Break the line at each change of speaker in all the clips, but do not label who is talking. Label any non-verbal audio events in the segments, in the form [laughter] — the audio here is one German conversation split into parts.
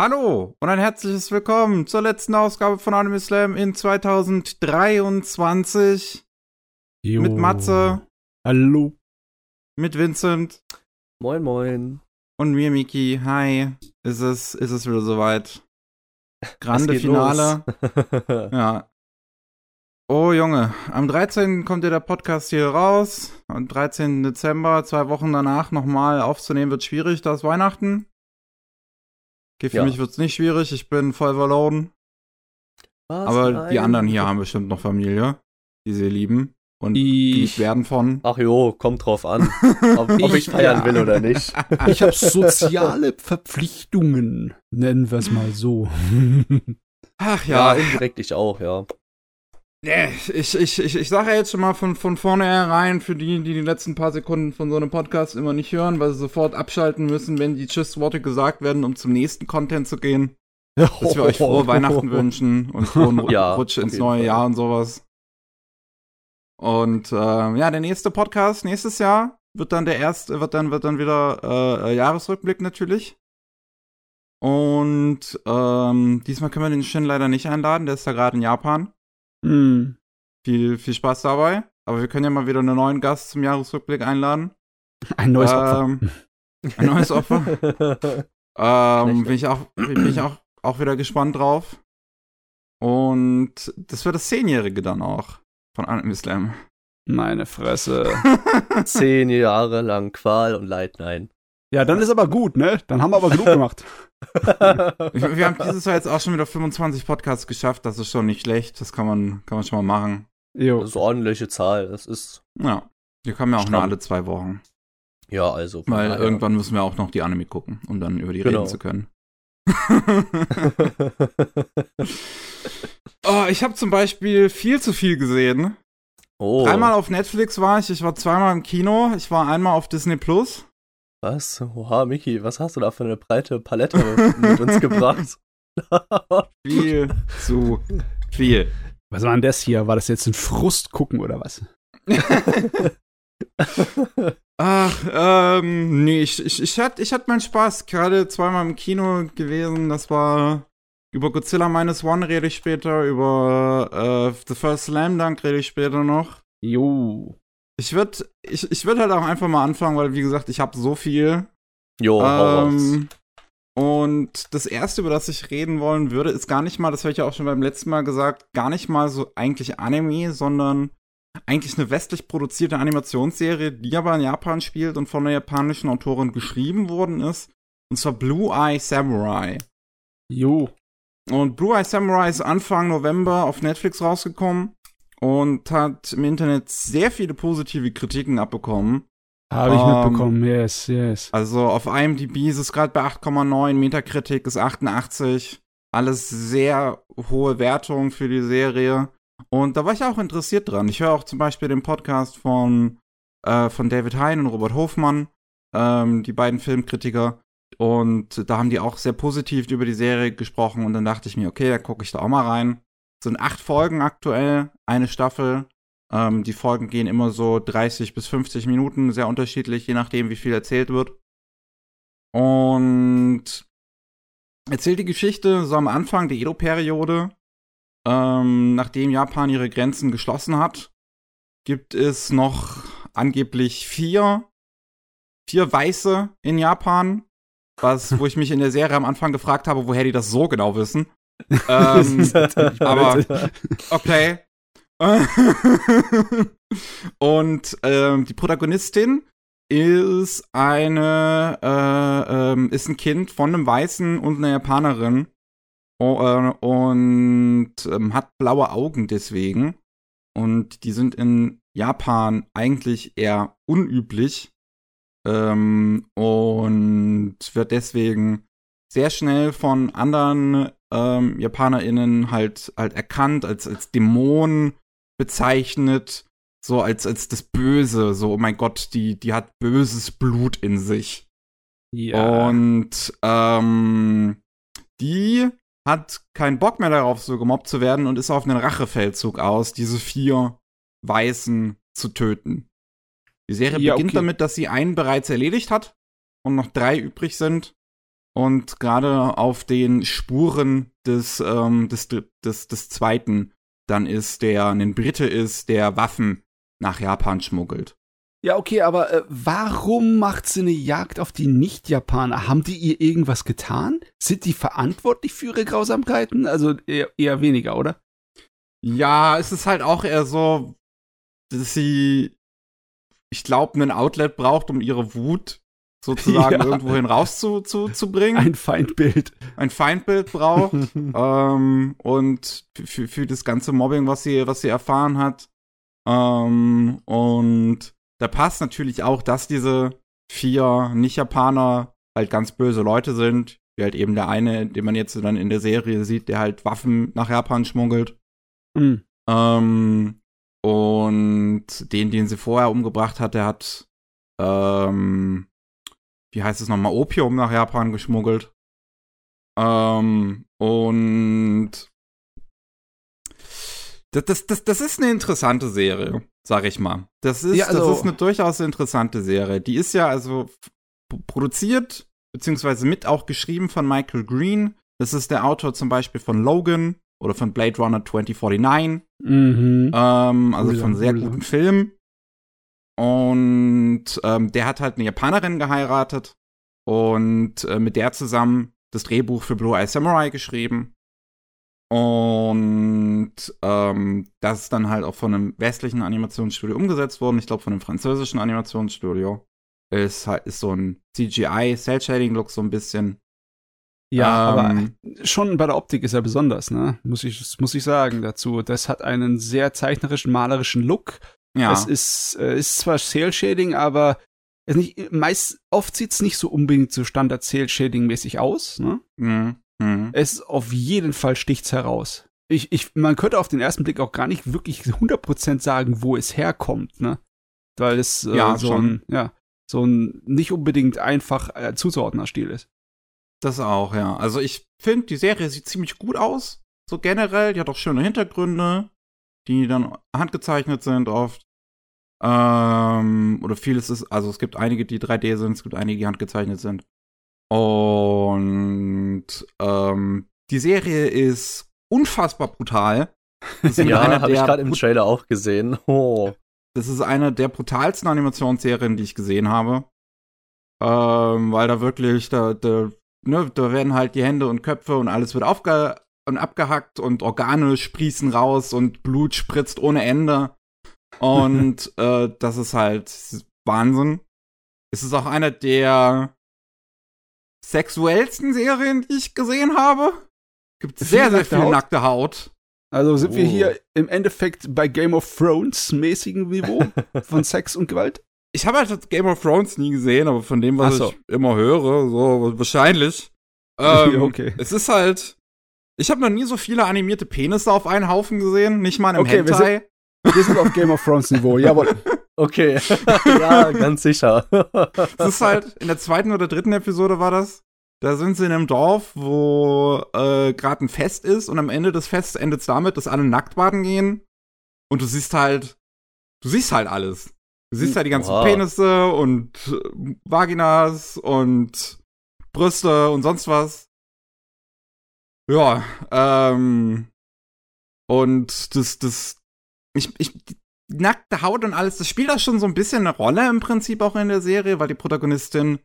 Hallo und ein herzliches Willkommen zur letzten Ausgabe von Anime Slam in 2023
Jo.
mit Matze,
Hallo.
mit Vincent
Moin, moin.
und mir, Miki. Hi, ist es, ist es wieder soweit. Grande Finale. [laughs] Ja. Oh Junge, am 13. kommt ja der Podcast hier raus. Am 13. Dezember, zwei Wochen danach nochmal aufzunehmen, wird schwierig, da ist Weihnachten. Okay, für
Ja.
mich wird's nicht schwierig, ich bin voll verloren.
Was?
Aber die anderen hier haben bestimmt noch Familie, die sie lieben und die
Ich,
werden von.
Ach jo, kommt drauf an, ob, [laughs] ob ich
Ich-
feiern
ja.
will oder nicht. [laughs]
ich habe soziale Verpflichtungen, nennen wir es mal so. [laughs]
Ach
Ja,
ja,
indirekt ich auch, ja.
Nee, ich, ich, ich, ich sage ja jetzt schon mal von, von vornherein für die, die die letzten paar Sekunden von so einem Podcast immer nicht hören, weil sie sofort abschalten müssen, wenn die Tschüss-Worte gesagt werden, um zum nächsten Content zu gehen. Dass wir euch [laughs] frohe Weihnachten wünschen und [laughs] frohen
Ja,
Rutsch ins neue
Fall.
Jahr und sowas. Und ähm, ja, der nächste Podcast nächstes Jahr wird dann der erste, wird dann, wird dann wieder äh, äh, Jahresrückblick natürlich. Und ähm, diesmal können wir den Shin leider nicht einladen, der ist da gerade in Japan.
Hm.
Viel, viel Spaß dabei. Aber wir können ja mal wieder einen neuen Gast zum Jahresrückblick einladen. [laughs]
Ein neues Opfer.
ähm, [laughs] Ein neues Opfer. [laughs] Ähm, bin ich auch, bin ich auch, auch wieder gespannt drauf. Und das wird das Zehnjährige dann auch von Anime Slam.
Meine Fresse.
Zehn Jahre lang Qual und Leid, nein.
Ja, dann ist aber gut, ne? Dann haben wir aber genug [laughs] gemacht. [laughs]
Wir, wir haben dieses Jahr jetzt auch schon wieder 25 Podcasts geschafft. Das ist schon nicht schlecht. Das kann man, kann man schon mal machen.
Jo.
Das ist eine ordentliche Zahl. Das ist,
Ja. Wir kommen ja auch nur alle zwei Wochen.
ja, also.
Weil irgendwann müssen wir auch noch die Anime gucken, um dann über die
Genau.
reden zu können. [laughs] oh, ich habe zum Beispiel viel zu viel gesehen.
oh,
Dreimal auf Netflix war ich, ich war zweimal im Kino, ich war einmal auf Disney Plus.
Was? Oha, Miki, was hast du da für eine breite Palette mit uns [laughs] gebracht? [laughs]
Viel zu viel.
Was war denn das hier? War das jetzt ein Frust gucken oder was? [laughs]
Ach, ähm, nee, ich, ich, ich hatte ich hatt meinen Spaß. Gerade zweimal im Kino gewesen. Das war über Godzilla Minus One rede ich später, über äh, The First Slam Dunk rede ich später noch.
Jo.
Ich würde ich, ich würd halt auch einfach mal anfangen, weil wie gesagt, ich habe so viel.
Jo.
Ähm, und das erste, über das ich reden wollen würde, ist gar nicht mal, das habe ich ja auch schon beim letzten Mal gesagt, gar nicht mal so eigentlich Anime, sondern eigentlich eine westlich produzierte Animationsserie, die aber in Japan spielt und von einer japanischen Autorin geschrieben worden ist. Und zwar Blue Eye Samurai.
Jo.
Und Blue Eye Samurai ist Anfang November auf Netflix rausgekommen und hat im Internet sehr viele positive Kritiken abbekommen.
Habe ich
Ähm,
mitbekommen. Yes, yes.
Also auf IMDb ist es gerade bei 8,9, Metacritic ist 88. Alles sehr hohe Wertungen für die Serie. Und da war ich auch interessiert dran. Ich höre auch zum Beispiel den Podcast von, äh, von David Hein und Robert Hofmann, ähm, die beiden Filmkritiker. Und da haben die auch sehr positiv über die Serie gesprochen. Und dann dachte ich mir, okay, da gucke ich da auch mal rein. Es sind acht Folgen aktuell, eine Staffel. Ähm, die Folgen gehen immer so 30 bis 50 Minuten, sehr unterschiedlich, je nachdem, wie viel erzählt wird. Und erzählt die Geschichte so am Anfang der Edo-Periode, ähm, nachdem Japan ihre Grenzen geschlossen hat, gibt es noch angeblich vier, vier Weiße in Japan, was, wo ich mich in der Serie am Anfang gefragt habe, woher die das so genau wissen. [laughs] ähm, aber okay. [laughs] Und ähm, die Protagonistin ist eine äh, ähm, ist ein Kind von einem Weißen und einer Japanerin. Oh, äh, und ähm, hat blaue Augen deswegen. Und die sind in Japan eigentlich eher unüblich. Ähm, und wird deswegen sehr schnell von anderen ähm, JapanerInnen halt halt erkannt als als Dämon bezeichnet, so als als das Böse, so oh mein Gott, die die hat böses Blut in sich.
Ja.
Und ähm, die hat keinen Bock mehr darauf, so gemobbt zu werden und ist auf einen Rachefeldzug aus, diese vier Weißen zu töten. Die Serie
Ja,
beginnt
okay.
damit, dass sie einen bereits erledigt hat und noch drei übrig sind. und gerade auf den Spuren des, ähm, des, des, des Zweiten dann ist, der ein Brite ist, der Waffen nach Japan schmuggelt.
Ja, okay, aber äh, warum macht sie eine Jagd auf die Nicht-Japaner? Haben die ihr irgendwas getan? Sind die verantwortlich für ihre Grausamkeiten? Also eher, eher weniger, oder?
Ja, es ist halt auch eher so, dass sie, ich glaube, ein Outlet braucht, um ihre Wut sozusagen [laughs]
Ja.
irgendwohin rauszubringen. Zu, bringen.
Ein Feindbild.
ein Feindbild braucht [laughs] ähm, und für, für das ganze Mobbing, was sie, was sie erfahren hat. Ähm, und da passt natürlich auch, dass diese vier Nicht-Japaner halt ganz böse Leute sind. Wie halt eben der eine, den man jetzt dann in der Serie sieht, der halt Waffen nach Japan schmuggelt.
Hm.
Ähm, und den, den sie vorher umgebracht hat, der hat, ähm, wie heißt es nochmal, Opium nach Japan geschmuggelt. Ähm, und das, das, das, das ist eine interessante Serie, sag ich mal. Das ist,
Ja, also-
das ist eine durchaus interessante Serie. Die ist ja also produziert, beziehungsweise mit auch geschrieben von Michael Green. Das ist der Autor zum Beispiel von Logan oder von Blade Runner 2049.
Mhm.
Ähm, also
Cool,
von sehr
cool.
guten Filmen. Und ähm, der hat halt eine Japanerin geheiratet und äh, mit der zusammen das Drehbuch für Blue Eye Samurai geschrieben. Und ähm, das ist dann halt auch von einem westlichen Animationsstudio umgesetzt worden. Ich glaube, von einem französischen Animationsstudio. Ist halt ist so ein CGI, Cell-Shading-Look so ein bisschen.
Ja, aber
Ähm,
schon bei der Optik ist er besonders, ne? Muss ich, muss ich sagen dazu. Das hat einen sehr zeichnerischen, malerischen Look.
Ja.
Es ist, äh, ist zwar Cell-Shading, aber es nicht, meist, oft sieht's nicht so unbedingt so Standard Cell-Shading-mäßig aus, ne?
Mhm. Mhm.
Es auf jeden Fall sticht's heraus. Ich, ich, man könnte auf den ersten Blick auch gar nicht wirklich 100% sagen, wo es herkommt, ne? Weil es äh,
Ja,
so
schon.
ein, ja, so ein nicht unbedingt einfach äh, zuzuordnener Stil ist.
Das auch, ja. Also ich finde, die Serie sieht ziemlich gut aus. So generell, die hat auch schöne Hintergründe, die dann handgezeichnet sind oft. Ähm, oder vieles ist, also es gibt einige, die 3D sind, es gibt einige, die handgezeichnet sind. Und ähm, die Serie ist unfassbar brutal.
Ja,
eine
habe ich gerade im Trailer auch gesehen. Oh.
das ist eine der brutalsten Animationsserien, die ich gesehen habe. Ähm, weil da wirklich, da, da, ne, da werden halt die Hände und Köpfe und alles wird aufge und abgehackt und Organe sprießen raus und Blut spritzt ohne Ende. Und [laughs] äh, das ist halt Wahnsinn. Es ist auch eine der sexuellsten Serien, die ich gesehen habe. Gibt sehr, sehr
nackte
viel
Haut?
nackte Haut.
Also sind wir
Oh.
hier im Endeffekt bei Game of Thrones mäßigem Niveau [laughs] von Sex und Gewalt?
Ich habe halt Game of Thrones nie gesehen, aber von dem, was
so.
ich immer höre, so wahrscheinlich. [laughs] Ähm,
okay.
Es ist halt. Ich habe noch nie so viele animierte Penisse auf einen Haufen gesehen, nicht mal im
Okay, wir
Hentai.
Wir sind auf Game of Thrones Niveau, [laughs] jawohl.
Okay. [laughs] ja, ganz sicher.
Es ist halt in der zweiten oder dritten Episode war das. Da sind sie in einem Dorf, wo äh, gerade ein Fest ist und am Ende des Fests endet es damit, dass alle nackt baden gehen. Und du siehst halt, du siehst halt alles. Du siehst halt die ganzen
Wow.
Penisse und Vaginas und Brüste und sonst was. Ja, ähm. Und das, das, ich, ich, nackte Haut und alles, das spielt auch schon so ein bisschen eine Rolle im Prinzip auch in der Serie, weil die Protagonistin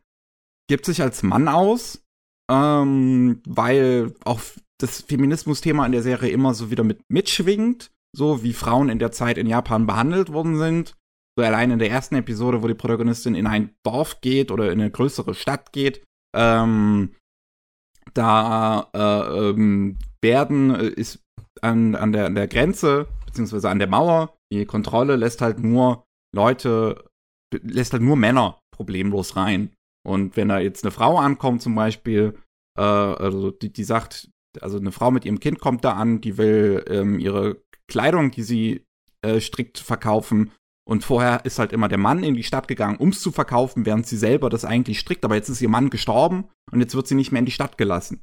gibt sich als Mann aus, ähm, weil auch das Feminismus-Thema in der Serie immer so wieder mit mitschwingt, so wie Frauen in der Zeit in Japan behandelt worden sind. So allein in der ersten Episode, wo die Protagonistin in ein Dorf geht oder in eine größere Stadt geht, ähm, da äh, ähm, werden äh, ist an, an, der, an der Grenze beziehungsweise an der Mauer. Die Kontrolle lässt halt nur Leute lässt halt nur Männer problemlos rein. Und wenn da jetzt eine Frau ankommt zum Beispiel äh, also die, die sagt also eine Frau mit ihrem Kind kommt da an die will ähm, ihre Kleidung die sie äh, strickt verkaufen und vorher ist halt immer der Mann in die Stadt gegangen, um es zu verkaufen, während sie selber das eigentlich strickt. Aber jetzt ist ihr Mann gestorben und jetzt wird sie nicht mehr in die Stadt gelassen.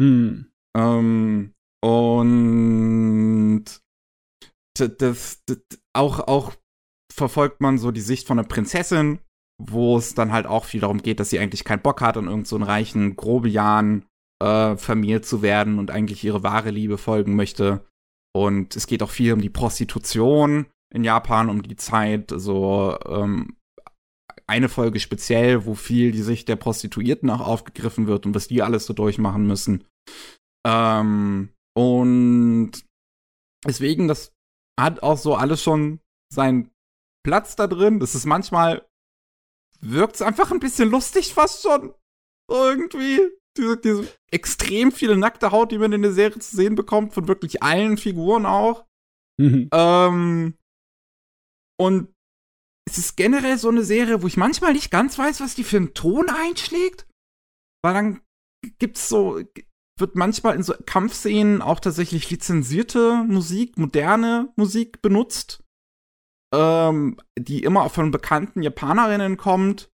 Hm.
Ähm, und das, das, das, auch, auch verfolgt man so die Sicht von einer Prinzessin, wo es dann halt auch viel darum geht, dass sie eigentlich keinen Bock hat, an irgendeinen so reichen Grobian äh, vermählt zu werden und eigentlich ihre wahre Liebe folgen möchte. Und es geht auch viel um die Prostitution in Japan, um die Zeit. Also ähm, eine Folge speziell, wo viel die Sicht der Prostituierten auch aufgegriffen wird und was die alles so durchmachen müssen. Ähm, und deswegen, das hat auch so alles schon seinen Platz da drin. Das ist manchmal wirkt es einfach ein bisschen lustig fast schon. Irgendwie. Diese, diese extrem viele nackte Haut, die man in der Serie zu sehen bekommt, von wirklich allen Figuren auch. Mhm. Ähm, und es ist generell so eine Serie, wo ich manchmal nicht ganz weiß, was die für einen Ton einschlägt. Weil dann gibt's so, wird manchmal in so Kampfszenen auch tatsächlich lizenzierte Musik, moderne Musik benutzt ähm, die immer auch von bekannten Japanerinnen kommt.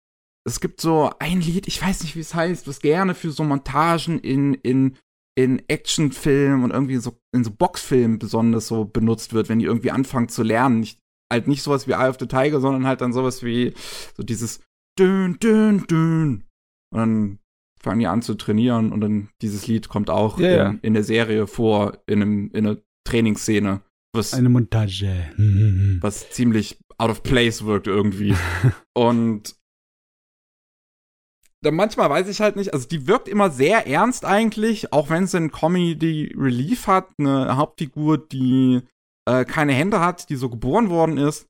Es gibt so ein Lied, ich weiß nicht, wie es heißt, was gerne für so Montagen in, in, in Actionfilmen und irgendwie so in so Boxfilmen besonders so benutzt wird, wenn die irgendwie anfangen zu lernen. Nicht, halt nicht sowas wie Eye of the Tiger, sondern halt dann sowas wie so dieses Dün, Dün, Dün. Und dann fangen die an zu trainieren und dann dieses Lied kommt auch
yeah.
in, in, der Serie vor, in, einem, in einer Trainingsszene.
Was, Eine Montage. [laughs]
Was ziemlich out of place wirkt irgendwie. [laughs] Und dann manchmal weiß ich halt nicht, also die wirkt immer sehr ernst eigentlich, auch wenn sie ein Comedy Relief hat, eine Hauptfigur, die äh, keine Hände hat, die so geboren worden ist,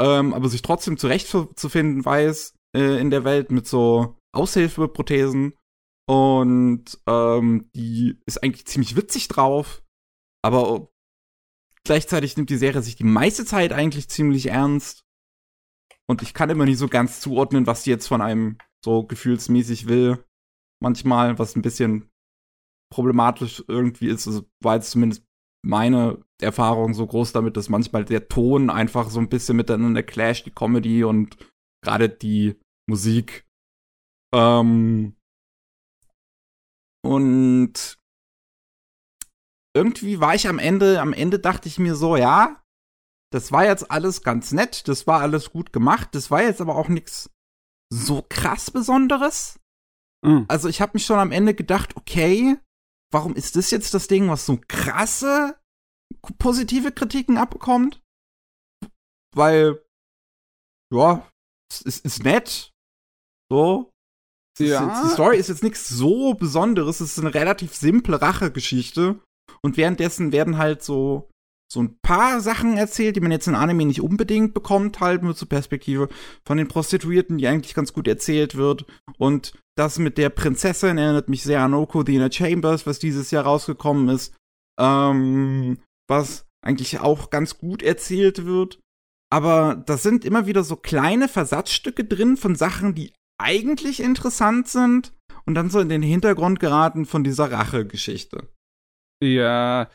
ähm, aber sich trotzdem zurechtzufinden weiß äh, in der Welt mit so Aushilfeprothesen. Und ähm, die ist eigentlich ziemlich witzig drauf, aber Gleichzeitig nimmt die Serie sich die meiste Zeit eigentlich ziemlich ernst. Und ich kann immer nicht so ganz zuordnen, was sie jetzt von einem so gefühlsmäßig will. Manchmal, was ein bisschen problematisch irgendwie ist, also war jetzt zumindest meine Erfahrung so groß damit, dass manchmal der Ton einfach so ein bisschen miteinander clasht, die Comedy und gerade die Musik. Ähm und irgendwie war ich am Ende, am Ende dachte ich mir so, ja, das war jetzt alles ganz nett, das war alles gut gemacht, das war jetzt aber auch nichts so krass Besonderes. Mhm. Also ich habe mich schon am Ende gedacht, okay, warum ist das jetzt das Ding, was so krasse positive Kritiken abbekommt? Weil, ja, es ist, ist nett. So. Ja. Die Story ist jetzt nichts so Besonderes, es ist eine relativ simple Rachegeschichte. Und währenddessen werden halt so, so ein paar Sachen erzählt, die man jetzt in Anime nicht unbedingt bekommt, halt nur zur Perspektive von den Prostituierten, die eigentlich ganz gut erzählt wird. Und das mit der Prinzessin erinnert mich sehr an Oko the Inner Chambers, was dieses Jahr rausgekommen ist. Ähm, was eigentlich auch ganz gut erzählt wird. Aber da sind immer wieder so kleine Versatzstücke drin von Sachen, die eigentlich interessant sind und dann so in den Hintergrund geraten von dieser Rache-Geschichte.
Ja.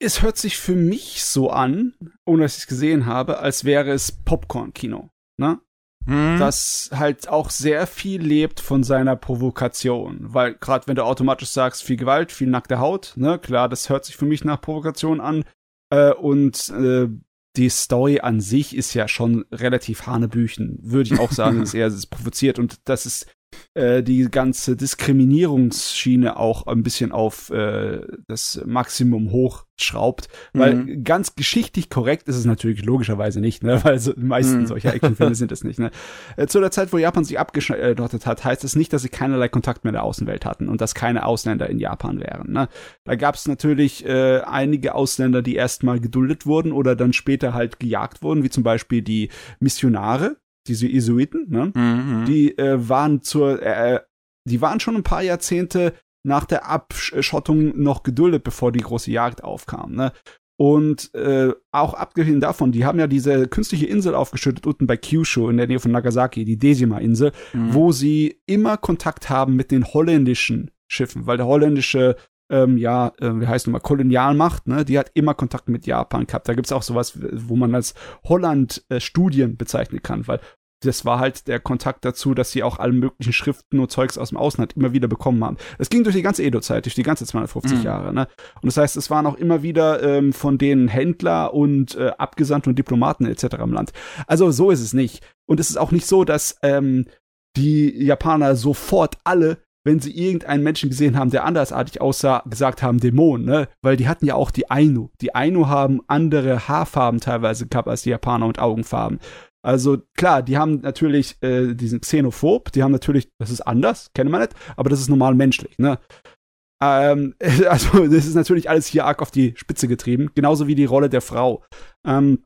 Es hört sich für mich so an, ohne dass ich es gesehen habe, als wäre es Popcorn-Kino. Ne? Hm. Das halt auch sehr viel lebt von seiner Provokation. Weil gerade wenn du automatisch sagst, viel Gewalt, viel nackte Haut, ne, klar, das hört sich für mich nach Provokation an. Äh, und äh, die Story an sich ist ja schon relativ hanebüchen, würde ich auch sagen, [laughs] dass er es provoziert und das ist äh, die ganze Diskriminierungsschiene auch ein bisschen auf äh, das Maximum hochschraubt. Weil mhm. ganz geschichtlich korrekt ist es natürlich logischerweise nicht, ne? [laughs] weil so, die meisten mhm. solcher Actionfilme sind es nicht. Ne? Äh, zu der Zeit, wo Japan sich abgeschottet hat, heißt es nicht, dass sie keinerlei Kontakt mehr in der Außenwelt hatten und dass keine Ausländer in Japan wären. Ne? Da gab es natürlich äh, einige Ausländer, die erstmal geduldet wurden oder dann später halt gejagt wurden, wie zum Beispiel die Missionare, diese Jesuiten, ne? Mhm. Die äh, waren zur, äh, die waren schon ein paar Jahrzehnte nach der Abschottung noch geduldet, bevor die große Jagd aufkam, ne? Und äh, auch abgesehen davon, die haben ja diese künstliche Insel aufgeschüttet unten bei Kyushu in der Nähe von Nagasaki, die Dejima-Insel, mhm. wo sie immer Kontakt haben mit den holländischen Schiffen, weil der holländische ähm, ja, äh, wie heißt nochmal, Kolonialmacht, ne, die hat immer Kontakt mit Japan gehabt. Da gibt's auch sowas, wo man als Holland-Studien äh, bezeichnen kann, weil das war halt der Kontakt dazu, dass sie auch alle möglichen Schriften und Zeugs aus dem Ausland immer wieder bekommen haben. Das ging durch die ganze Edo-Zeit, durch die ganze 250 mhm. Jahre. Ne? Und das heißt, es waren auch immer wieder ähm, von denen Händler und äh, Abgesandte und Diplomaten etc. im Land. Also so ist es nicht. Und es ist auch nicht so, dass ähm, die Japaner sofort alle wenn sie irgendeinen Menschen gesehen haben, der andersartig aussah, gesagt haben Dämon, ne? Weil die hatten ja auch die Ainu. Die Ainu haben andere Haarfarben teilweise gehabt als die Japaner und Augenfarben. Also klar, die haben natürlich äh, diesen Xenophob, die haben natürlich, das ist anders, kennen wir nicht, aber das ist normal menschlich, ne? Ähm, [laughs] also das ist natürlich alles hier arg auf die Spitze getrieben, genauso wie die Rolle der Frau. Ähm,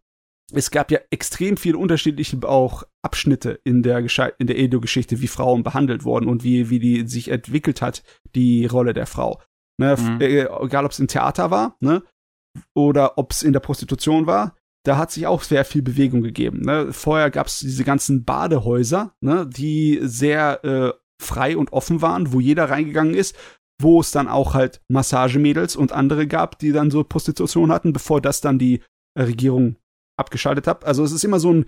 es gab ja extrem viele unterschiedliche auch Abschnitte in der, in der Edo-Geschichte, wie Frauen behandelt wurden und wie, wie die sich entwickelt hat, die Rolle der Frau. Ne, mhm. äh, egal, ob es im Theater war, ne, oder ob es in der Prostitution war, da hat sich auch sehr viel Bewegung gegeben. Ne? Vorher gab es diese ganzen Badehäuser, ne, die sehr äh, frei und offen waren, wo jeder reingegangen ist, wo es dann auch halt Massagemädels und andere gab, die dann so Prostitution hatten, bevor das dann die Regierung abgeschaltet habe. Also es ist immer so ein,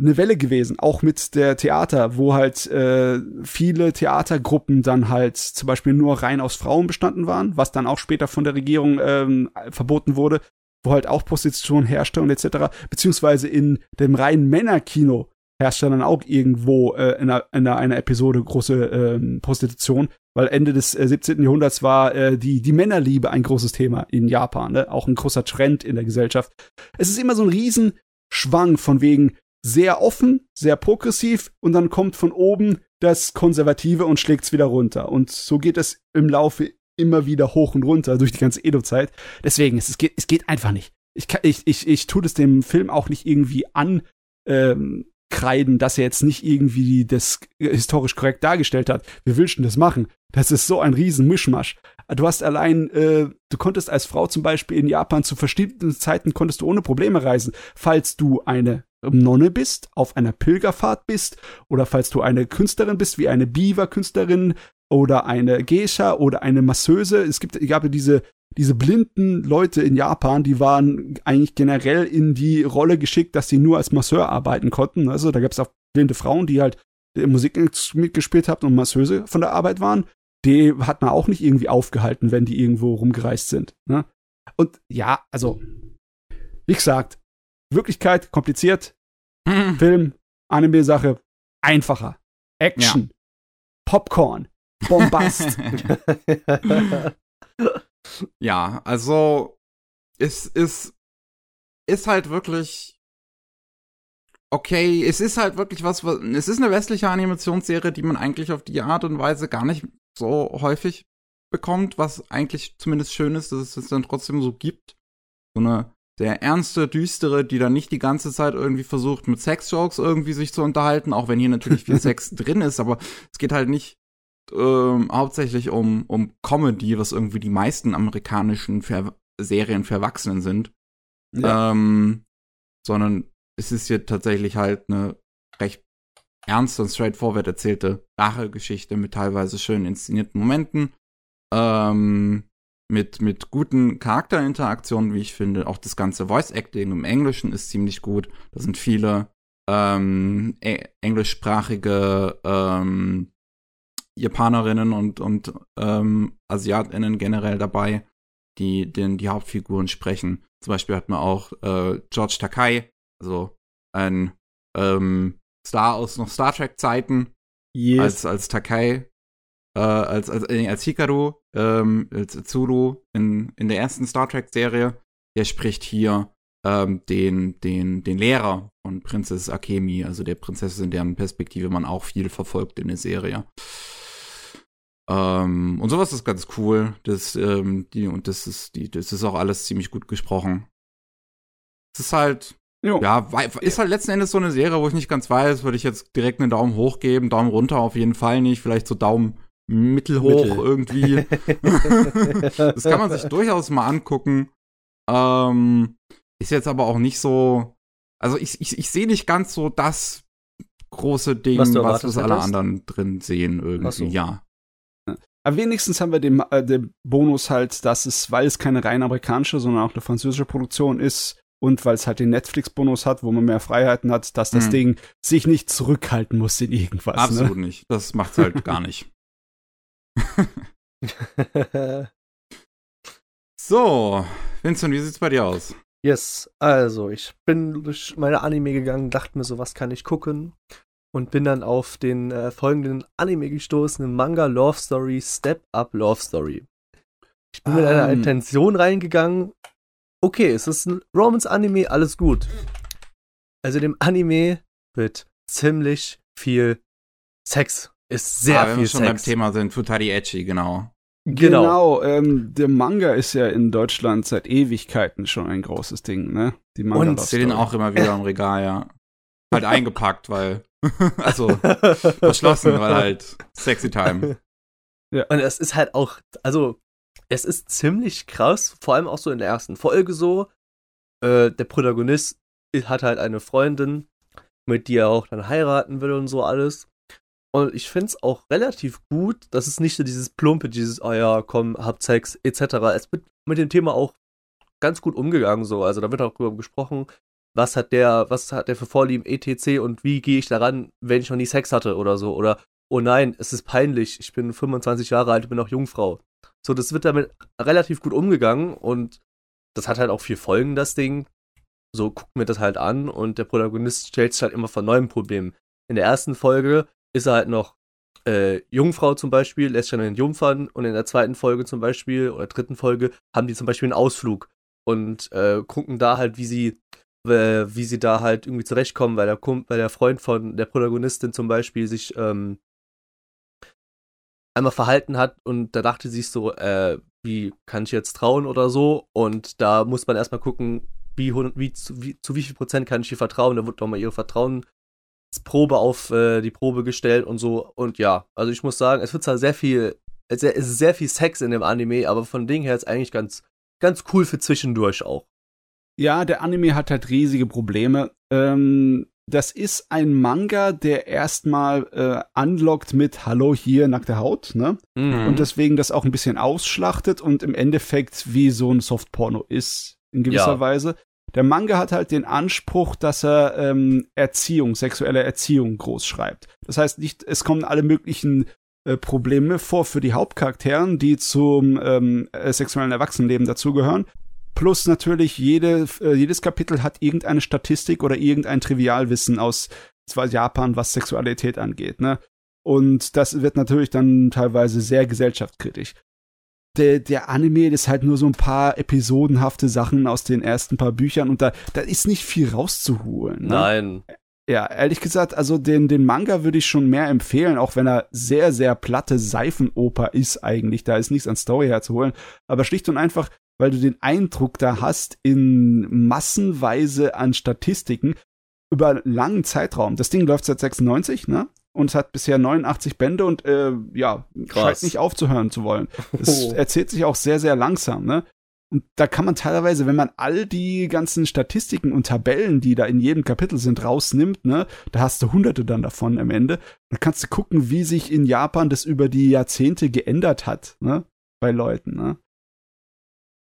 eine Welle gewesen, auch mit der Theater, wo halt äh, viele Theatergruppen dann halt zum Beispiel nur rein aus Frauen bestanden waren, was dann auch später von der Regierung ähm, verboten wurde, wo halt auch Prostitution herrschte und etc. Beziehungsweise in dem reinen Männerkino herrschte dann auch irgendwo äh, in, einer, in einer Episode große ähm, Prostitution, weil Ende des äh, 17. Jahrhunderts war äh, die, die Männerliebe ein großes Thema in Japan, ne? auch ein großer Trend in der Gesellschaft. Es ist immer so ein Riesenschwang von wegen sehr offen, sehr progressiv und dann kommt von oben das Konservative und schlägt's wieder runter. Und so geht es im Laufe immer wieder hoch und runter durch die ganze Edo-Zeit. Deswegen, es, es, geht, es geht einfach nicht. Ich, ich, ich, ich tue das dem Film auch nicht irgendwie an, ähm, dass er jetzt nicht irgendwie das historisch korrekt dargestellt hat. Willst du das machen? Das ist so ein riesen Mischmasch. Du hast allein, äh, du konntest als Frau zum Beispiel in Japan zu verschiedenen Zeiten konntest du ohne Probleme reisen. Falls du eine Nonne bist, auf einer Pilgerfahrt bist oder falls du eine Künstlerin bist, wie eine Biwa-Künstlerin oder eine Geisha oder eine Masseuse. Es gibt, gab ja diese diese blinden Leute in Japan, die waren eigentlich generell in die Rolle geschickt, dass sie nur als Masseur arbeiten konnten. Also da gab es auch blinde Frauen, die halt Musik mitgespielt haben und Masseuse von der Arbeit waren. Die hat man auch nicht irgendwie aufgehalten, wenn die irgendwo rumgereist sind. Ne? Und ja, also, wie gesagt, Wirklichkeit kompliziert, mhm. Film, Anime-Sache einfacher. Action, ja. Popcorn, Bombast. [laughs]
Ja, also es ist, ist halt wirklich okay. Es ist halt wirklich was, was, es ist eine westliche Animationsserie, die man eigentlich auf die Art und Weise gar nicht so häufig bekommt, was eigentlich zumindest schön ist, dass es es dann trotzdem so gibt. So eine sehr ernste, düstere, die dann nicht die ganze Zeit irgendwie versucht, mit Sex-Jokes irgendwie sich zu unterhalten, auch wenn hier natürlich viel [laughs] Sex drin ist, aber es geht halt nicht ähm, hauptsächlich um, um Comedy, was irgendwie die meisten amerikanischen Ver Serien für Erwachsenen sind. Ja. Ähm, sondern es ist hier tatsächlich halt eine recht ernste und straightforward erzählte Rachegeschichte mit teilweise schön inszenierten Momenten. Ähm, mit, mit guten Charakterinteraktionen, wie ich finde. Auch das ganze Voice Acting im Englischen ist ziemlich gut. Da sind viele ähm, e englischsprachige ähm, Japanerinnen und, und ähm, Asiatinnen generell dabei, die den, die Hauptfiguren sprechen. Zum Beispiel hat man auch äh, George Takai, also ein ähm, Star aus noch Star Trek-Zeiten, yes. als, als Takai, äh, als, als, äh, als Hikaru, ähm, als Tsuru in, in der ersten Star Trek-Serie. Der spricht hier ähm, den, den, den Lehrer von Prinzess Akemi, also der Prinzessin, deren Perspektive man auch viel verfolgt in der Serie. Ähm, und sowas ist ganz cool. Das, ähm, die, und das ist, die, das ist auch alles ziemlich gut gesprochen. Es ist halt, jo. ja, ist halt letzten Endes so eine Serie, wo ich nicht ganz weiß, würde ich jetzt direkt einen Daumen hoch geben, Daumen runter auf jeden Fall nicht, vielleicht so Daumen mittelhoch Mittel. irgendwie. [laughs] das kann man sich durchaus mal angucken. Ähm, ist jetzt aber auch nicht so, also ich, ich, ich sehe nicht ganz so das große Ding, was, was, alle anderen drin sehen irgendwie, so. ja.
Aber wenigstens haben wir den, äh, den Bonus halt, dass es, weil es keine rein amerikanische, sondern auch eine französische Produktion ist, und weil es halt den Netflix-Bonus hat, wo man mehr Freiheiten hat, dass das mhm. Ding sich nicht zurückhalten muss in irgendwas. Ne?
Absolut ne? nicht. Das macht's halt [laughs] gar nicht. [laughs] so, Vincent, wie sieht's bei dir aus?
Yes, also ich bin durch meine Anime gegangen, dachte mir so, was kann ich gucken? Und bin dann auf den äh, folgenden Anime gestoßen, Manga Love Story, Step Up Love Story. Ich bin um. mit einer ähm. Intention reingegangen, okay, es ist ein Romance-Anime, alles gut. Also dem Anime wird ziemlich viel Sex. Ist sehr ah, viel wenn wir schon beim
Thema sind, Futari Echi, genau.
Genau, genau ähm, der Manga ist ja in Deutschland seit Ewigkeiten schon ein großes Ding, ne?
Die Manga Und ich sehe den auch immer wieder im Regal, ja. Halt [laughs] eingepackt, weil, [laughs] also, [laughs] verschlossen, weil halt Sexy Time.
Ja. Und es ist halt auch, also, es ist ziemlich krass, vor allem auch so in der ersten Folge so. Äh, der Protagonist hat halt eine Freundin, mit die er auch dann heiraten will und so alles. Und ich finde es auch relativ gut, dass es nicht so dieses plumpe, dieses, oh ja, komm, hab Sex, etc. Es wird mit dem Thema auch ganz gut umgegangen, so. Also da wird auch drüber gesprochen, was hat der, was hat der für Vorlieben, etc. und wie gehe ich daran, wenn ich noch nie Sex hatte oder so. Oder, oh nein, es ist peinlich, ich bin 25 Jahre alt, bin noch Jungfrau. So, das wird damit relativ gut umgegangen und das hat halt auch vier Folgen, das Ding. So guckt mir das halt an und der Protagonist stellt sich halt immer vor neuen Problemen. In der ersten Folge ist er halt noch äh, Jungfrau zum Beispiel, lässt sich dann entjungfern und in der zweiten Folge zum Beispiel oder dritten Folge haben die zum Beispiel einen Ausflug und äh, gucken da halt, wie sie, äh, wie sie da halt irgendwie zurechtkommen, weil der, weil der Freund von der Protagonistin zum Beispiel sich ähm, einmal verhalten hat und da dachte sie sich so, äh, wie kann ich jetzt trauen oder so und da muss man erstmal gucken, wie, wie, zu, wie, zu wie viel Prozent kann ich ihr vertrauen, da wird doch mal ihre Vertrauen Probe auf äh, die Probe gestellt und so. Und ja, also ich muss sagen, es wird zwar sehr viel, es ist sehr viel Sex in dem Anime, aber von Ding her ist eigentlich ganz, ganz cool für zwischendurch auch.
Ja, der Anime hat halt riesige Probleme. Ähm, das ist ein Manga, der erstmal äh, anlockt mit Hallo hier, nackte Haut, ne? Mhm. Und deswegen das auch ein bisschen ausschlachtet und im Endeffekt wie so ein Softporno ist, in gewisser ja. Weise. Der Manga hat halt den Anspruch, dass er ähm, Erziehung, sexuelle Erziehung groß schreibt. Das heißt nicht, es kommen alle möglichen äh, Probleme vor für die Hauptcharakteren, die zum ähm, äh, sexuellen Erwachsenenleben dazugehören. Plus natürlich jede, äh, jedes Kapitel hat irgendeine Statistik oder irgendein Trivialwissen aus zwar Japan, was Sexualität angeht, ne? Und das wird natürlich dann teilweise sehr gesellschaftskritisch der, der Anime ist halt nur so ein paar episodenhafte Sachen aus den ersten paar Büchern und da, da ist nicht viel rauszuholen. Ne?
Nein.
Ja, ehrlich gesagt, also den, den Manga würde ich schon mehr empfehlen, auch wenn er sehr, sehr platte Seifenoper ist eigentlich. Da ist nichts an Story herzuholen. Aber schlicht und einfach, weil du den Eindruck da hast, in massenweise an Statistiken über einen langen Zeitraum. Das Ding läuft seit 96, ne? und es hat bisher 89 Bände und äh, ja, Krass. scheint nicht aufzuhören zu wollen. Es oh. erzählt sich auch sehr, sehr langsam, ne? Und da kann man teilweise, wenn man all die ganzen Statistiken und Tabellen, die da in jedem Kapitel sind, rausnimmt, ne, da hast du hunderte dann davon am Ende. Da kannst du gucken, wie sich in Japan das über die Jahrzehnte geändert hat, ne, bei Leuten, ne.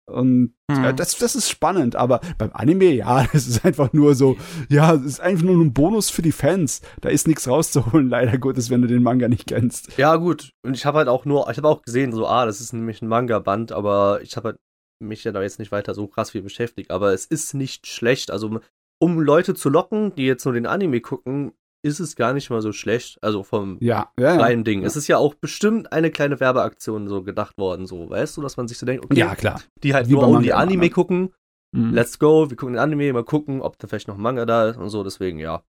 Und äh, das, das ist spannend, aber beim Anime, ja, [laughs] das ist einfach nur so, ja, es ist einfach nur ein Bonus für die Fans. Da ist nichts rauszuholen, [laughs] leider Gottes, wenn du den Manga nicht kennst.
Ja, gut. Und ich habe halt auch nur, ich habe auch gesehen, so, ah, das ist nämlich ein Manga-Band, aber ich habe halt mich ja da jetzt nicht weiter so krass viel beschäftigt. Aber es ist nicht schlecht. Also, um Leute zu locken, die jetzt nur den Anime gucken, ist es gar nicht mal so schlecht. Also vom
ja, ja,
kleinen Ding. Ja. Es ist ja auch bestimmt eine kleine Werbeaktion so gedacht worden, so, weißt du, dass man sich so denkt, okay,
ja, klar.
die halt Wie nur only Anime ne? gucken, mhm. let's go, wir gucken den Anime, mal gucken, ob da vielleicht noch ein Manga da ist und so, deswegen ja.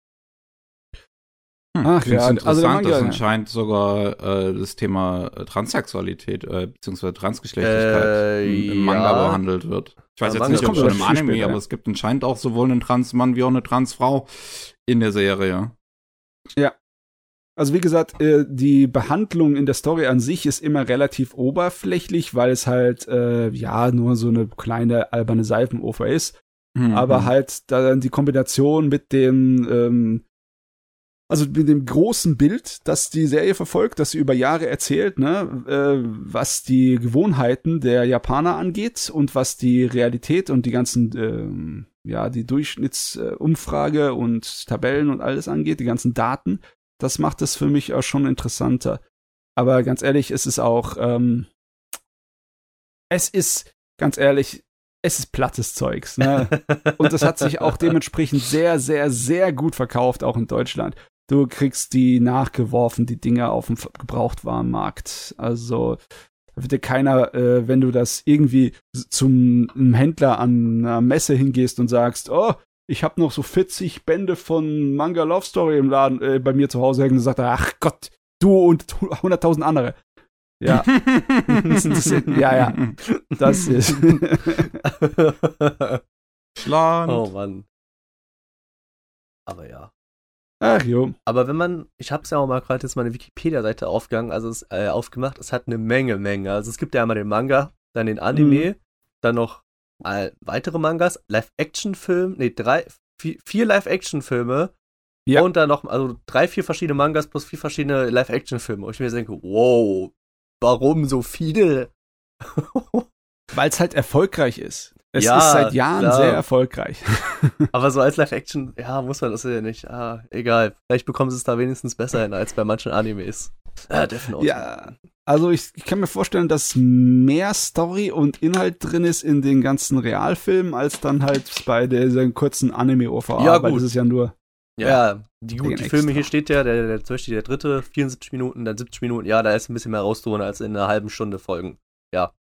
Hm, Ach ja, interessant, also dass anscheinend sogar äh, das Thema äh, Transsexualität äh, bzw. Transgeschlechtlichkeit äh, im, im, Manga ja. behandelt wird. Ich weiß ja, jetzt Manga nicht, ob schon im Anime, später, aber es gibt anscheinend auch sowohl einen Transmann wie auch eine Transfrau in der Serie.
Ja. Also wie gesagt, äh, die Behandlung in der Story an sich ist immer relativ oberflächlich, weil es halt äh, ja nur so eine kleine alberne Seifenoper ist. Mhm. Aber halt dann die Kombination mit dem ähm, also mit dem großen Bild, das die Serie verfolgt, das sie über Jahre erzählt, ne, äh, was die Gewohnheiten der Japaner angeht und was die Realität und die ganzen ja, die Durchschnittsumfrage und Tabellen und alles angeht, die ganzen Daten, das macht es für mich auch schon interessanter. Aber ganz ehrlich, es ist auch, ähm, es ist, ganz ehrlich, es ist plattes Zeugs. Ne? [laughs] Und das hat sich auch dementsprechend sehr, sehr, sehr gut verkauft, auch in Deutschland. Du kriegst die nachgeworfen, die Dinger auf dem Gebrauchtwarenmarkt. Also da wird dir keiner, äh, wenn du das irgendwie zum Händler an einer Messe hingehst und sagst, oh, ich habe noch so 40 Bände von Manga Love Story im Laden äh, bei mir zu Hause hängen und sagt, ach Gott, du und 100.000 andere. Ja. das [laughs] ist, ja, ja. Das ist. [laughs]
Schland. Oh Mann. Aber ja.
Ach jo.
Aber wenn man, ich habe es ja auch mal gerade jetzt meine Wikipedia-Seite aufgegangen, also es, äh, aufgemacht, es hat eine Menge, Menge. Also es gibt ja einmal den Manga, dann den Anime, mhm. dann noch äh, weitere Mangas, Live-Action-Film, nee, drei, vier, vier Live-Action-Filme ja. und dann noch, also drei, vier verschiedene Mangas plus vier verschiedene Live-Action-Filme. Und ich mir denke, wow, warum so viele? [laughs]
Weil es halt erfolgreich ist. Es ja, ist seit Jahren klar. sehr erfolgreich. [laughs]
Aber so als Live-Action, ja, muss man das ja nicht. Ah, egal. Vielleicht bekommen sie es da wenigstens besser hin als bei manchen Animes.
Ah, Death Note. Ja, also ich, ich, kann mir vorstellen, dass mehr Story und Inhalt drin ist in den ganzen Realfilmen, als dann halt bei dieser kurzen Anime-OVA.
Ja, gut.
Das ist ja nur.
Ja, ja die, gut, die Filme, hier steht ja, der, der, zum Beispiel der dritte, 74 Minuten, dann 70 Minuten. Ja, da ist ein bisschen mehr rauszuholen als in einer halben Stunde Folgen. Ja.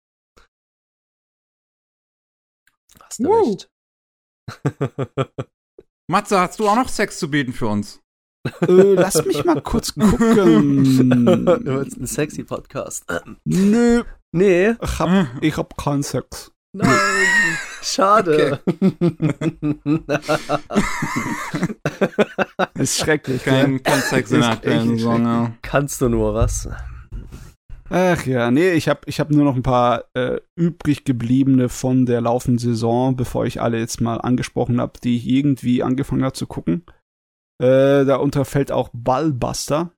Hast du uh. recht. [laughs] Matze, hast du auch noch Sex zu bieten für uns?
äh, lass mich mal kurz gucken.
du willst einen sexy Podcast.
Nö.
Nee.
Ich hab, ich hab keinen Sex.
Nein. Schade. [laughs]
ist schrecklich.
Kein, kein Sex in der aktuellen Saison.
Kannst du nur was?
Ach ja, nee, ich habe ich hab nur noch ein paar äh, übrig gebliebene von der laufenden Saison, bevor ich alle jetzt mal angesprochen habe, die ich irgendwie angefangen habe zu gucken. Äh, darunter fällt auch Ballbuster,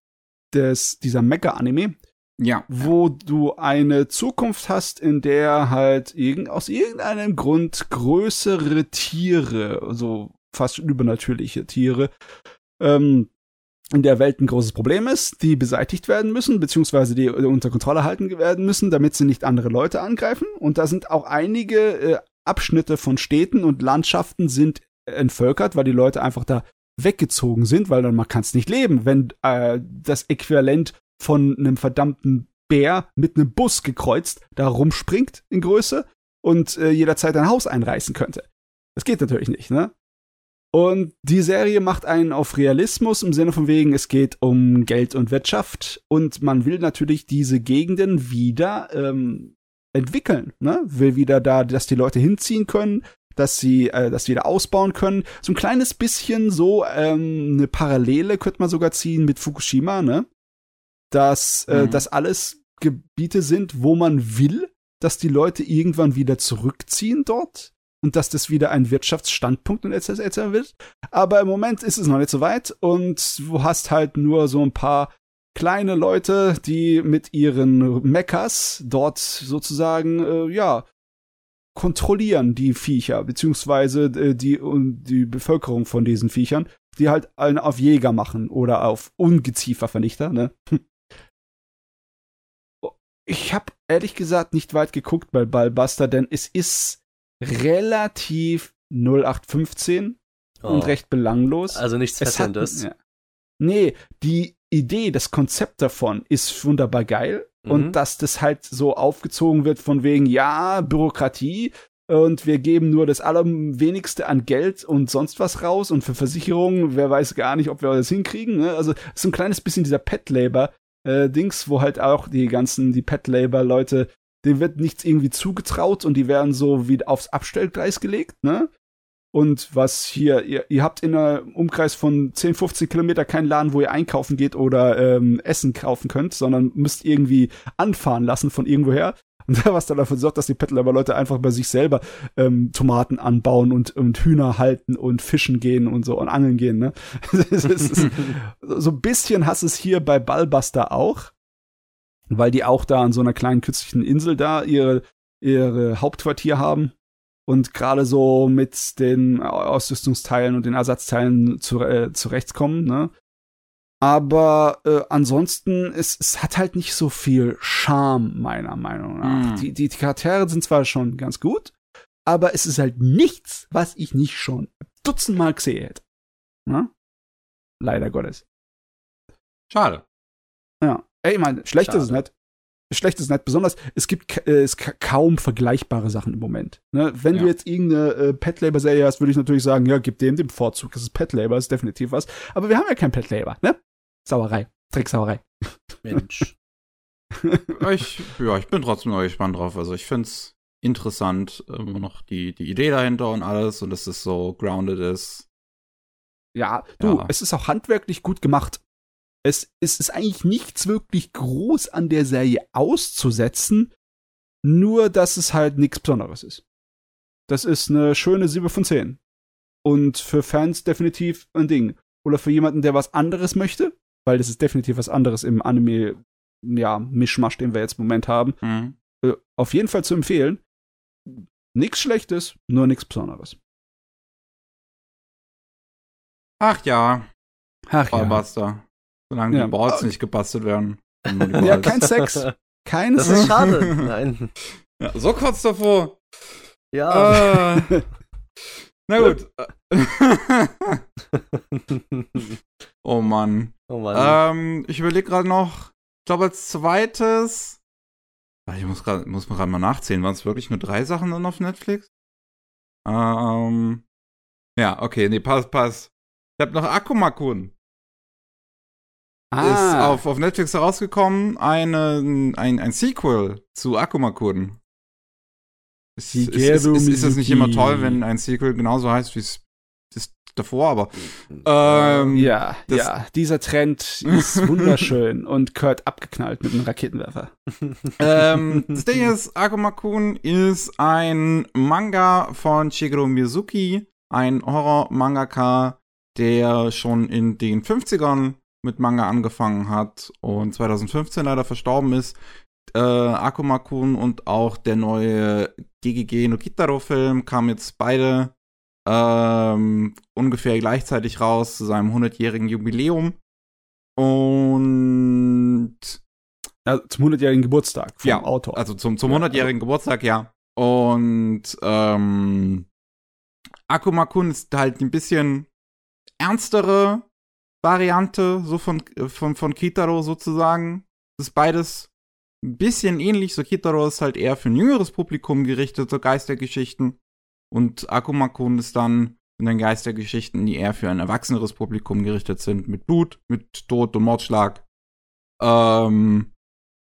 des, dieser Mecha-Anime.
Ja.
Wo du eine Zukunft hast, in der halt irgend, aus irgendeinem Grund größere Tiere, also fast übernatürliche Tiere, ähm, in der Welt ein großes Problem ist, die beseitigt werden müssen, beziehungsweise die unter Kontrolle halten werden müssen, damit sie nicht andere Leute angreifen. Und da sind auch einige äh, Abschnitte von Städten und Landschaften sind entvölkert, weil die Leute einfach da weggezogen sind, weil dann man kann es nicht leben, wenn äh, das Äquivalent von einem verdammten Bär mit einem Bus gekreuzt da rumspringt in Größe und äh, jederzeit ein Haus einreißen könnte. Das geht natürlich nicht, ne? Und die Serie macht einen auf Realismus im Sinne von wegen, es geht um Geld und Wirtschaft und man will natürlich diese Gegenden wieder ähm, entwickeln, ne? Will wieder da, dass die Leute hinziehen können, dass sie äh, das wieder ausbauen können. So ein kleines bisschen so ähm, eine Parallele könnte man sogar ziehen mit Fukushima, ne? Dass äh, mhm. das alles Gebiete sind, wo man will, dass die Leute irgendwann wieder zurückziehen dort und dass das wieder ein Wirtschaftsstandpunkt und etc. etc. wird. Aber im Moment ist es noch nicht so weit und du hast halt nur so ein paar kleine Leute, die mit ihren Mechas dort sozusagen, äh, ja, kontrollieren die Viecher, beziehungsweise äh, die, die Bevölkerung von diesen Viechern, die halt einen auf Jäger machen oder auf Ungeziefervernichter, ne? Ich habe ehrlich gesagt nicht weit geguckt bei Ballbuster, denn es ist relativ 0815 oh. und recht belanglos.
Also nichts Fesselndes.
Ja. Nee, die Idee, das Konzept davon ist wunderbar geil. Mhm. Und dass das halt so aufgezogen wird von wegen, ja, Bürokratie, und wir geben nur das allerwenigste an Geld und sonst was raus und für Versicherungen, wer weiß gar nicht, ob wir das hinkriegen. Ne? Also so ein kleines bisschen dieser Pet Labor äh, Dings, wo halt auch die ganzen die Pet Labor Leute denen wird nichts irgendwie zugetraut und die werden so wie aufs Abstellgleis gelegt, ne? Und was hier, ihr, ihr habt in einem Umkreis von 10, 15 Kilometer keinen Laden, wo ihr einkaufen geht oder ähm, Essen kaufen könnt, sondern müsst irgendwie anfahren lassen von irgendwoher. [laughs] Und was dann dafür sorgt, dass die Pettler Leute einfach bei sich selber ähm, Tomaten anbauen und, und Hühner halten und fischen gehen und so und angeln gehen. Ne? [laughs] [laughs] so ein bisschen hast es hier bei Ballbuster auch weil die auch da an so einer kleinen künstlichen Insel da ihre, ihre Hauptquartier haben. und gerade so mit den Ausrüstungsteilen und den Ersatzteilen zu, äh, zurechtkommen, ne? Aber äh, ansonsten, es, es hat halt nicht so viel Charme, meiner Meinung nach. Mm. Die, die, die Charaktere sind zwar schon ganz gut, aber es ist halt nichts, was ich nicht schon dutzendmal gesehen hätte. Ne? Leider Gottes.
Schade.
Ja. Ey, ich meine, schlecht Schade. ist es nicht. Schlecht ist es nicht. Besonders, es gibt äh, es kaum vergleichbare Sachen im Moment. Ne? Wenn ja. du jetzt irgendeine äh, Pet Labor Serie hast, würde ich natürlich sagen, ja, gib dem den Vorzug. Das ist Pet Labor, ist definitiv was. Aber wir haben ja kein Pet Labor, ne? Sauerei. Drecksauerei.
Mensch. [laughs]
ich, ja, ich bin trotzdem noch gespannt drauf. Also ich finde es interessant, immer noch die, die Idee dahinter und alles und dass es so grounded ist.
Ja, du, ja. es ist auch handwerklich gut gemacht. Es, es ist eigentlich nichts wirklich groß an der Serie auszusetzen, nur dass es halt nichts Besonderes ist. Das ist eine schöne 7 von 10. Und für Fans definitiv ein Ding. Oder für jemanden, der was anderes möchte, weil das ist definitiv was anderes im Anime, ja, Mischmasch, den wir jetzt im Moment haben. Mhm. Äh, auf jeden Fall zu empfehlen. Nichts Schlechtes, nur nichts Besonderes.
Ach ja.
Ach
Ballbuster. ja. Solange ja. die Boards nicht gebastelt werden.
ja, kein Sex. Kein
das Sex. Das ist schade. [laughs] Nein.
Ja, so kurz davor.
Ja.
Äh, na gut. [laughs] oh Mann.
Oh Mann.
Ähm, ich überlege gerade noch, ich glaube als zweites, ah, ich muss gerade muss gerade mal nachzählen, waren es wirklich nur drei Sachen dann auf Netflix? Ähm, ja, okay, nee, pass, pass. Ich habe noch Akumakun. Ah. Ist auf, auf Netflix herausgekommen, eine, ein, ein Sequel zu Akumakun. Ist, ist, ist, ist, ist es nicht immer toll, wenn ein Sequel genauso heißt wie es davor, aber ähm,
ja, ja, dieser Trend ist [laughs] wunderschön und Kurt abgeknallt mit einem Raketenwerfer.
ähm, [laughs] das Ding ist, Akumakun ist ein Manga von Shigeru Mizuki, ein Horror-Mangaka, der schon in den 50ern mit Manga angefangen hat und 2015 leider verstorben ist. Äh, Akumakun und auch der neue GGG no Kitaro-Film kamen jetzt beide ähm, ungefähr gleichzeitig raus zu seinem 100-jährigen Jubiläum. Und
ja, zum 100-jährigen Geburtstag
vom ja, Autor. Also zum, zum 100-jährigen ja. Geburtstag, ja. Und ähm, Akumakun ist halt ein bisschen ernstere Variante, so von, von, von Kitaro sozusagen. Das ist beides ein bisschen ähnlich. So Kitaro ist halt eher für ein jüngeres Publikum gerichtet, so Geistergeschichten. Und Akumakun ist dann in den Geistergeschichten, die eher für ein erwachseneres Publikum gerichtet sind, mit Blut, mit Tod und Mordschlag. Ähm,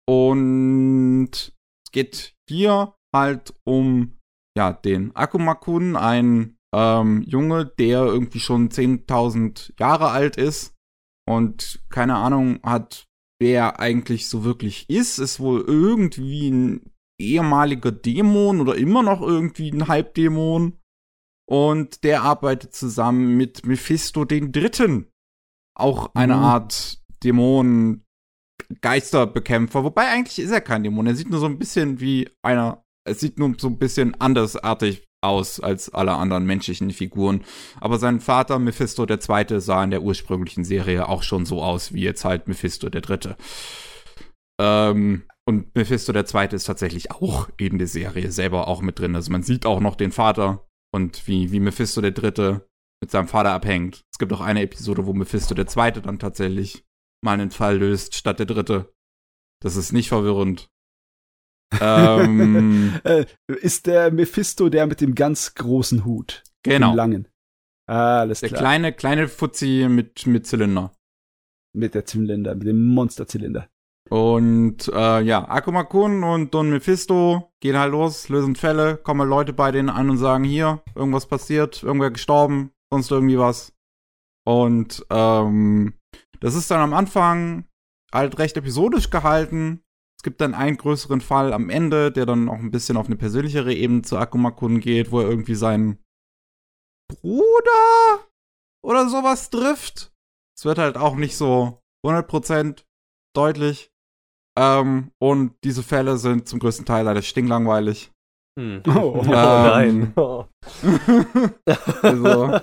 und es geht hier halt um ja, den Akumakun, ein ähm, Junge, der irgendwie schon 10.000 Jahre alt ist und keine Ahnung hat, wer eigentlich so wirklich ist, ist wohl irgendwie ein ehemaliger Dämon oder immer noch irgendwie ein Halbdämon. Und der arbeitet zusammen mit Mephisto den Dritten. Auch eine mhm. Art Dämon, Geisterbekämpfer. Wobei eigentlich ist er kein Dämon. Er sieht nur so ein bisschen wie einer. Er sieht nur so ein bisschen andersartig aus als alle anderen menschlichen Figuren. Aber sein Vater, Mephisto Zweite, sah in der ursprünglichen Serie auch schon so aus wie jetzt halt Mephisto der Dritte. Ähm, und Mephisto Zweite ist tatsächlich auch in der Serie selber auch mit drin. Also man sieht auch noch den Vater und wie, wie Mephisto der Dritte mit seinem Vater abhängt. Es gibt auch eine Episode, wo Mephisto Zweite dann tatsächlich mal einen Fall löst, statt der Dritte. Das ist nicht verwirrend.
Ähm, [laughs] äh, ist der Mephisto der mit dem ganz großen Hut?
Genau.
Dem langen. Alles
der klar. Der kleine, kleine Fuzzi mit, mit Zylinder.
Mit der Zylinder, mit dem Monsterzylinder.
Und äh, ja, Akumakun und Don Mephisto gehen halt los, lösen Fälle, kommen Leute bei denen an und sagen, hier, irgendwas passiert, irgendwer gestorben, sonst irgendwie was. Und ähm, das ist dann am Anfang halt recht episodisch gehalten. Es gibt dann einen größeren Fall am Ende, der dann auch ein bisschen auf eine persönlichere Ebene zu Akumakun geht, wo er irgendwie seinen Bruder oder sowas trifft. Es wird halt auch nicht so 100% deutlich. Ähm, und diese Fälle sind zum größten Teil leider stinklangweilig.
Hm. Oh, oh ähm, nein. Oh. [laughs]
also,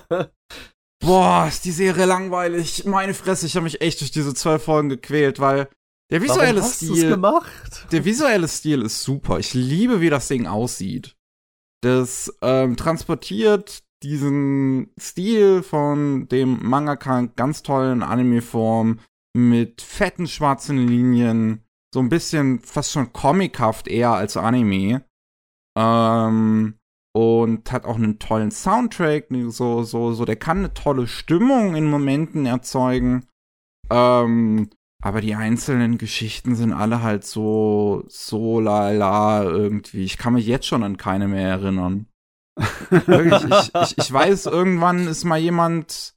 boah, ist die Serie langweilig. Meine Fresse, ich habe mich echt durch diese zwölf Folgen gequält, weil der visuelle
Warum
hast Stil.
gemacht?
Der visuelle Stil ist super. Ich liebe, wie das Ding aussieht. Das ähm, transportiert diesen Stil von dem Mangaka ganz tollen Anime-Form mit fetten schwarzen Linien, so ein bisschen fast schon comichaft eher als Anime. Ähm, und hat auch einen tollen Soundtrack, so, so, so, der kann eine tolle Stimmung in Momenten erzeugen. Ähm, aber die einzelnen Geschichten sind alle halt so, so lala irgendwie. Ich kann mich jetzt schon an keine mehr erinnern. Wirklich, ich, [laughs] ich, ich weiß, irgendwann ist mal jemand,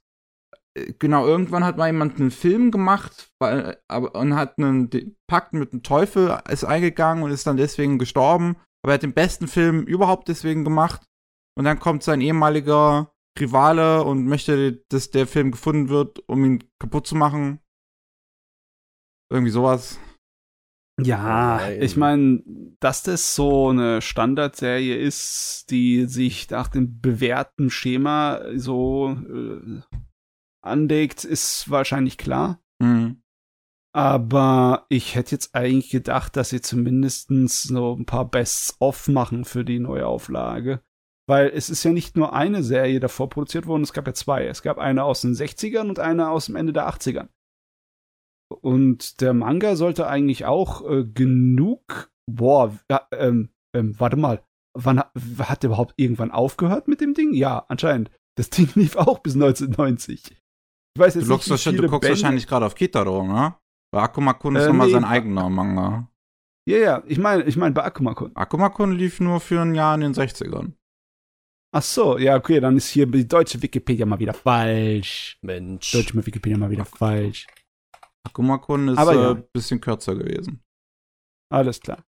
äh, genau, irgendwann hat mal jemand einen Film gemacht weil, aber, und hat einen Pakt mit dem Teufel, ist eingegangen und ist dann deswegen gestorben. Aber er hat den besten Film überhaupt deswegen gemacht. Und dann kommt sein ehemaliger Rivale und möchte, dass der Film gefunden wird, um ihn kaputt zu machen. Irgendwie sowas.
Ja, Nein. ich meine, dass das so eine Standardserie ist, die sich nach dem bewährten Schema so äh, anlegt, ist wahrscheinlich klar. Mhm. Aber ich hätte jetzt eigentlich gedacht, dass sie zumindest so ein paar Bests-of machen für die neue Auflage. Weil es ist ja nicht nur eine Serie davor produziert worden, es gab ja zwei. Es gab eine aus den 60ern und eine aus dem Ende der 80ern. Und der Manga sollte eigentlich auch äh, genug. Boah, ja, ähm, ähm, warte mal. Wann hat der überhaupt irgendwann aufgehört mit dem Ding? Ja, anscheinend. Das [laughs] Ding lief auch bis 1990. Ich
weiß jetzt du, nicht, wie du guckst Bände. wahrscheinlich gerade auf Kitaro, ne? Bei Akuma-kun ist äh, nochmal nee, sein eigener Manga.
Ja, ja, ich meine, ich meine bei Akuma-kun.
Akuma-kun lief nur für ein Jahr in den 60ern.
Ach so, ja, okay, dann ist hier die deutsche Wikipedia mal wieder falsch.
Mensch.
Deutsche Wikipedia mal wieder falsch.
Akuma-kun ist ein ja. äh, bisschen kürzer gewesen.
Alles klar.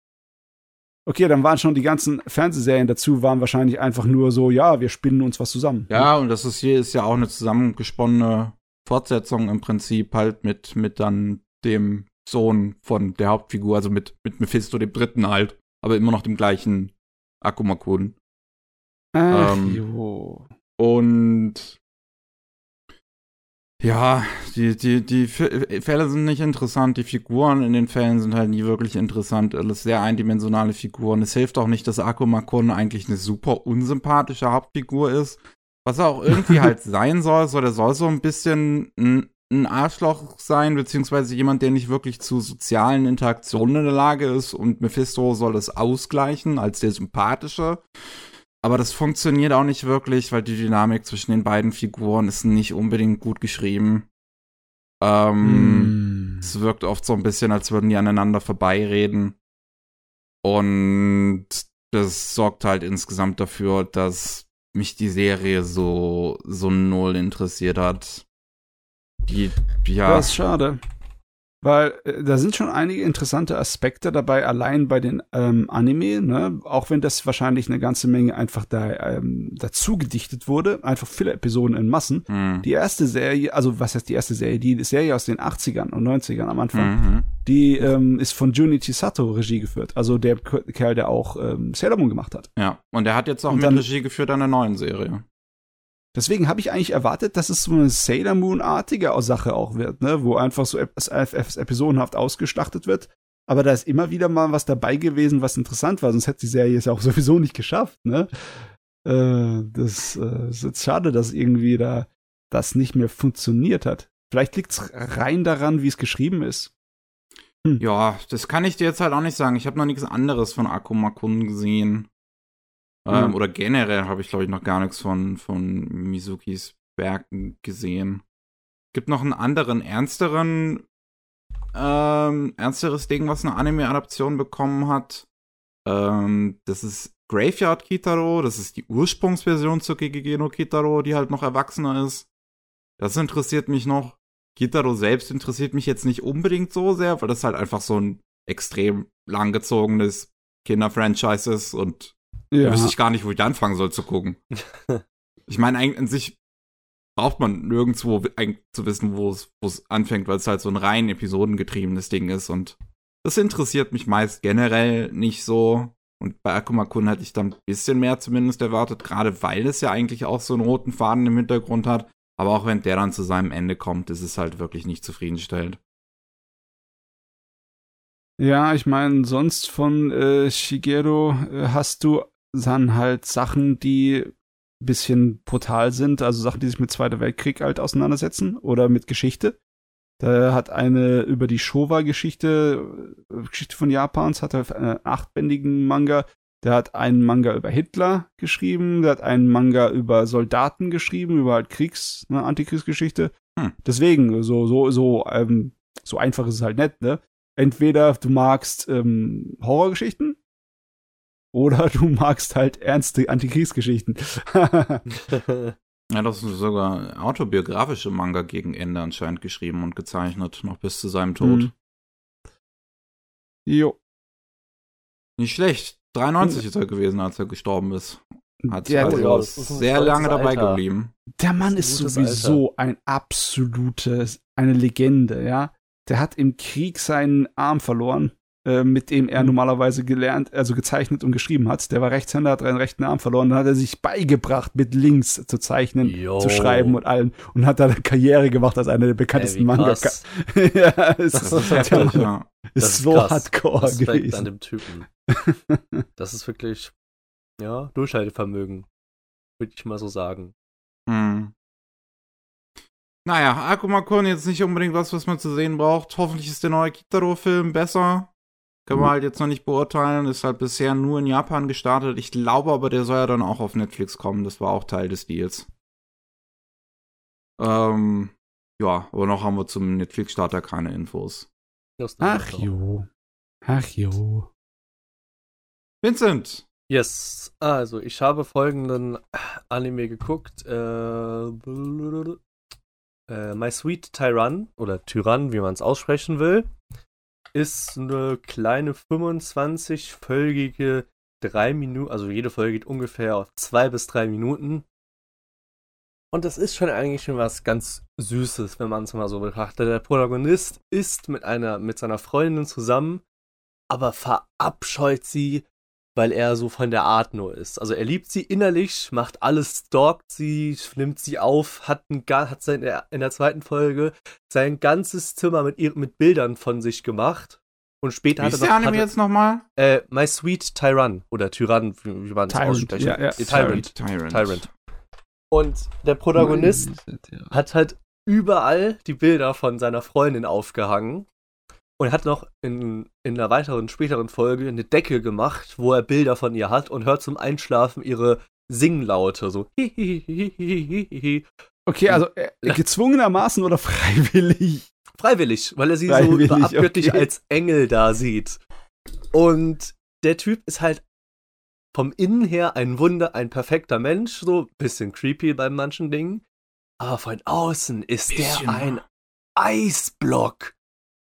Okay, dann waren schon die ganzen Fernsehserien dazu, waren wahrscheinlich einfach nur so, ja, wir spinnen uns was zusammen.
Ja, und das ist hier ist ja auch eine zusammengesponnene Fortsetzung im Prinzip halt mit, mit dann dem Sohn von der Hauptfigur, also mit, mit Mephisto dem Dritten halt, aber immer noch dem gleichen Akuma-kun.
ähm, jo.
Und ja, die, die, die Fälle sind nicht interessant, die Figuren in den Fällen sind halt nie wirklich interessant, alles sehr eindimensionale Figuren. Es hilft auch nicht, dass Akuma Kun eigentlich eine super unsympathische Hauptfigur ist. Was er auch irgendwie [laughs] halt sein soll, so der soll so ein bisschen ein, ein Arschloch sein, beziehungsweise jemand, der nicht wirklich zu sozialen Interaktionen in der Lage ist und Mephisto soll das ausgleichen als der sympathische. Aber das funktioniert auch nicht wirklich, weil die Dynamik zwischen den beiden Figuren ist nicht unbedingt gut geschrieben. Ähm, mm. Es wirkt oft so ein bisschen, als würden die aneinander vorbeireden. Und das sorgt halt insgesamt dafür, dass mich die Serie so, so null interessiert hat.
Die, ja. Das ist schade. Weil äh, da sind schon einige interessante Aspekte dabei, allein bei den ähm, Anime, ne? auch wenn das wahrscheinlich eine ganze Menge einfach da ähm, dazu gedichtet wurde, einfach viele Episoden in Massen. Mhm. Die erste Serie, also was heißt die erste Serie? Die Serie aus den 80ern und 90ern am Anfang, mhm. die ähm, ist von Junichi Sato Regie geführt, also der Kerl, der auch ähm, Sailor Moon gemacht hat.
Ja, und der hat jetzt auch mit Regie geführt an der neuen Serie.
Deswegen habe ich eigentlich erwartet, dass es so eine Sailor Moon-artige Sache auch wird, ne? wo einfach so etwas episodenhaft ausgeschlachtet wird. Aber da ist immer wieder mal was dabei gewesen, was interessant war, sonst hätte die Serie es ja auch [laughs] sowieso nicht geschafft. Ne? Äh, das äh, ist jetzt schade, dass irgendwie da das nicht mehr funktioniert hat. Vielleicht liegt es rein daran, wie es geschrieben ist.
Hm. Ja, das kann ich dir jetzt halt auch nicht sagen. Ich habe noch nichts anderes von Akuma Kun gesehen. Ähm, mhm. Oder generell habe ich, glaube ich, noch gar nichts von, von Mizukis Werken gesehen. Gibt noch einen anderen, ernsteren, ähm, ernsteres Ding, was eine Anime-Adaption bekommen hat. Ähm, das ist Graveyard Kitaro. Das ist die Ursprungsversion zu Gegege no Kitaro, die halt noch erwachsener ist. Das interessiert mich noch. Kitaro selbst interessiert mich jetzt nicht unbedingt so sehr, weil das halt einfach so ein extrem langgezogenes Kinderfranchise ist und ja. Da wüsste ich gar nicht, wo ich anfangen soll zu gucken. [laughs] ich meine, eigentlich an sich braucht man nirgendwo zu wissen, wo es anfängt, weil es halt so ein rein episodengetriebenes Ding ist und das interessiert mich meist generell nicht so. Und bei Akuma-kun hätte ich dann ein bisschen mehr zumindest erwartet, gerade weil es ja eigentlich auch so einen roten Faden im Hintergrund hat. Aber auch wenn der dann zu seinem Ende kommt, ist es halt wirklich nicht zufriedenstellend.
Ja, ich meine, sonst von äh, Shigeru äh, hast du dann halt Sachen, die ein bisschen brutal sind, also Sachen, die sich mit Zweiter Weltkrieg halt auseinandersetzen oder mit Geschichte. Der hat eine über die Showa-Geschichte, äh, Geschichte von Japans, hat er einen achtbändigen Manga. Der hat einen Manga über Hitler geschrieben, der hat einen Manga über Soldaten geschrieben, über halt Kriegs, ne, Antikriegsgeschichte. Hm. Deswegen, so, so, so, ähm, so einfach ist es halt nett, ne? Entweder du magst ähm, Horrorgeschichten oder [laughs] du magst halt ernste Antikriegsgeschichten. [laughs]
Ja, das ist sogar autobiografische Manga gegen Ende anscheinend geschrieben und gezeichnet, noch bis zu seinem Tod. Mhm.
Jo.
Nicht schlecht. 93 mhm. ist er gewesen, als er gestorben ist. Hat
der,
also der, sehr lange dabei Alter. geblieben.
Der Mann ist sowieso Alter. ein absolutes, eine Legende, ja. Der hat im Krieg seinen Arm verloren äh, mit dem er mhm. normalerweise gelernt, also gezeichnet und geschrieben hat. Der war Rechtshänder, hat einen rechten Arm verloren. Dann hat er sich beigebracht, mit links zu zeichnen, Yo. zu schreiben und allem. Und hat dann eine Karriere gemacht als einer der bekanntesten Manga. [laughs] ja, ist, das ist, heftig, ja. ist, ist so krass. hardcore Respekt gewesen.
an dem Typen. [laughs] das ist wirklich, ja, Durchhaltevermögen. Würde ich mal so sagen.
Hm. Naja, Akuma-kun jetzt nicht unbedingt was, was man zu sehen braucht. Hoffentlich ist der neue Kitaro-Film besser. Kann man mhm. halt jetzt noch nicht beurteilen. Ist halt bisher nur in Japan gestartet. Ich glaube aber, der soll ja dann auch auf Netflix kommen. Das war auch Teil des Deals. Ähm, ja, aber noch haben wir zum Netflix-Starter keine Infos.
Ach jo. Ach jo.
Vincent.
Yes. Also, ich habe folgenden Anime geguckt. Äh, äh, My Sweet Tyrann oder Tyrann, wie man es aussprechen will ist eine kleine 25-folgige 3 Minuten, also jede Folge geht ungefähr auf 2 bis 3 Minuten. Und das ist schon eigentlich schon was ganz Süßes, wenn man es mal so betrachtet. Der Protagonist ist mit einer, mit seiner Freundin zusammen, aber verabscheut sie weil er so von der Art nur ist. Also er liebt sie innerlich, macht alles, stalkt sie, nimmt sie auf, hat, ein, hat sein, in der zweiten Folge sein ganzes Zimmer mit, ihr, mit Bildern von sich gemacht. Und später
wie
hat
er noch. der Anime jetzt nochmal?
Äh, My Sweet Tyrann oder Tyrann, wie man es ausspricht.
Ja, ja.
Tyrant. Tyrant. Tyrant. Und der Protagonist hat halt überall die Bilder von seiner Freundin aufgehangen und hat noch in, in einer weiteren, späteren Folge eine Decke gemacht, wo er Bilder von ihr hat und hört zum Einschlafen ihre Singlaute, so
Okay, also äh, gezwungenermaßen oder [laughs] freiwillig?
Freiwillig, weil er sie freiwillig, so abgöttisch okay. als Engel da sieht. Und der Typ ist halt vom Innen her ein Wunder, ein perfekter Mensch, so bisschen creepy bei manchen Dingen. Aber von außen ist bisschen. der ein Eisblock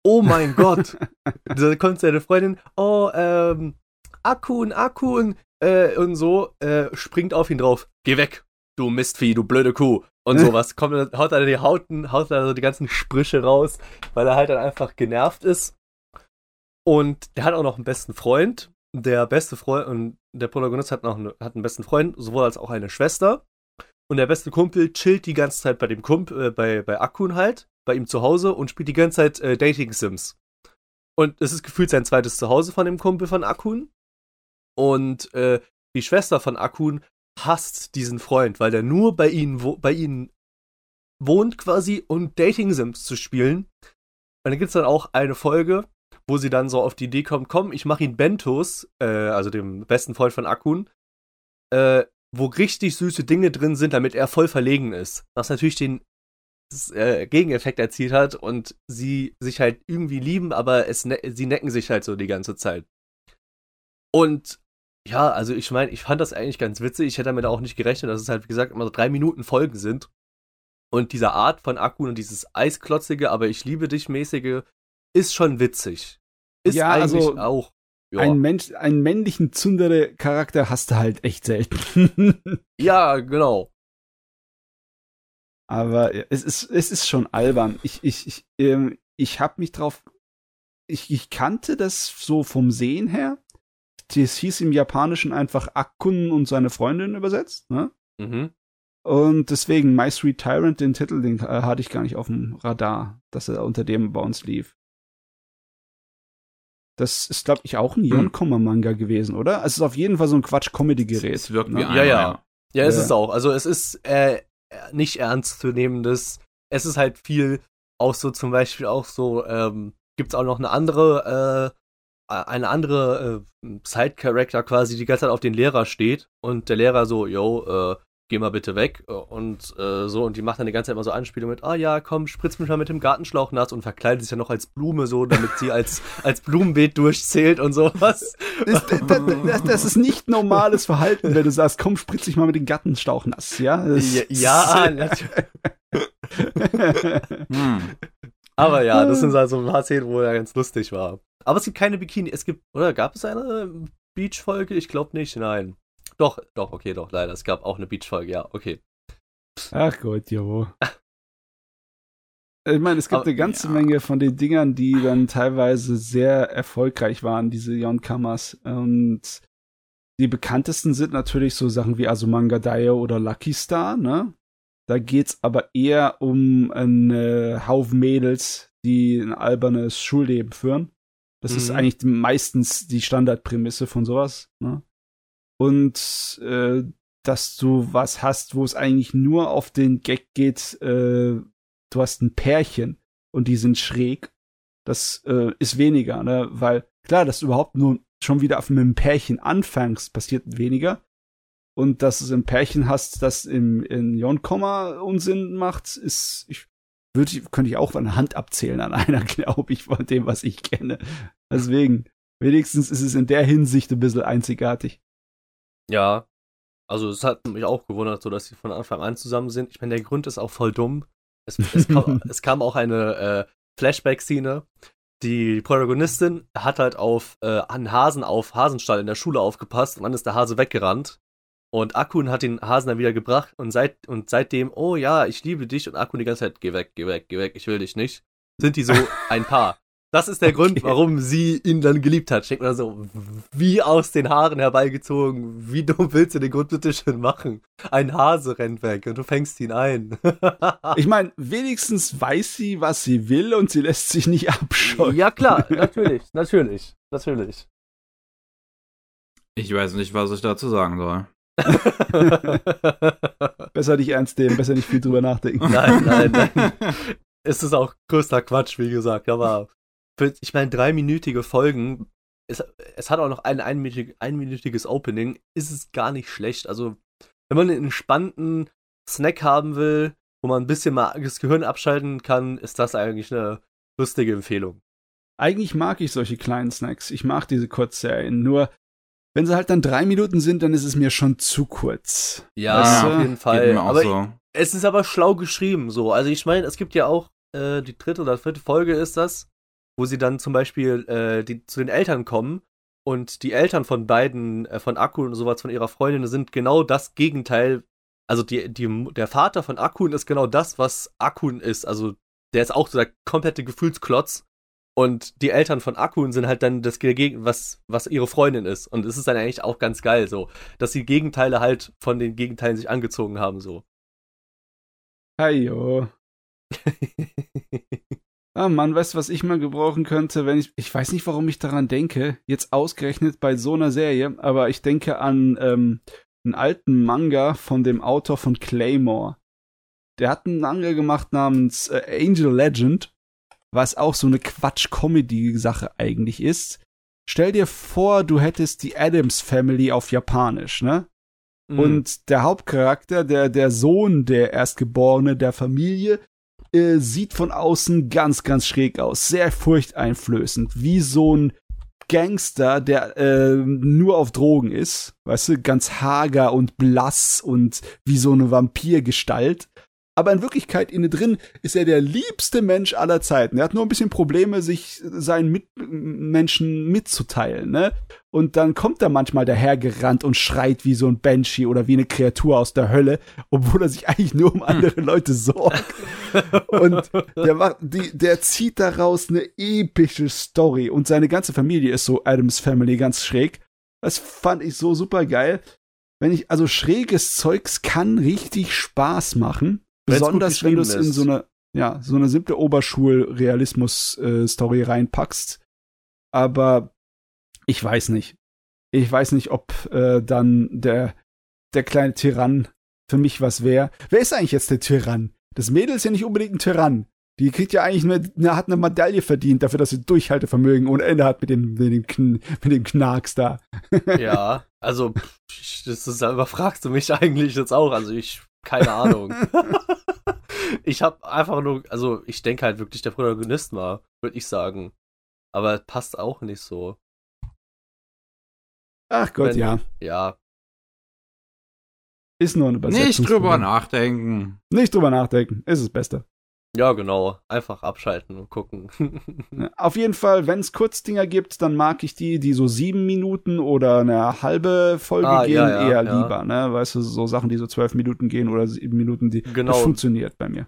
oh mein Gott. da kommt seine Freundin, oh, ähm, Akun, Akun, äh, und so, äh, springt auf ihn drauf. Geh weg, du Mistvieh, du blöde Kuh. Und [laughs] sowas. Kommt, haut er die Hauten, haut er so die ganzen Sprüche raus, weil er halt dann einfach genervt ist. Und der hat auch noch einen besten Freund. Der beste Freund, und der Protagonist hat noch einen, hat einen besten Freund, sowohl als auch eine Schwester. Und der beste Kumpel chillt die ganze Zeit bei dem Kumpel, äh, bei, bei Akun halt bei ihm zu Hause und spielt die ganze Zeit äh, Dating Sims. Und es ist gefühlt sein zweites Zuhause von dem Kumpel von Akun. Und äh, die Schwester von Akun hasst diesen Freund, weil der nur bei ihnen, wo, bei ihnen wohnt quasi und Dating Sims zu spielen. Und dann gibt es dann auch eine Folge, wo sie dann so auf die Idee kommt, komm, ich mache ihn Bentos, äh, also dem besten Freund von Akun, äh, wo richtig süße Dinge drin sind, damit er voll verlegen ist. Was natürlich den äh, Gegeneffekt erzielt hat und sie sich halt irgendwie lieben, aber es ne sie necken sich halt so die ganze Zeit. Und ja, also ich meine, ich fand das eigentlich ganz witzig. Ich hätte damit auch nicht gerechnet, dass es halt, wie gesagt, immer so drei Minuten Folgen sind. Und diese Art von Akku und dieses eisklotzige, aber ich liebe dich mäßige, ist schon witzig. Ist ja, eigentlich also auch.
Ja. Ein Mensch, einen männlichen Zundere-Charakter hast du halt echt selten.
ja, genau.
Aber es ist, es ist schon albern. Ich, ich, ich, ähm, ich habe mich drauf. Ich, ich kannte das so vom Sehen her. das hieß im Japanischen einfach Akun und seine Freundin übersetzt, ne?
Mhm.
Und deswegen My Sweet Tyrant, den Titel, den äh, hatte ich gar nicht auf dem Radar, dass er unter dem bei uns lief. Das ist, glaube ich, auch ein
Hm.
Yon-Komma-Manga gewesen, oder? Es ist auf jeden Fall so ein Quatsch-Comedy-Gerät.
Es wirkt wie
ne?
einer,
Ja, ja. Ja, es
Ja.
ist auch. Also es ist äh, nicht ernstzunehmendes. Es ist halt viel, auch so zum Beispiel auch so, ähm, gibt's auch noch eine andere, äh, eine andere äh, Side-Character quasi, die ganze Zeit auf den Lehrer steht und der Lehrer so, yo, äh, geh mal bitte weg und äh, so und die macht dann die ganze Zeit immer so Anspielungen mit, ah ja, komm, spritz mich mal mit dem Gartenschlauch nass und verkleidet sich ja noch als Blume so, damit sie als, [laughs] als Blumenbeet durchzählt und sowas.
Das, das, das, das ist nicht normales Verhalten, wenn du sagst, komm, spritz dich mal mit dem Gartenstauch nass, ja? Das,
Ja, ja [laughs] natürlich.
Hm.
Aber ja, das sind halt so ein paar Szenen, wo er ganz lustig war. Aber es gibt keine Bikini. Es gibt, oder gab es eine Beach-Folge? Ich glaube nicht, nein. Doch, doch, okay, doch, leider. Es gab auch eine Beach-Folge, ja, okay.
Ach Gott, jo. [laughs] Ich meine, es gibt
Aber-
eine ganze
ja.
Menge von den Dingern, die dann teilweise sehr erfolgreich waren, diese Yon-Kamas. Und die bekanntesten sind natürlich so Sachen wie Azumanga Daioh oder Lucky Star, ne? Da geht's aber eher um einen Haufen Mädels, die ein albernes Schulleben führen. Das ist
Mhm.
eigentlich meistens die Standardprämisse von sowas, ne? Und äh, dass du was hast, wo es eigentlich nur auf den Gag geht, äh, du hast ein Pärchen und die sind schräg. Das äh, ist weniger, ne? Weil klar, dass du überhaupt nur schon wieder auf einem Pärchen anfängst, passiert weniger. Und dass du ein Pärchen hast, das im in Yon-Komma Unsinn macht, ist, ich würde, könnte ich auch eine Hand abzählen an einer, [laughs] glaube ich, von dem, was ich kenne. Deswegen, wenigstens ist es in der Hinsicht ein bisschen einzigartig.
Ja. Also es hat mich auch gewundert, so dass sie von Anfang an zusammen sind. Ich meine, der Grund ist auch voll dumm. Es, es, kam, [laughs] es kam auch eine äh, Flashback-Szene. Die Protagonistin hat halt auf äh, einen Hasen auf Hasenstall in der Schule aufgepasst und dann ist der Hase weggerannt. Und Akun hat den Hasen dann wieder gebracht und, seit, und seitdem, oh ja, ich liebe dich und Akun die ganze Zeit, geh weg, geh weg, geh weg, ich will dich nicht, sind die so [laughs] ein Paar. Das ist der Grund,
Okay.
warum sie ihn dann geliebt hat. Steckt man so, wie aus den Haaren herbeigezogen. Wie dumm willst du den Grund bitte schön machen? Ein Hase rennt weg und du fängst ihn ein. [laughs]
Ich meine, wenigstens weiß sie, was sie will und sie lässt sich nicht abscheuen.
ja, klar, natürlich, natürlich, natürlich.
Ich weiß nicht, was ich dazu sagen soll. [laughs]
Besser nicht ernst nehmen, besser nicht viel drüber nachdenken.
nein, nein, nein. [laughs] Es ist auch größter Quatsch, wie gesagt. Aber für, ich meine, dreiminütige Folgen, es, es hat auch noch ein einminütig, einminütiges Opening, ist es gar nicht schlecht. Also, wenn man einen entspannten Snack haben will, wo man ein bisschen mal das Gehirn abschalten kann, ist das eigentlich eine lustige Empfehlung.
Eigentlich mag ich solche kleinen Snacks. Ich mag diese Kurzserien. Nur, wenn sie halt dann drei Minuten sind, dann ist es mir schon zu kurz.
Ja,
Weißt du?
auf jeden
Geht
Fall.
mir auch
Aber
so.
es ist aber schlau geschrieben, so. Also ich meine, es gibt ja auch äh, die dritte oder vierte Folge ist das, wo sie dann zum Beispiel äh, die, zu den Eltern kommen und die Eltern von beiden, äh, von Akun und sowas, von ihrer Freundin, sind genau das Gegenteil. Also die, die, der Vater von Akun ist genau das, was Akun ist. Also der ist auch so der komplette Gefühlsklotz. Und die Eltern von Akun sind halt dann das Gegen, was, was ihre Freundin ist. Und es ist dann eigentlich auch ganz geil, so, dass die Gegenteile halt von den Gegenteilen sich angezogen haben, so.
Heyo. [laughs] Ah Mann, weißt du, was ich mal gebrauchen könnte, wenn ich. Ich weiß nicht, warum ich daran denke, jetzt ausgerechnet bei so einer Serie, aber ich denke an ähm, einen alten Manga von dem Autor von Claymore. Der hat einen Manga gemacht namens äh, Angel Legend, was auch so eine Quatsch-Comedy-Sache eigentlich ist. Stell dir vor, du hättest die Adams Family auf Japanisch, ne?
Mhm.
Und der Hauptcharakter, der, der Sohn der Erstgeborene der Familie, äh, sieht von außen ganz, ganz schräg aus. Sehr furchteinflößend. Wie so ein Gangster, der äh, nur auf Drogen ist. Weißt du, ganz hager und blass und wie so eine Vampirgestalt. Aber in Wirklichkeit innen drin ist er der liebste Mensch aller Zeiten. Er hat nur ein bisschen Probleme, sich seinen Mitmenschen mitzuteilen, ne? Und dann kommt da manchmal dahergerannt und schreit wie so ein Banshee oder wie eine Kreatur aus der Hölle, obwohl er sich eigentlich nur um andere Leute sorgt. [laughs] Und der, macht, die, der zieht daraus eine epische Story und seine ganze Familie ist so Adams Family ganz schräg. Das fand ich so super geil. Wenn ich, also schräges Zeugs kann richtig Spaß machen. Wenn's besonders wenn du es in so eine, ja, so eine simple Oberschul-Realismus-Story reinpackst. Aber ich weiß nicht. Ich weiß nicht, ob äh, dann der, der kleine Tyrann für mich was wäre. Wer ist eigentlich jetzt der Tyrann? Das Mädel ist ja nicht unbedingt ein Tyrann. Die kriegt ja eigentlich eine, eine, hat eine Medaille verdient dafür, dass sie Durchhaltevermögen ohne Ende hat mit dem, mit dem, Kn mit dem Knarks da. [laughs]
ja, also, das ist, überfragst du mich eigentlich jetzt auch. Also ich, keine Ahnung. [laughs] ich habe einfach nur, also ich denke halt wirklich, der Protagonist war, würde ich sagen. Aber passt auch nicht so.
Ach Gott, Wenn, ja.
Ja.
Ist nur eine
Übersetzung. Nicht drüber nachdenken.
Nicht drüber nachdenken. Ist das Beste.
Ja, genau. Einfach abschalten und gucken. [laughs]
Auf jeden Fall, wenn es Kurzdinger gibt, dann mag ich die, die so sieben Minuten oder eine halbe Folge ah, gehen, ja, ja, eher ja. lieber. Ne? Weißt du, so Sachen, die so zwölf Minuten gehen oder sieben Minuten, die genau. das funktioniert bei mir.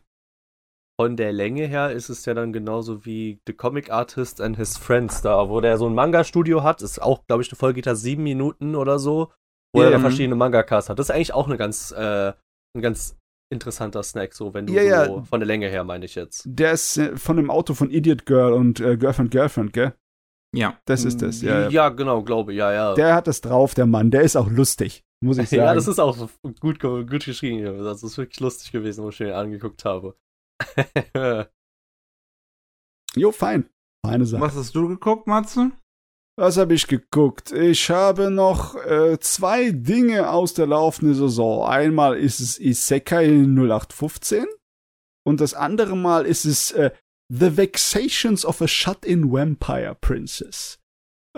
Von der Länge her ist es ja dann genauso wie The Comic Artist and His Friends da, wo der so ein Manga-Studio hat. Ist auch, glaube ich, eine Folge geht da sieben Minuten oder so, wo er verschiedene Mangakas hat. Das ist eigentlich auch eine ganz, äh, ein ganz interessanter Snack, so wenn du ja, so ja. von der Länge her meine ich jetzt.
Der ist äh, von dem Auto von Idiot Girl und äh, Girlfriend Girlfriend, gell?
Ja.
Das ist das, ja,
ja. Ja, genau, glaube ich, ja, ja.
Der hat das drauf, der Mann. Der ist auch lustig, muss ich sagen. [laughs]
ja, das ist auch gut, gut geschrieben. Das ist wirklich lustig gewesen, wo ich ihn angeguckt habe. [laughs]
jo, fein. Feine Sache.
Was hast du geguckt, Matze?
Was habe ich geguckt? Ich habe noch äh, zwei Dinge aus der laufenden Saison. Einmal ist es Isekai 0815 und das andere Mal ist es äh, The Vexations of a Shut-in Vampire Princess.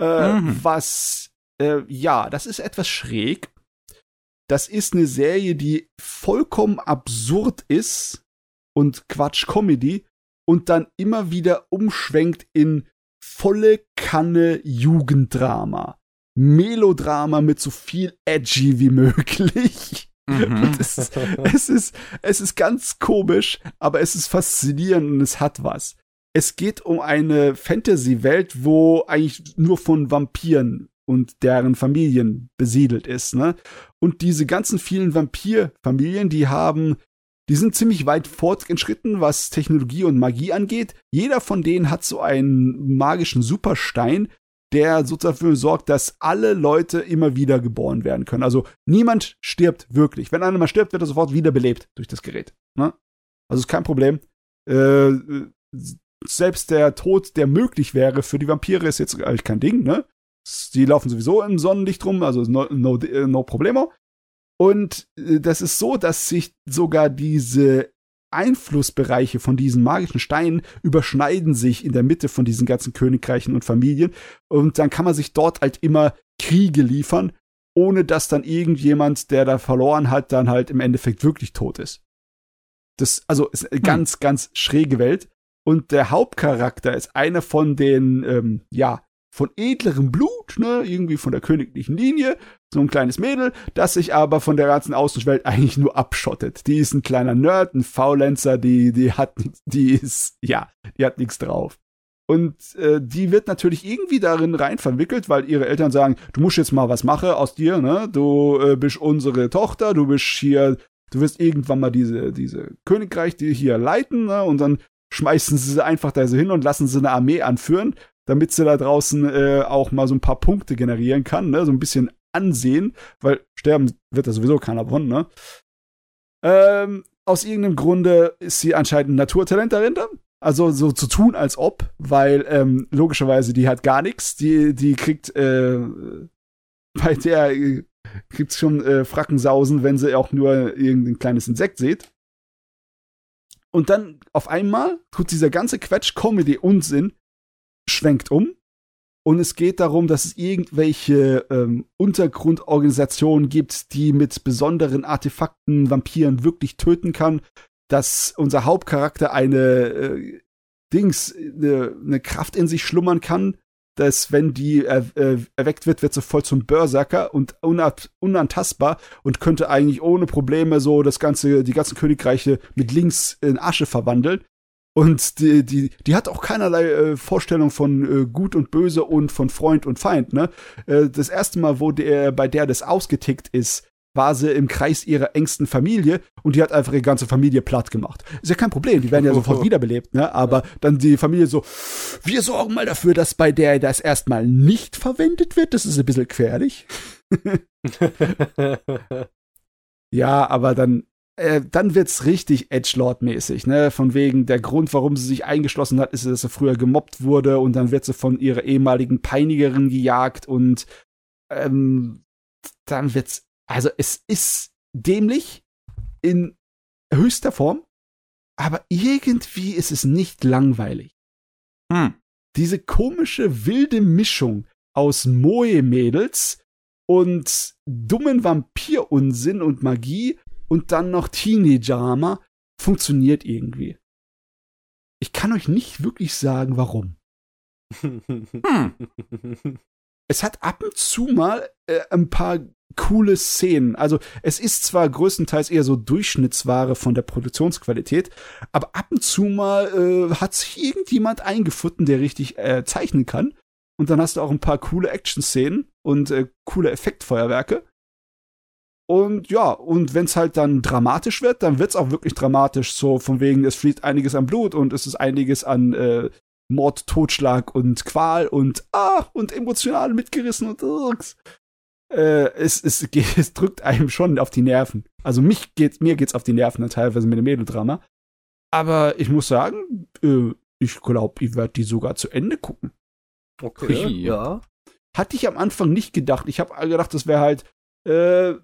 Äh, mhm. Was, äh, ja, das ist etwas schräg. Das ist eine Serie, die vollkommen absurd ist und Quatsch-Comedy und dann immer wieder umschwenkt in volle Kanne Jugenddrama. Melodrama mit so viel edgy wie möglich. Mhm. Es, ist, es, ist, es ist ganz komisch, aber es ist faszinierend und es hat was. Es geht um eine Fantasy-Welt, wo eigentlich nur von Vampiren und deren Familien besiedelt ist, ne? Und diese ganzen vielen Vampir-Familien, die haben die sind ziemlich weit fortgeschritten, was Technologie und Magie angeht. Jeder von denen hat so einen magischen Superstein, der sozusagen dafür sorgt, dass alle Leute immer wieder geboren werden können. Also niemand stirbt wirklich. Wenn einer mal stirbt, wird er sofort wiederbelebt durch das Gerät. Ne? Also ist kein Problem. Äh, selbst der Tod, der möglich wäre für die Vampire, ist jetzt eigentlich kein Ding. Ne? Die laufen sowieso im Sonnenlicht rum, also no, no, no problemo. Und äh, das ist so, dass sich sogar diese Einflussbereiche von diesen magischen Steinen überschneiden sich in der Mitte von diesen ganzen Königreichen und Familien. Und dann kann man sich dort halt immer Kriege liefern, ohne dass dann irgendjemand, der da verloren hat, dann halt im Endeffekt wirklich tot ist. Das, also, ist eine hm. ganz, ganz schräge Welt. Und der Hauptcharakter ist einer von den, ähm, ja, von edlerem Blut, ne, irgendwie von der königlichen Linie, so ein kleines Mädel, das sich aber von der ganzen Außenwelt eigentlich nur abschottet. Die ist ein kleiner Nerd, ein Faulenzer, die, die hat, die ist, ja, die hat nichts drauf. Und äh, die wird natürlich irgendwie darin rein verwickelt, weil ihre Eltern sagen, du musst jetzt mal was machen aus dir, ne? Du äh, bist unsere Tochter, du bist hier, du wirst irgendwann mal diese, diese Königreich die hier leiten, ne? Und dann schmeißen sie einfach da so hin und lassen sie eine Armee anführen, damit sie da draußen äh, auch mal so ein paar Punkte generieren kann, ne? So ein bisschen Ansehen, weil sterben wird da sowieso keiner von, ne? Ähm, aus irgendeinem Grunde ist sie anscheinend ein Naturtalent dahinter. Also so zu tun, als ob, weil ähm, logischerweise die hat gar nichts. Die, die kriegt äh, bei der äh, kriegt schon äh, Frackensausen, wenn sie auch nur irgendein kleines Insekt sieht. Und dann auf einmal tut dieser ganze Quatsch Comedy Unsinn schwenkt um und es geht darum, dass es irgendwelche ähm, Untergrundorganisationen gibt, die mit besonderen Artefakten Vampiren wirklich töten kann, dass unser Hauptcharakter eine äh, Dings, eine, eine Kraft in sich schlummern kann, dass wenn die er, äh, erweckt wird, wird sie voll zum Berserker und unantastbar und könnte eigentlich ohne Probleme so das ganze, die ganzen Königreiche mit links in Asche verwandeln. Und die, die, die hat auch keinerlei äh, Vorstellung von äh, Gut und Böse und von Freund und Feind, ne? Äh, das erste Mal, wo der, bei der das ausgetickt ist, war sie im Kreis ihrer engsten Familie und die hat einfach ihre ganze Familie platt gemacht. Ist ja kein Problem, die werden ja sofort [laughs] wiederbelebt, ne? Aber dann die Familie so, wir sorgen mal dafür, dass bei der das erstmal nicht verwendet wird. Das ist ein bisschen gefährlich. [laughs] ja, aber dann, äh, dann wird's richtig Edgelord-mäßig, ne? Von wegen der Grund, warum sie sich eingeschlossen hat, ist, dass sie früher gemobbt wurde und dann wird sie von ihrer ehemaligen Peinigerin gejagt und ähm, dann wird's also es ist dämlich in höchster Form, aber irgendwie ist es nicht langweilig. Hm. Diese komische wilde Mischung aus Moe-Mädels und dummen Vampirunsinn und Magie und dann noch Teenage-Drama funktioniert irgendwie. Ich kann euch nicht wirklich sagen, warum. hm. Es hat ab und zu mal äh, ein paar coole Szenen. Also es ist zwar größtenteils eher so Durchschnittsware von der Produktionsqualität, aber ab und zu mal äh, hat sich irgendjemand eingefunden, der richtig äh, zeichnen kann. Und dann hast du auch ein paar coole Action-Szenen und äh, coole Effektfeuerwerke. Und ja, und wenn es halt dann dramatisch wird, dann wird es auch wirklich dramatisch. So von wegen, es fließt einiges an Blut und es ist einiges an äh, Mord, Totschlag und Qual und ah und emotional mitgerissen und uh, äh, es, es, [laughs] es drückt einem schon auf die Nerven. Also mich geht's, mir geht's auf die Nerven teilweise mit dem Melodrama. Aber ich muss sagen, äh, ich glaube, ich werde die sogar zu Ende gucken.
Okay, ich, ja.
Hatte ich am Anfang nicht gedacht. Ich habe gedacht, das wäre halt äh,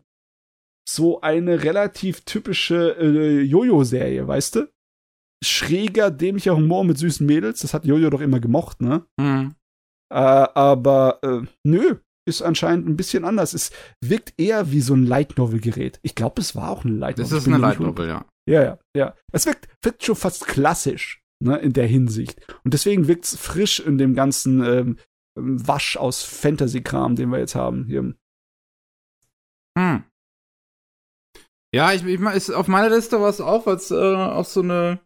so eine relativ typische äh, Jojo-Serie, weißt du? Schräger, dämlicher Humor mit süßen Mädels. Das hat Jojo doch immer gemocht, ne? Mhm. Äh, aber äh, nö, ist anscheinend ein bisschen anders. Es wirkt eher wie so ein Light Novel Gerät. Ich glaube, es war auch ein Light
Novel. Das ist eine Light Novel, ja.
Ja, ja, ja. Es wirkt, wirkt schon fast klassisch, ne, in der Hinsicht. Und deswegen wirkt es frisch in dem ganzen ähm, Wasch aus Fantasy-Kram, den wir jetzt haben hier.
Hm. Ja, ich, ich ist auf meiner Liste war es auch, weil es äh, auch so eine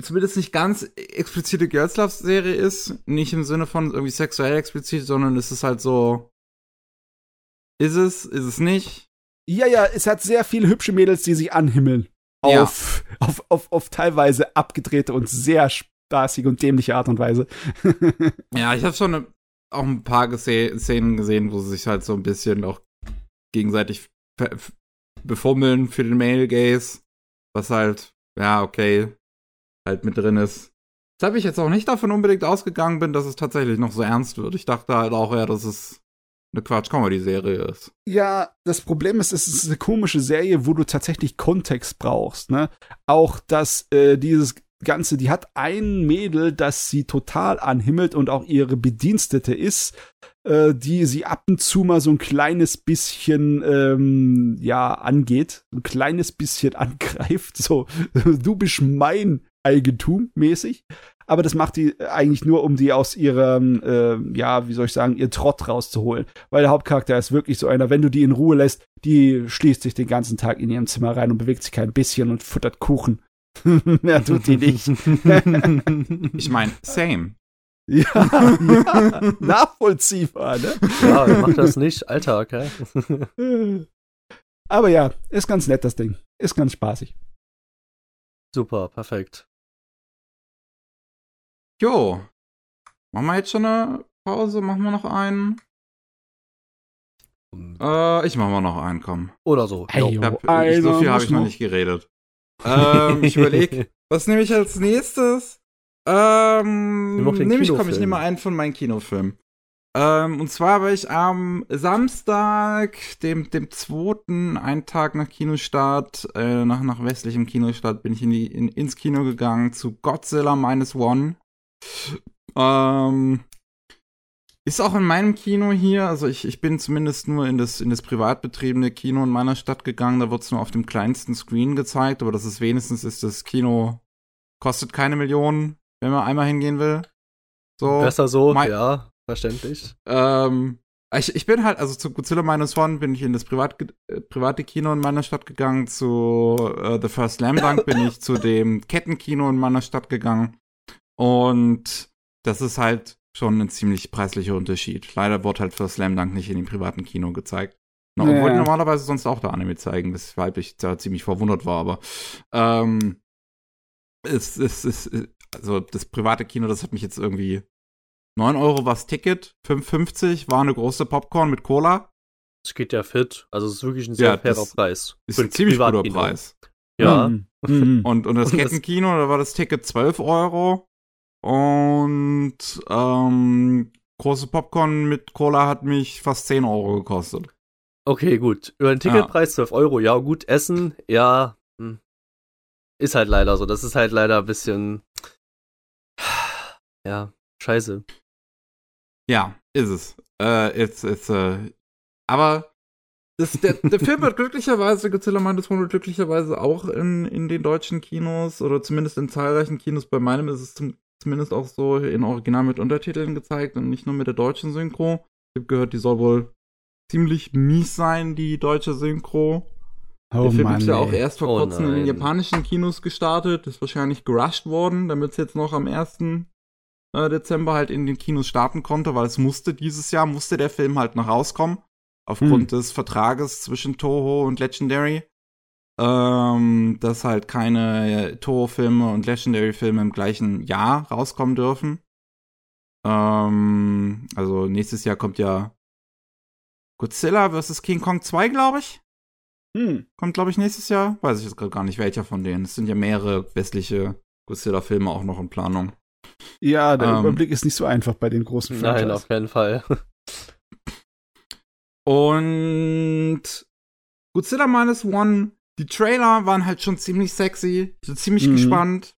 zumindest nicht ganz explizite Girls Love Serie ist. Nicht im Sinne von irgendwie sexuell explizit, sondern es ist halt so. Ist es, ist es nicht?
Ja, ja, es hat sehr viele hübsche Mädels, die sich anhimmeln. Auf, ja. auf, auf, auf teilweise abgedrehte und sehr spaßige und dämliche Art und Weise. [laughs]
ja, ich habe schon auch ein paar Szenen gesehen, wo sie sich halt so ein bisschen auch gegenseitig befummeln für den Male Gaze. Was halt, ja, okay, halt mit drin ist. Weshalb ich jetzt auch nicht davon unbedingt ausgegangen bin, dass es tatsächlich noch so ernst wird. Ich dachte halt auch eher, dass es eine Quatsch-Comedy-Serie ist.
Ja, das Problem ist, es ist eine komische Serie, wo du tatsächlich Kontext brauchst. Ne? Auch, dass äh, dieses Ganze, die hat ein Mädel, das sie total anhimmelt und auch ihre Bedienstete ist, äh, die sie ab und zu mal so ein kleines bisschen, ähm, ja, angeht, ein kleines bisschen [laughs] angreift. So, [laughs] du bist mein Eigentum mäßig. Aber das macht die eigentlich nur, um die aus ihrem, äh, ja, wie soll ich sagen, ihr Trott rauszuholen. Weil der Hauptcharakter ist wirklich so einer, wenn du die in Ruhe lässt, die schließt sich den ganzen Tag in ihrem Zimmer rein und bewegt sich kein bisschen und futtert Kuchen. [laughs] Mehr tut die nicht.
ich meine, same.
Ja, ja, [laughs] nachvollziehbar, ne?
Ja, mach das nicht, Alltag, hä?
Aber ja, ist ganz nett, das Ding. Ist ganz spaßig.
Super, perfekt.
Jo. Machen wir jetzt schon eine Pause? Machen wir noch einen? Äh, ich mach mal noch einen, komm.
Oder so.
Hey, jo, hab, ich, so viel habe ich noch nicht geredet. ähm, ich überlege, [laughs] was nehme ich als nächstes? Ähm, nehme ich, komm, ich nehme einen von meinen Kinofilmen. Ähm, und zwar war ich am Samstag, dem, dem zweiten, einen Tag nach Kinostart, äh, nach, nach westlichem Kinostart, bin ich in die, in, ins Kino gegangen zu Godzilla Minus One. Ähm, ist auch in meinem Kino hier, also ich, ich bin zumindest nur in das, in das privat betriebene Kino in meiner Stadt gegangen, da wird es nur auf dem kleinsten Screen gezeigt, aber das ist wenigstens ist das Kino, kostet keine Millionen, wenn man einmal hingehen will.
So, Besser so, ja verständlich.
Ähm, Ich, ich bin halt, also zu Godzilla Minus One bin ich in das Privat, äh, private Kino in meiner Stadt gegangen, zu äh, The First Slam Dunk bin ich zu dem [laughs] Kettenkino in meiner Stadt gegangen. Und das ist halt schon ein ziemlich preislicher Unterschied. Leider wurde halt First Slam Dunk nicht in dem privaten Kino gezeigt. No, ja. Obwohl die normalerweise sonst auch da Anime zeigen, weshalb ich da ziemlich verwundert war, aber ähm, es, es, es, also das private Kino, das hat mich jetzt irgendwie 9 Euro war das Ticket, 5,50 war eine große Popcorn mit Cola.
Das geht ja fit. Also es ist wirklich ein sehr ja, fairer Preis.
Ist ein ziemlich guter Preis.
Ja. Mhm.
mhm. [laughs] und, und das Kettenkino, da war das Ticket 12 Euro. Und ähm, große Popcorn mit Cola hat mich fast 10 Euro gekostet.
Okay, gut. Über den Ticketpreis ja. 12 Euro, ja, gut. Essen, ja. Ist halt leider so. Das ist halt leider ein bisschen. Ja, scheiße.
Ja, ist es. Äh, it's, it's, äh, aber das, der, der Film wird glücklicherweise, Godzilla Minus One wird glücklicherweise auch in, in den deutschen Kinos oder zumindest in zahlreichen Kinos. Bei meinem ist es zum, zumindest auch so in Original mit Untertiteln gezeigt und nicht nur mit der deutschen Synchro. Ich habe gehört, die soll wohl ziemlich mies sein, die deutsche Synchro. Oh der Film Mann, ist ja auch erst vor oh kurzem in den japanischen Kinos gestartet, ist wahrscheinlich gerusht worden, damit es jetzt noch am 1. Äh, Dezember halt in den Kinos starten konnte, weil es musste dieses Jahr, musste der Film halt noch rauskommen. Aufgrund hm. des Vertrages zwischen Toho und Legendary. Ähm, dass halt keine Toho-Filme und Legendary-Filme im gleichen Jahr rauskommen dürfen. Ähm, also nächstes Jahr kommt ja Godzilla vs. King Kong 2, glaube ich. Hm. Kommt, glaube ich, nächstes Jahr. Weiß ich jetzt gerade gar nicht, welcher von denen. Es sind ja mehrere westliche Godzilla-Filme auch noch in Planung.
Ja, der ähm, Überblick ist nicht so einfach bei den großen
Filmen. Nein, auf keinen Fall. [laughs]
Und Godzilla Minus One, die Trailer waren halt schon ziemlich sexy. Ich bin ziemlich mhm. gespannt.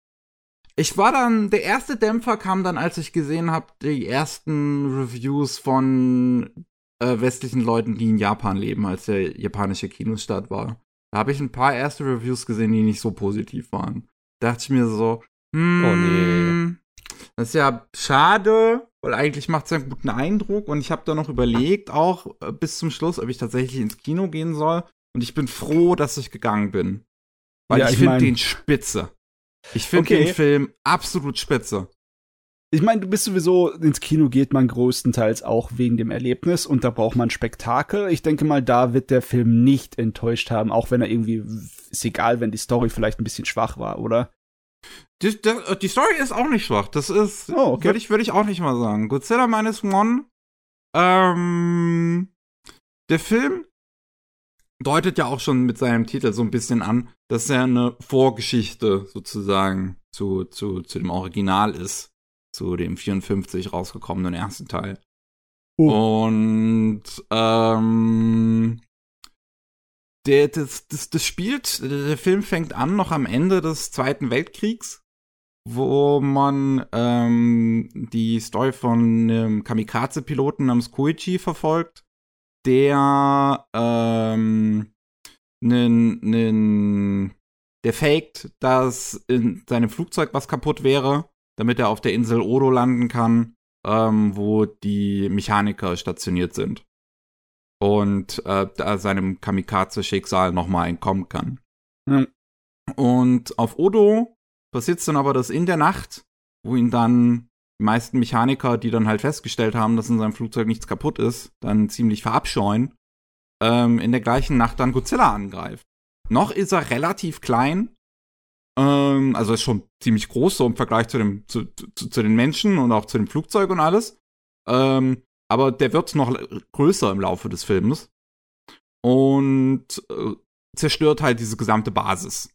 Ich war dann, der erste Dämpfer kam dann, als ich gesehen habe, die ersten Reviews von äh, westlichen Leuten, die in Japan leben, als der japanische Kinostart war. Da habe ich ein paar erste Reviews gesehen, die nicht so positiv waren. Da dachte ich mir so, hm, oh nee. Das ist ja schade, weil eigentlich macht es einen guten Eindruck und ich habe da noch überlegt, auch äh, bis zum Schluss, ob ich tatsächlich ins Kino gehen soll. Und ich bin froh, dass ich gegangen bin. Weil ja, ich, ich finde den spitze. Ich finde okay. den Film absolut spitze.
Ich meine, du bist sowieso, ins Kino geht man größtenteils auch wegen dem Erlebnis und da braucht man Spektakel. Ich denke mal, da wird der Film nicht enttäuscht haben, auch wenn er irgendwie, ist egal, wenn die Story vielleicht ein bisschen schwach war, oder?
Die, die, die Story ist auch nicht schwach. Das ist, oh, okay. würde ich, würd ich auch nicht mal sagen. Godzilla Minus One, ähm, der Film deutet ja auch schon mit seinem Titel so ein bisschen an, dass er eine Vorgeschichte sozusagen zu, zu, zu dem Original ist. Zu dem 54 rausgekommenen ersten Teil. Oh. Und ähm, der, das, das, das spielt, der Film fängt an noch am Ende des Zweiten Weltkriegs, wo man ähm, die Story von einem Kamikaze-Piloten namens Koichi verfolgt, der ähm, nen, nen, der faked, dass in seinem Flugzeug was kaputt wäre, damit er auf der Insel Odo landen kann, ähm, wo die Mechaniker stationiert sind und äh, da seinem Kamikaze-Schicksal nochmal entkommen kann. Mhm. Und auf Odo passiert dann aber das in der Nacht, wo ihn dann die meisten Mechaniker, die dann halt festgestellt haben, dass in seinem Flugzeug nichts kaputt ist, dann ziemlich verabscheuen, ähm, in der gleichen Nacht dann Godzilla angreift. Noch ist er relativ klein, ähm, also ist schon ziemlich groß so im Vergleich zu, dem, zu, zu, zu den Menschen und auch zu dem Flugzeug und alles. Ähm, aber der wird noch größer im Laufe des Films und äh, zerstört halt diese gesamte Basis.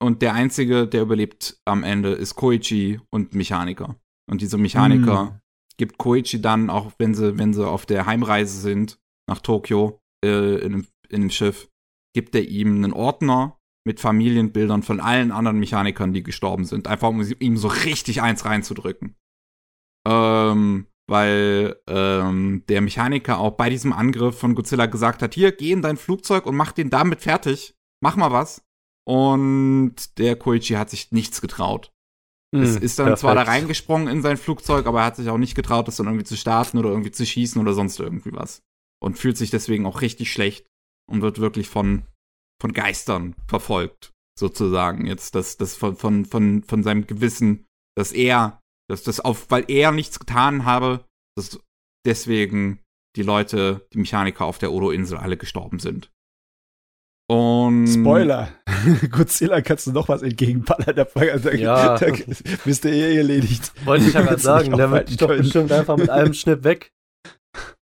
Und der einzige, der überlebt am Ende, ist Koichi und Mechaniker. Und diese Mechaniker mm. gibt Koichi dann, auch wenn sie, wenn sie auf der Heimreise sind nach Tokio äh, in, einem, in einem Schiff, gibt er ihm einen Ordner mit Familienbildern von allen anderen Mechanikern, die gestorben sind. Einfach um ihm so richtig eins reinzudrücken. Ähm, weil ähm, der Mechaniker auch bei diesem Angriff von Godzilla gesagt hat, hier, geh in dein Flugzeug und mach den damit fertig. Mach mal was. Und der Koichi hat sich nichts getraut. Es ist dann perfekt. zwar da reingesprungen in sein Flugzeug, aber er hat sich auch nicht getraut, das dann irgendwie zu starten oder irgendwie zu schießen oder sonst irgendwie was. Und fühlt sich deswegen auch richtig schlecht und wird wirklich von, von Geistern verfolgt, sozusagen. Jetzt das, das von, von, von, von seinem Gewissen, dass er, dass das auf, weil er nichts getan habe, dass deswegen die Leute, die Mechaniker auf der Odo-Insel alle gestorben sind.
Und Spoiler. [laughs] Godzilla kannst du noch was entgegenballern. Da, da,
ja. [laughs]
da bist du eh erledigt.
Wollte ich ja gerade sagen, der wird doch bestimmt einfach mit einem Schnipp weg.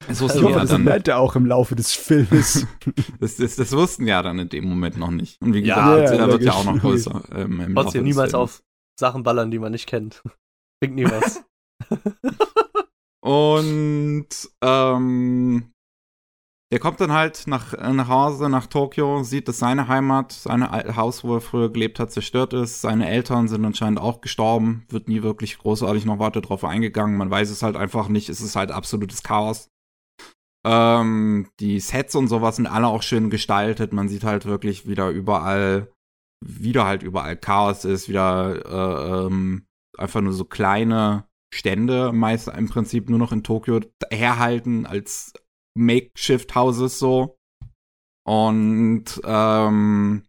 Das wussten also, ja das dann. lernt er auch im Laufe des Filmes. [laughs]
das, das, das, wussten ja dann in dem Moment noch nicht.
Und wie gesagt, ja, Godzilla ja, wird ja auch noch größer. Ähm, Trotzdem niemals auf Sachen ballern, die man nicht kennt. [laughs] Bringt nie was. [laughs]
Und ähm, der kommt dann halt nach, nach Hause, nach Tokio, sieht, dass seine Heimat, sein Haus, wo er früher gelebt hat, zerstört ist. Seine Eltern sind anscheinend auch gestorben. Wird nie wirklich großartig noch weiter drauf eingegangen. Man weiß es halt einfach nicht. Es ist halt absolutes Chaos. Ähm, die Sets und sowas sind alle auch schön gestaltet. Man sieht halt wirklich wieder überall, wieder halt überall Chaos ist, wieder äh, ähm, einfach nur so kleine Stände, meist im Prinzip nur noch in Tokio herhalten als Makeshift-Houses so. Und ähm,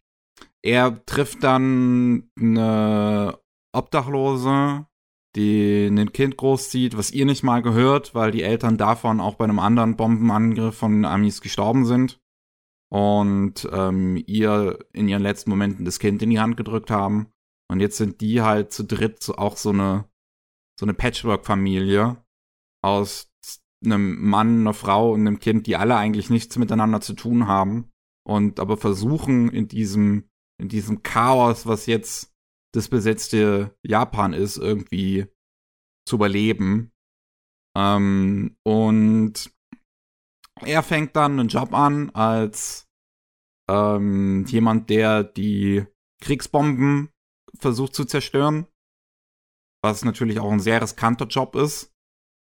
er trifft dann eine Obdachlose, die ein Kind großzieht, was ihr nicht mal gehört, weil die Eltern davon auch bei einem anderen Bombenangriff von Amis gestorben sind. Und ähm, ihr in ihren letzten Momenten das Kind in die Hand gedrückt haben. Und jetzt sind die halt zu dritt auch so eine, so eine Patchwork-Familie aus einem Mann, einer Frau und einem Kind, die alle eigentlich nichts miteinander zu tun haben und aber versuchen in diesem in diesem Chaos, was jetzt das besetzte Japan ist, irgendwie zu überleben. Ähm, und er fängt dann einen Job an als ähm, jemand, der die Kriegsbomben versucht zu zerstören. Was natürlich auch ein sehr riskanter Job ist.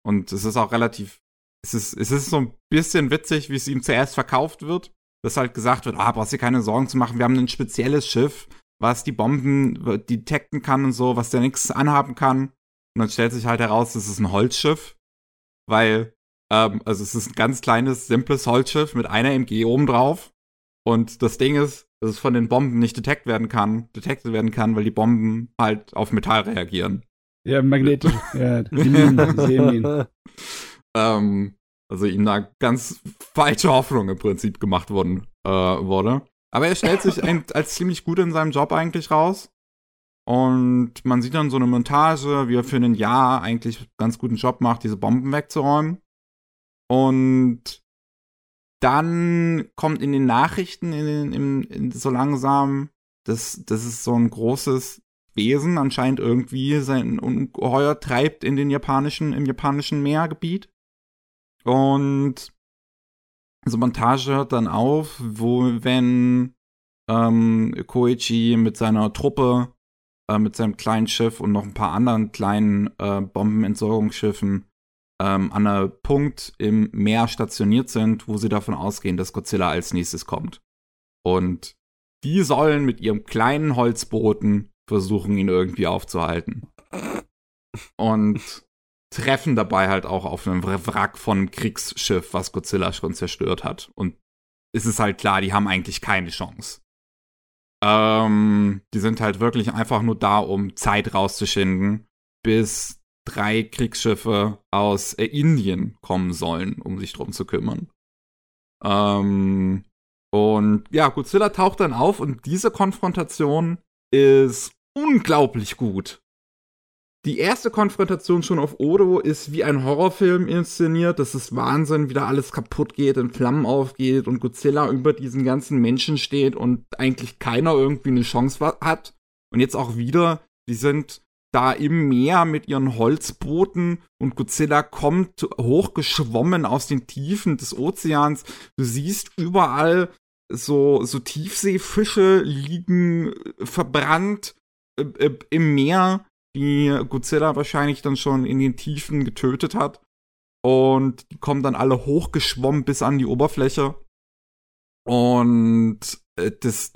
Und es ist auch relativ es ist, es ist so ein bisschen witzig, wie es ihm zuerst verkauft wird. Dass halt gesagt wird, ah, brauchst dir keine Sorgen zu machen, wir haben ein spezielles Schiff, was die Bomben detekten kann und so, was der nichts anhaben kann. Und dann stellt sich halt heraus, es ist ein Holzschiff, weil, ähm, also es ist ein ganz kleines, simples Holzschiff mit einer MG oben drauf. Und das Ding ist, dass es von den Bomben nicht detekt werden kann, detektet werden kann, weil die Bomben halt auf Metall reagieren.
Ja, magnetisch. [laughs] ja, die sehen ihn. [laughs]
Ähm, also ihm da ganz falsche Hoffnung im Prinzip gemacht worden äh, wurde. Aber er stellt sich [laughs] als ziemlich gut in seinem Job eigentlich raus. Und man sieht dann so eine Montage, wie er für ein Jahr eigentlich ganz guten Job macht, diese Bomben wegzuräumen. Und dann kommt in den Nachrichten in, in, in, so langsam, dass, dass es so ein großes Wesen anscheinend irgendwie sein Ungeheuer treibt in den japanischen, im japanischen Meergebiet. Und so Montage hört dann auf, wo, wenn ähm, Koichi mit seiner Truppe, äh, mit seinem kleinen Schiff und noch ein paar anderen kleinen äh, Bombenentsorgungsschiffen ähm, an einem Punkt im Meer stationiert sind, wo sie davon ausgehen, dass Godzilla als nächstes kommt. Und die sollen mit ihrem kleinen Holzbooten versuchen, ihn irgendwie aufzuhalten. Und treffen dabei halt auch auf einem Wrack von Kriegsschiff, was Godzilla schon zerstört hat. Und es ist halt klar, die haben eigentlich keine Chance. Ähm, die sind halt wirklich einfach nur da, um Zeit rauszuschinden, bis drei Kriegsschiffe aus äh, Indien kommen sollen, um sich drum zu kümmern. Ähm, und ja, Godzilla taucht dann auf und diese Konfrontation ist unglaublich gut die erste Konfrontation schon auf Odo ist wie ein Horrorfilm inszeniert. Das ist Wahnsinn, wie da alles kaputt geht, in Flammen aufgeht und Godzilla über diesen ganzen Menschen steht und eigentlich keiner irgendwie eine Chance hat. Und jetzt auch wieder, die sind da im Meer mit ihren Holzbooten und Godzilla kommt hochgeschwommen aus den Tiefen des Ozeans. Du siehst überall so, so Tiefseefische liegen verbrannt äh, äh, im Meer die Godzilla wahrscheinlich dann schon in den Tiefen getötet hat. Und die kommen dann alle hochgeschwommen bis an die Oberfläche. Und äh, das,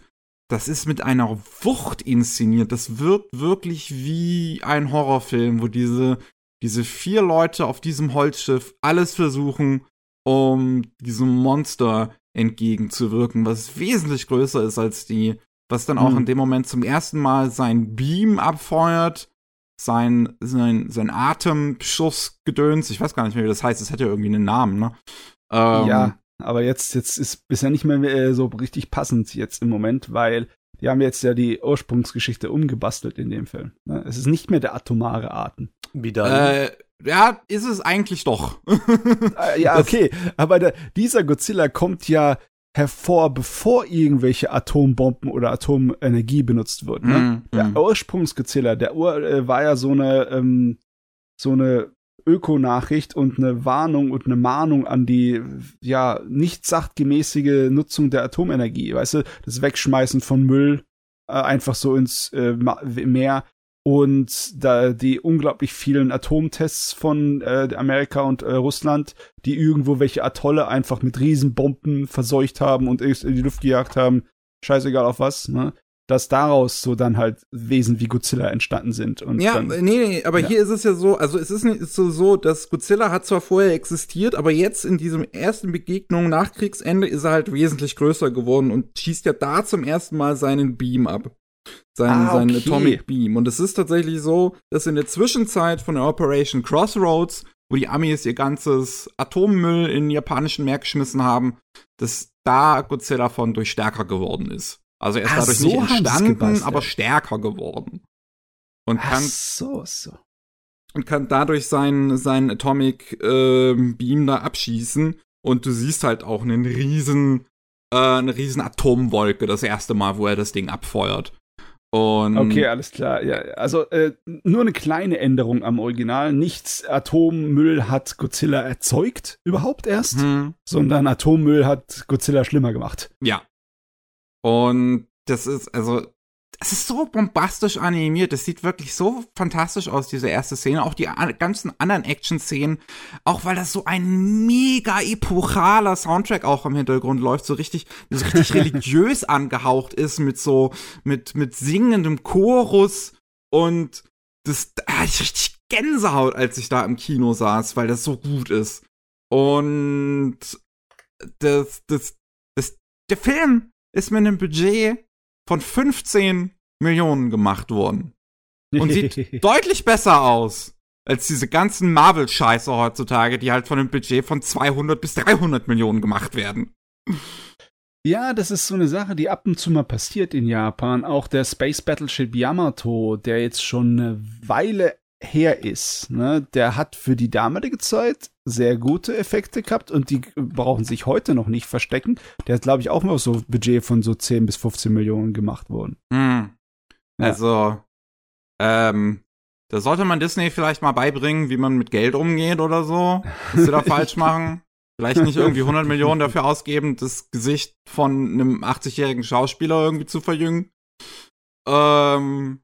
das ist mit einer Wucht inszeniert. Das wirkt wirklich wie ein Horrorfilm, wo diese, diese vier Leute auf diesem Holzschiff alles versuchen, um diesem Monster entgegenzuwirken, was wesentlich größer ist als die, was dann auch mhm. in dem Moment zum ersten Mal sein Beam abfeuert, sein, sein, sein Atemschussgedöns, ich weiß gar nicht mehr, wie das heißt, es hat ja irgendwie einen Namen, ne?
Ähm, ja, aber jetzt, jetzt ist bisher nicht mehr äh, so richtig passend jetzt im Moment, weil die haben jetzt ja die Ursprungsgeschichte umgebastelt in dem Film. Ne? Es ist nicht mehr der atomare Atem.
Wie da? Äh, ja, ist es eigentlich doch. [laughs]
Äh, ja, okay. Aber der, dieser Godzilla kommt ja hervor, bevor irgendwelche Atombomben oder Atomenergie benutzt wird. Ne? Mm, der mm. Ursprungsgodzilla, der Ur äh, war ja so eine, ähm, so eine Ökonachricht und eine Warnung und eine Mahnung an die ja nicht sachtgemäßige Nutzung der Atomenergie, weißt du, das Wegschmeißen von Müll äh, einfach so ins äh, Meer und da die unglaublich vielen Atomtests von äh, Amerika und äh, Russland, die irgendwo welche Atolle einfach mit Riesenbomben verseucht haben und in die Luft gejagt haben, scheißegal auf was, ne? dass daraus so dann halt Wesen wie Godzilla entstanden sind. Und
ja,
dann,
nee, nee, aber ja. hier ist es ja so, also es ist nicht so, so, dass Godzilla hat zwar vorher existiert, aber jetzt in diesem ersten Begegnung nach Kriegsende ist er halt wesentlich größer geworden und schießt ja da zum ersten Mal seinen Beam ab. Seinen, ah, okay. seinen Atomic Beam. Und es ist tatsächlich so, dass in der Zwischenzeit von der Operation Crossroads, wo die Amis ihr ganzes Atommüll in japanischen Meer geschmissen haben, dass da Godzilla von durch stärker geworden ist. Also er ist Ach, dadurch so nicht entstanden, aber stärker geworden. Und kann, Ach
so, so.
Und kann dadurch seinen, seinen Atomic äh, Beam da abschießen. Und du siehst halt auch einen riesen, äh, eine riesen Atomwolke das erste Mal, wo er das Ding abfeuert. Und
okay, alles klar. Ja, also äh, nur eine kleine Änderung am Original. Nichts Atommüll hat Godzilla erzeugt, überhaupt erst, hm. sondern Atommüll hat Godzilla schlimmer gemacht.
Ja, und das ist, also, es ist so bombastisch animiert. Das sieht wirklich so fantastisch aus, diese erste Szene. Auch die ganzen anderen Action-Szenen. Auch weil das so ein mega epochaler Soundtrack auch im Hintergrund läuft. So richtig, so richtig [laughs] religiös angehaucht ist mit so, mit, mit singendem Chorus. Und das, da hatte ich richtig Gänsehaut, als ich da im Kino saß, weil das so gut ist. Und das, das, das, der Film ist mit einem Budget von 15 Millionen gemacht worden. Und sieht [laughs] deutlich besser aus als diese ganzen Marvel-Scheiße heutzutage, die halt von einem Budget von 200 bis 300 Millionen gemacht werden.
Ja, das ist so eine Sache, die ab und zu mal passiert in Japan. Auch der Space Battleship Yamato, der jetzt schon eine Weile her ist, ne, der hat für die damalige Zeit sehr gute Effekte gehabt und die brauchen sich heute noch nicht verstecken. Der hat, glaube ich, auch mal so ein Budget von so 10 bis 15 Millionen gemacht worden.
Hm. Ja. Also, ähm, da sollte man Disney vielleicht mal beibringen, wie man mit Geld umgeht oder so. Was sie da [laughs] falsch machen. Vielleicht nicht irgendwie 100 Millionen dafür ausgeben, das Gesicht von einem 80-jährigen Schauspieler irgendwie zu verjüngen. Ähm,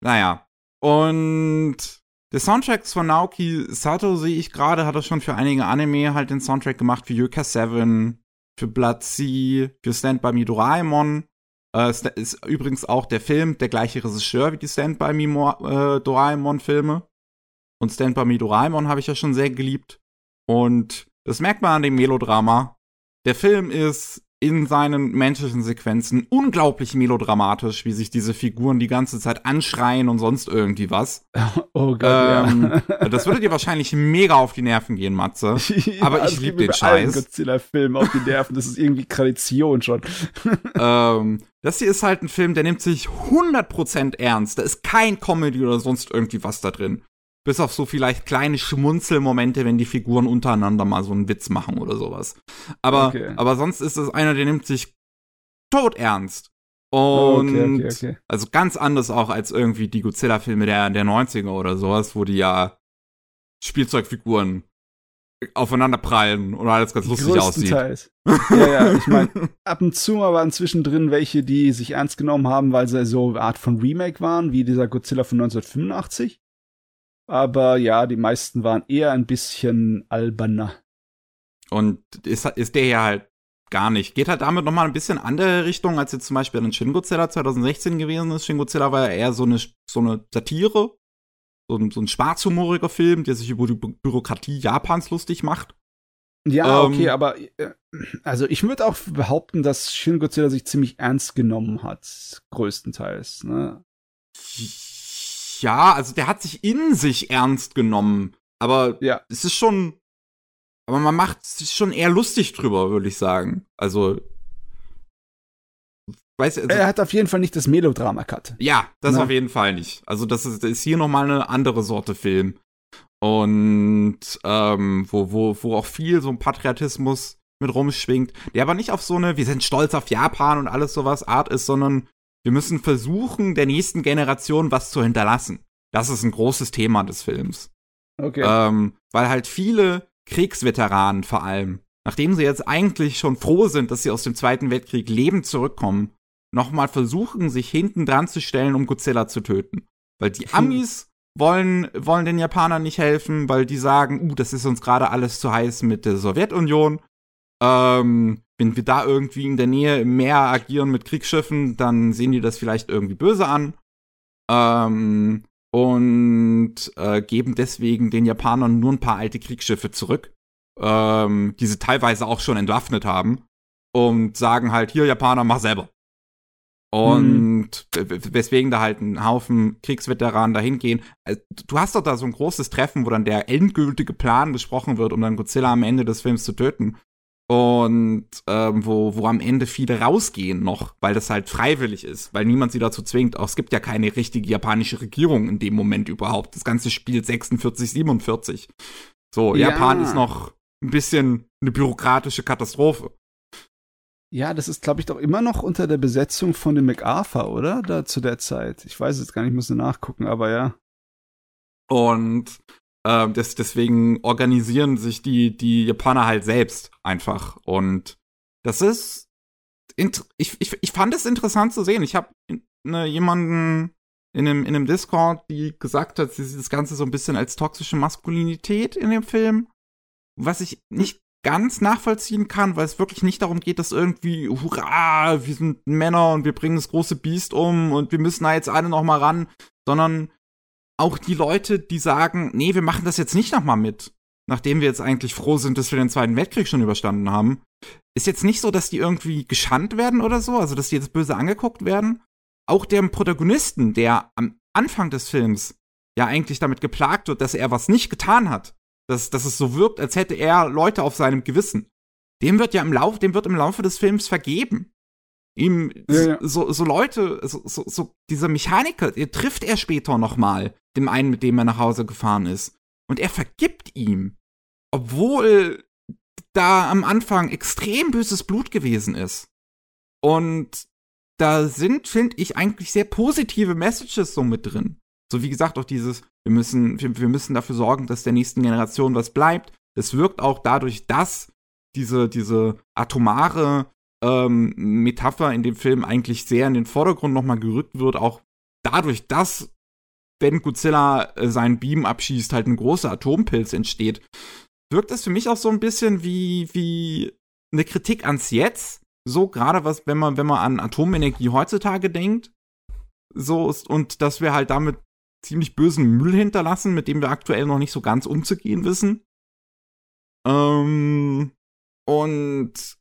naja, und der Soundtrack von Naoki Sato sehe ich gerade, hat er schon für einige Anime halt den Soundtrack gemacht, für Yuka 7, für Blood Sea, für Stand By Me Doraemon. Äh, ist übrigens auch der Film der gleiche Regisseur wie die Stand By Me äh, Doraemon Filme. Und Stand By Me Doraemon habe ich ja schon sehr geliebt. Und das merkt man an dem Melodrama. Der Film ist in seinen menschlichen Sequenzen unglaublich melodramatisch, wie sich diese Figuren die ganze Zeit anschreien und sonst irgendwie was. [laughs]
Oh Gott, ähm,
ja. Das würde dir wahrscheinlich mega auf die Nerven gehen, Matze. [laughs] Aber ich liebe den Scheiß.
Godzilla-Film auf die Nerven, das ist irgendwie Tradition schon. [laughs]
ähm, das hier ist halt ein Film, der nimmt sich 100% ernst. Da ist kein Comedy oder sonst irgendwie was da drin. Bis auf so vielleicht kleine Schmunzelmomente, wenn die Figuren untereinander mal so einen Witz machen oder sowas. Aber, okay. aber sonst ist es einer, der nimmt sich tot ernst. Und okay, okay, also ganz anders auch als irgendwie die Godzilla-Filme der, der 90er oder sowas, wo die ja Spielzeugfiguren aufeinander prallen und alles ganz lustig aussieht.
Teils. Ja, ja, ich meine, ab und zu mal waren zwischendrin welche, die sich ernst genommen haben, weil sie so eine Art von Remake waren, wie dieser Godzilla von 1985. Aber ja, die meisten waren eher ein bisschen alberner.
Und ist, ist der ja halt gar nicht. Geht halt damit nochmal ein bisschen andere Richtung, als jetzt zum Beispiel in Shin Godzilla 2016 gewesen ist. Shin Godzilla war ja eher so eine, so eine Satire, so ein, so ein schwarzhumoriger Film, der sich über die Bü Bürokratie Japans lustig macht.
Ja, ähm, okay, aber äh, also ich würde auch behaupten, dass Shin Godzilla sich ziemlich ernst genommen hat, größtenteils. Ne?
Ja, also der hat sich in sich ernst genommen, aber
ja.
es ist schon, aber man macht sich schon eher lustig drüber, würde ich sagen. Also
Weiß, also, er hat auf jeden Fall nicht das Melodrama-Cut.
Ja, das Na? Ne? auf jeden Fall nicht. Also das ist, das ist hier noch mal eine andere Sorte Film. Und ähm, wo, wo, wo auch viel so ein Patriotismus mit rumschwingt, der aber nicht auf so eine, wir sind stolz auf Japan und alles sowas Art ist, sondern wir müssen versuchen, der nächsten Generation was zu hinterlassen. Das ist ein großes Thema des Films.
Okay.
Ähm, weil halt viele Kriegsveteranen vor allem, nachdem sie jetzt eigentlich schon froh sind, dass sie aus dem Zweiten Weltkrieg lebend zurückkommen, nochmal versuchen, sich hinten dran zu stellen, um Godzilla zu töten. Weil die [laughs] Amis wollen, wollen den Japanern nicht helfen, weil die sagen, uh, das ist uns gerade alles zu heiß mit der Sowjetunion. Ähm, wenn wir da irgendwie in der Nähe im Meer agieren mit Kriegsschiffen, dann sehen die das vielleicht irgendwie böse an. Ähm, und äh, geben deswegen den Japanern nur ein paar alte Kriegsschiffe zurück, ähm, die sie teilweise auch schon entwaffnet haben. Und sagen halt, hier, Japaner, mach selber. Und mhm. weswegen da halt ein Haufen Kriegsveteranen dahin gehen. Äh, du hast doch da so ein großes Treffen, wo dann der endgültige Plan besprochen wird, um dann Godzilla am Ende des Films zu töten. Und ähm, wo, wo am Ende viele rausgehen noch, weil das halt freiwillig ist, weil niemand sie dazu zwingt. Auch es gibt ja keine richtige japanische Regierung in dem Moment überhaupt. Das Ganze spielt 46, 47. So, ja. Japan ist noch ein bisschen eine bürokratische Katastrophe.
Ja, das ist, glaube ich, doch immer noch unter der Besetzung von dem MacArthur, oder? Da zu der Zeit. Ich weiß es gar nicht, muss nachgucken, aber ja.
Und äh, das, deswegen organisieren sich die, die Japaner halt selbst einfach. Und das ist. Ich, ich, ich fand es interessant zu sehen. Ich habe ne, jemanden in einem, in einem Discord, die gesagt hat, sie sieht das Ganze so ein bisschen als toxische Maskulinität in dem Film. Was ich nicht ganz nachvollziehen kann, weil es wirklich nicht darum geht, dass irgendwie, hurra, wir sind Männer und wir bringen das große Biest um und wir müssen da jetzt alle noch mal ran, sondern auch die Leute, die sagen, nee, wir machen das jetzt nicht noch mal mit, nachdem wir jetzt eigentlich froh sind, dass wir den Zweiten Weltkrieg schon überstanden haben, ist jetzt nicht so, dass die irgendwie geschandt werden oder so, also dass die jetzt böse angeguckt werden. Auch dem Protagonisten, der am Anfang des Films ja eigentlich damit geplagt wird, dass er was nicht getan hat, dass, dass es so wirkt, als hätte er Leute auf seinem Gewissen. Dem wird ja im Laufe, dem wird im Laufe des Films vergeben. Ihm ja, ja. so, so Leute, so, so, so dieser Mechaniker, der trifft er später noch mal, dem einen, mit dem er nach Hause gefahren ist, und er vergibt ihm, obwohl da am Anfang extrem böses Blut gewesen ist. Und da sind, finde ich, eigentlich sehr positive Messages so mit drin. So wie gesagt, auch dieses, wir müssen, wir, wir müssen dafür sorgen, dass der nächsten Generation was bleibt. Das wirkt auch dadurch, dass diese, diese atomare ähm, Metapher in dem Film eigentlich sehr in den Vordergrund nochmal gerückt wird, auch dadurch, dass wenn Godzilla äh, seinen Beam abschießt, halt ein großer Atompilz entsteht, wirkt das für mich auch so ein bisschen wie, wie eine Kritik ans Jetzt. So, gerade was, wenn man, wenn man an Atomenergie heutzutage denkt. So ist, und dass wir halt damit ziemlich bösen Müll hinterlassen, mit dem wir aktuell noch nicht so ganz umzugehen wissen. Ähm, und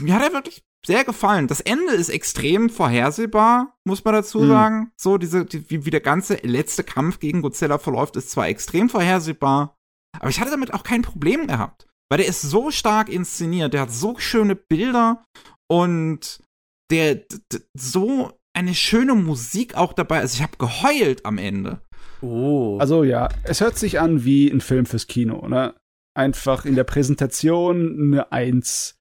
mir hat er wirklich sehr gefallen. Das Ende ist extrem vorhersehbar, muss man dazu mhm. sagen. So, diese, die, wie, wie der ganze letzte Kampf gegen Godzilla verläuft, ist zwar extrem vorhersehbar, aber ich hatte damit auch kein Problem gehabt. Weil der ist so stark inszeniert, der hat so schöne Bilder und der so eine schöne Musik auch dabei. Also ich habe geheult am Ende.
Oh. Also ja, es hört sich an wie ein Film fürs Kino, ne? Einfach in der Präsentation eine Eins.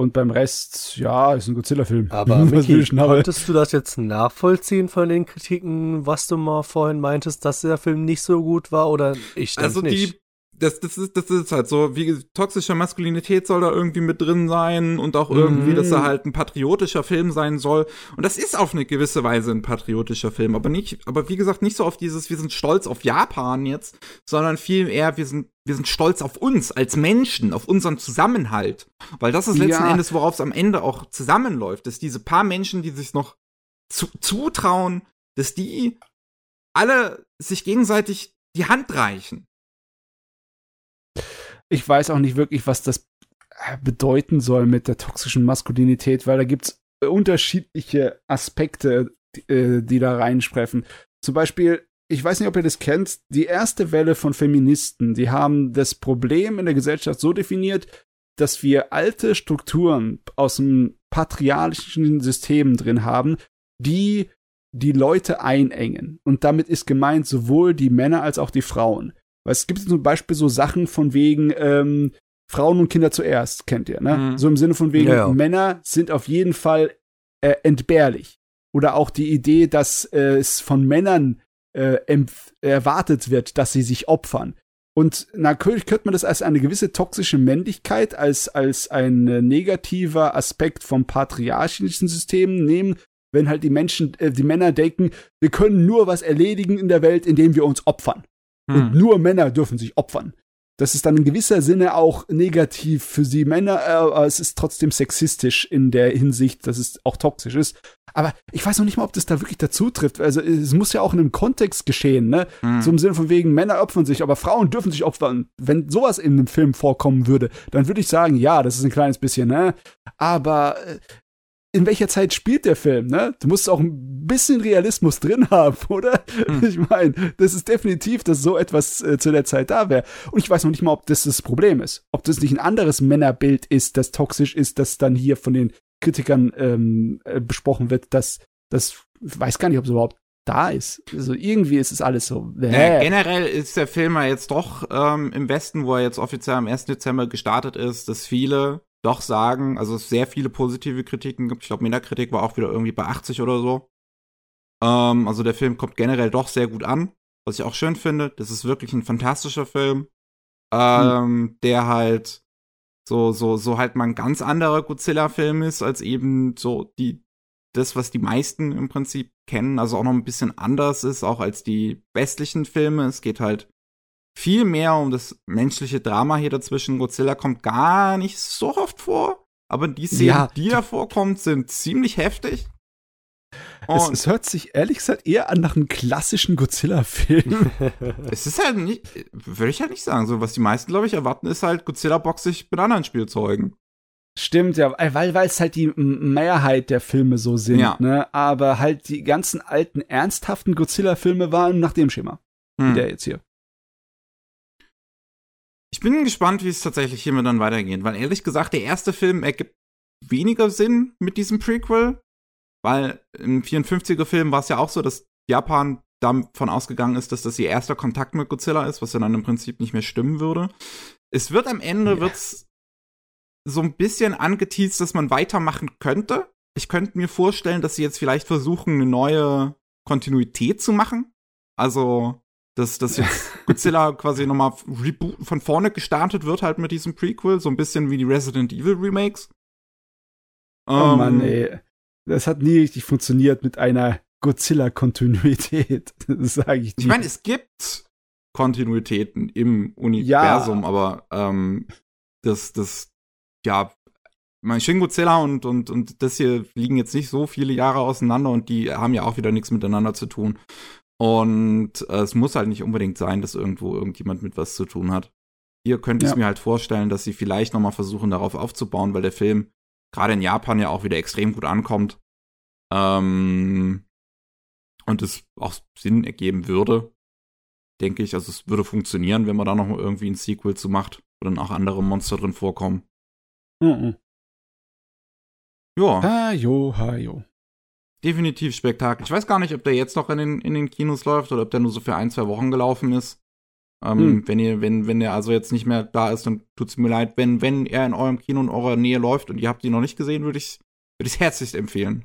Und beim Rest, ja, ist ein Godzilla-Film.
Aber [laughs] Mickey, konntest du das jetzt nachvollziehen von den Kritiken, was du mal vorhin meintest, dass der Film nicht so gut war oder ich
Also
nicht?
die das, das, ist, das ist halt so, wie toxische Maskulinität soll da irgendwie mit drin sein und auch irgendwie, mhm. dass er halt ein patriotischer Film sein soll. Und das ist auf eine gewisse Weise ein patriotischer Film, aber nicht, aber wie gesagt, nicht so auf dieses, wir sind stolz auf Japan jetzt, sondern viel eher, wir sind, wir sind stolz auf uns als Menschen, auf unseren Zusammenhalt. Weil das ist letzten ja. Endes, worauf es am Ende auch zusammenläuft, dass diese paar Menschen, die sich noch zu, zutrauen, dass die alle sich gegenseitig die Hand reichen
ich weiß auch nicht wirklich, was das äh, bedeuten soll mit der toxischen Maskulinität, weil da gibt es unterschiedliche Aspekte, die, äh, die da reinsprechen. Zum Beispiel, ich weiß nicht, ob ihr das kennt, die erste Welle von Feministen, die haben das Problem in der Gesellschaft so definiert, dass wir alte Strukturen aus dem patriarchischen System drin haben, die die Leute einengen. Und damit ist gemeint sowohl die Männer als auch die Frauen. Weil es gibt zum Beispiel so Sachen von wegen ähm, Frauen und Kinder zuerst, kennt ihr, ne? Mhm. So im Sinne von wegen, ja, ja. Männer sind auf jeden Fall äh, entbehrlich. Oder auch die Idee, dass äh, es von Männern äh, erwartet wird, dass sie sich opfern. Und natürlich könnte man das als eine gewisse toxische Männlichkeit, als, als ein äh, negativer Aspekt vom patriarchischen System nehmen, wenn halt die Menschen, äh, die Männer denken, wir können nur was erledigen in der Welt, indem wir uns opfern. Hm. Und nur Männer dürfen sich opfern. Das ist dann in gewisser Sinne auch negativ für sie Männer, äh, aber es ist trotzdem sexistisch in der Hinsicht, dass es auch toxisch ist. Aber ich weiß noch nicht mal, ob das da wirklich dazu trifft. Also es muss ja auch in einem Kontext geschehen, ne? Mhm. So im Sinne von wegen, Männer opfern sich, aber Frauen dürfen sich opfern. Wenn sowas in einem Film vorkommen würde, dann würde ich sagen, ja, das ist ein kleines bisschen, ne? Aber äh, in welcher Zeit spielt der Film, ne? Du musst auch ein bisschen Realismus drin haben, [laughs] oder? Hm. Ich meine, das ist definitiv, dass so etwas äh, zu der Zeit da wäre. Und ich weiß noch nicht mal, ob das das Problem ist. Ob das nicht ein anderes Männerbild ist, das toxisch ist, das dann hier von den Kritikern ähm, äh, besprochen wird, dass das weiß gar nicht, ob es überhaupt da ist. Also irgendwie ist es alles so.
Äh. Generell ist der Film ja jetzt doch ähm, im Westen, wo er jetzt offiziell am 1. Dezember gestartet ist, dass viele doch sagen, also es sehr viele positive Kritiken gibt. Ich glaube, Metacritic war auch wieder irgendwie bei 80 oder so. Ähm, also der Film kommt generell doch sehr gut an, was ich auch schön finde. Das ist wirklich ein fantastischer Film, ähm, hm. der halt so, so, so halt mal ein ganz anderer Godzilla-Film ist, als eben so die, das, was die meisten im Prinzip kennen, also auch noch ein bisschen anders ist, auch als die westlichen Filme. Es geht halt viel mehr um das menschliche Drama hier dazwischen. Godzilla kommt gar nicht so oft vor, aber die Szenen, ja, die da vorkommen, sind ziemlich heftig.
Es, es, hört sich ehrlich gesagt eher an nach einem klassischen Godzilla-Film. [laughs]
es ist halt nicht, würde ich halt nicht sagen. So, was die meisten, glaube ich, erwarten, ist halt, Godzilla boxt sich mit anderen Spielzeugen.
Stimmt, ja, weil weil es halt die Mehrheit der Filme so sind, ja. ne? Aber halt die ganzen alten ernsthaften Godzilla-Filme waren nach dem Schema. Hm. Wie der jetzt hier.
Ich bin gespannt, wie es tatsächlich hiermit dann weitergeht, weil ehrlich gesagt, der erste Film ergibt weniger Sinn mit diesem Prequel, weil im 54er Film war es ja auch so, dass Japan davon ausgegangen ist, dass das ihr erster Kontakt mit Godzilla ist, was ja dann im Prinzip nicht mehr stimmen würde. Es wird am Ende yeah. wird's so ein bisschen angeteased, dass man weitermachen könnte. Ich könnte mir vorstellen, dass sie jetzt vielleicht versuchen, eine neue Kontinuität zu machen. Also, dass, dass [laughs] jetzt Godzilla quasi nochmal von vorne gestartet wird, halt mit diesem Prequel, so ein bisschen wie die Resident Evil Remakes.
Oh ähm, Mann, ey. Das hat nie richtig funktioniert mit einer Godzilla-Kontinuität. [laughs] Sage ich
dir. Ich meine, es gibt Kontinuitäten im Universum, ja. aber ähm, das, das, ja, mein Shin Godzilla und, und, und das hier liegen jetzt nicht so viele Jahre auseinander und die haben ja auch wieder nichts miteinander zu tun. Und äh, es muss halt nicht unbedingt sein, dass irgendwo irgendjemand mit was zu tun hat. Hier könnte ich ja. mir halt vorstellen, dass sie vielleicht noch mal versuchen, darauf aufzubauen, weil der Film gerade in Japan ja auch wieder extrem gut ankommt. Ähm, und es auch Sinn ergeben würde, denke ich. Also es würde funktionieren, wenn man da noch mal irgendwie ein Sequel zu macht, wo dann auch andere Monster drin vorkommen. Mhm.
Ja. Ha, jo, ha, jo
definitiv Spektakel. Ich weiß gar nicht, ob der jetzt noch in den, in den Kinos läuft oder ob der nur so für ein, zwei Wochen gelaufen ist. Ähm, hm. Wenn ihr, wenn, wenn der also jetzt nicht mehr da ist, dann tut's mir leid. Wenn, wenn er in eurem Kino in eurer Nähe läuft und ihr habt ihn noch nicht gesehen, würde ich würde ich herzlich empfehlen.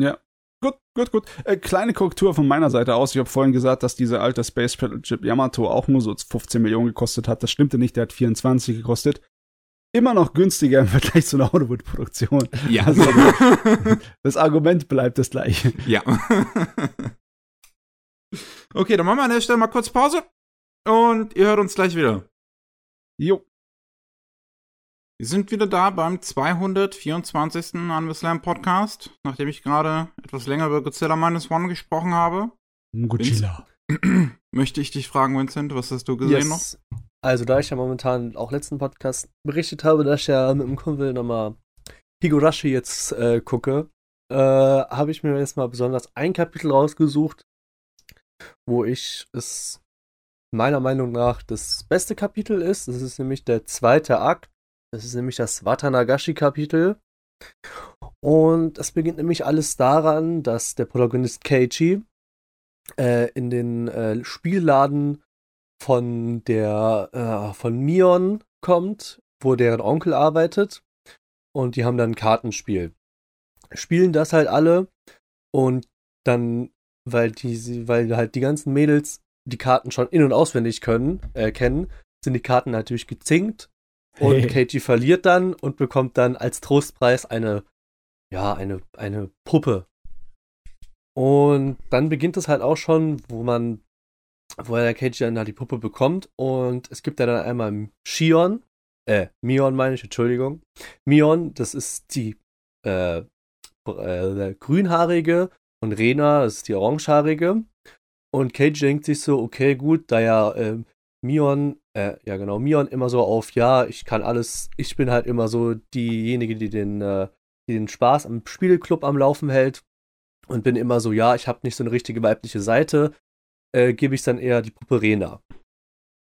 Ja. Gut, gut, gut. Äh, kleine Korrektur von meiner Seite aus. Ich habe vorhin gesagt, dass dieser alte Space Battleship Yamato auch nur so 15 Millionen gekostet hat. Das stimmte nicht, der hat 24 gekostet. Immer noch günstiger im Vergleich zu einer Hollywood-Produktion.
Ja.
Also, das Argument bleibt das gleiche.
Ja. okay, dann machen wir an der Stelle mal kurz Pause. Und ihr hört uns gleich wieder.
Jo.
Wir sind wieder da beim 224. Unwislam Podcast, nachdem ich gerade etwas länger über Godzilla Minus One gesprochen habe.
Godzilla. [clears throat]
Möchte ich dich fragen, Vincent, was hast du gesehen yes. noch?
Also, da ich ja momentan auch letzten Podcast berichtet habe, dass ich ja mit dem Kumpel nochmal Higurashi jetzt äh, gucke, äh, habe ich mir jetzt mal besonders ein Kapitel rausgesucht, wo ich es meiner Meinung nach das beste Kapitel ist. Das ist nämlich der zweite Akt das ist nämlich das Watanagashi-Kapitel. Und es beginnt nämlich alles daran, dass der Protagonist Keiichi äh, in den äh, Spielladen von der äh, von Mion kommt, wo deren Onkel arbeitet. Und die haben dann ein Kartenspiel. Spielen das halt alle und dann, weil die, weil halt die ganzen Mädels die Karten schon in- und auswendig können, äh, kennen, sind die Karten natürlich gezinkt und hey. [laughs] Keiji verliert dann und bekommt dann als Trostpreis eine, ja, eine, eine Puppe. Und dann beginnt es halt auch schon, wo man, wo der Keiji dann halt die Puppe bekommt. Und es gibt ja dann einmal Shion, äh, Mion meine ich, Entschuldigung. Mion, das ist die, äh, äh, grünhaarige und Rena, das ist die orangehaarige. Und Keiji denkt sich so, okay, gut, da ja äh, Mion, äh, ja genau, Mion immer so auf, ja, ich kann alles, ich bin halt immer so diejenige, die den, äh, die den Spaß am Spielclub am Laufen hält und bin immer so, ja, ich habe nicht so eine richtige weibliche Seite, äh, gebe ich dann eher die Puppe Rena.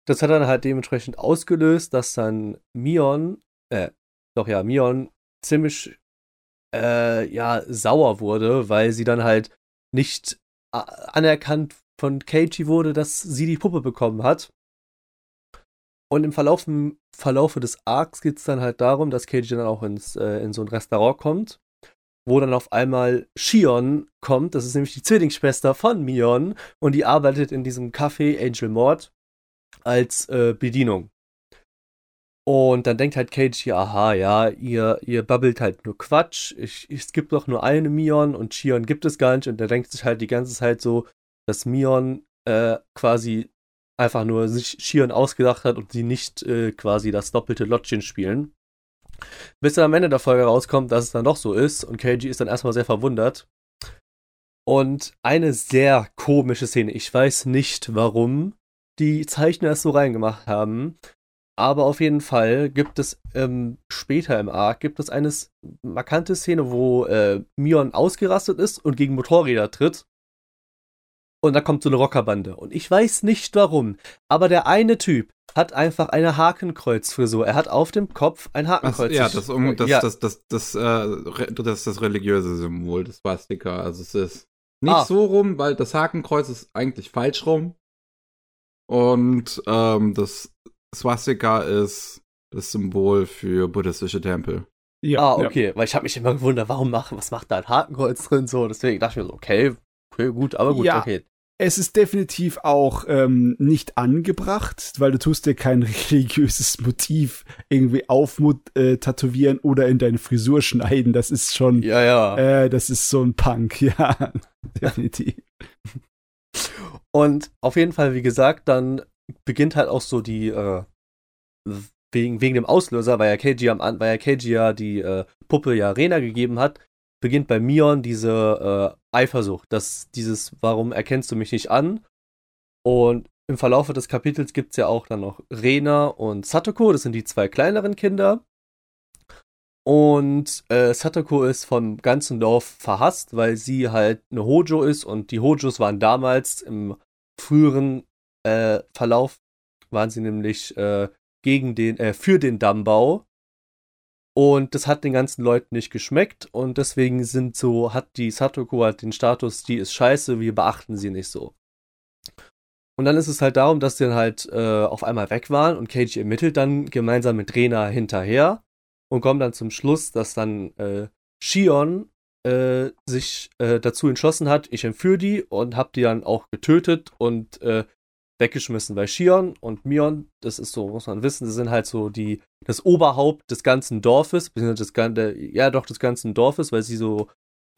Das hat dann halt dementsprechend ausgelöst, dass dann Mion, äh, doch ja, Mion ziemlich, äh, ja, sauer wurde, weil sie dann halt nicht anerkannt von Keiji wurde, dass sie die Puppe bekommen hat. Und im Verlauf, Verlaufe des Arcs geht es dann halt darum, dass Keiji dann auch ins, äh, in so ein Restaurant kommt, wo dann auf einmal Shion kommt. Das ist nämlich die Zwillingsschwester von Mion und die arbeitet in diesem Café Angel Mord als äh, Bedienung. Und dann denkt halt Keiji, aha, ja, ihr, ihr babbelt halt nur Quatsch. Ich, es gibt doch nur eine Mion und Shion gibt es gar nicht. Und der denkt sich halt die ganze Zeit so, dass Mion äh, quasi einfach nur sich Shion ausgedacht hat und sie nicht äh, quasi das doppelte Lotchen spielen. Bis dann am Ende der Folge rauskommt, dass es dann doch so ist und Keiji ist dann erstmal sehr verwundert. Und eine sehr komische Szene. Ich weiß nicht, warum die Zeichner es so reingemacht haben. Aber auf jeden Fall gibt es ähm, später im Arc gibt es eine markante Szene, wo äh, Mion ausgerastet ist und gegen Motorräder tritt und da kommt so eine Rockerbande. Und ich weiß nicht warum, aber der eine Typ hat einfach eine Hakenkreuzfrisur. Er hat auf dem Kopf ein Hakenkreuz.
ja, das, um, das, ja. das, das, das, äh, das ist das religiöse Symbol, das Swastika. Also es ist nicht ah. so rum, weil das Hakenkreuz ist eigentlich falsch rum. Und ähm, das Swastika ist das Symbol für buddhistische Tempel.
Ja, ah, okay, ja. weil ich habe mich immer gewundert, warum machen, was macht da ein Hakenkreuz drin so? Deswegen dachte ich mir so, okay, okay, gut, aber gut, ja. okay
es ist definitiv auch ähm, nicht angebracht, weil du tust dir kein [laughs] religiöses Motiv irgendwie auftätowieren äh, oder in deine Frisur schneiden. Das ist schon,
ja, ja.
Äh, das ist so ein Punk, [laughs] ja, definitiv.
Und auf jeden Fall, wie gesagt, dann beginnt halt auch so die, äh, wegen, wegen dem Auslöser, weil ja Keiji, am, weil ja, Keiji ja die äh, Puppe ja Rena gegeben hat, beginnt bei Mion diese äh, Eifersucht, dass dieses, warum erkennst du mich nicht an? Und im Verlauf des Kapitels gibt es ja auch dann noch Rena und Satoko, das sind die zwei kleineren Kinder. Und äh, Satoko ist vom ganzen Dorf verhasst, weil sie halt eine Hojo ist und die Hojos waren damals im früheren äh, Verlauf, waren sie nämlich äh, gegen den, äh, für den Dammbau und das hat den ganzen Leuten nicht geschmeckt und deswegen sind so, hat die Satoko halt den Status, die ist scheiße, wir beachten sie nicht so. Und dann ist es halt darum, dass sie dann halt äh, auf einmal weg waren und Keiji ermittelt dann gemeinsam mit Rena hinterher und kommt dann zum Schluss, dass dann äh, Shion äh, sich äh, dazu entschlossen hat, ich entführe die und hab die dann auch getötet und äh, weggeschmissen. Weil Shion und Mion, das ist so, muss man wissen, das sind halt so die, das Oberhaupt des ganzen Dorfes, beziehungsweise der, ja doch des ganzen Dorfes, weil sie so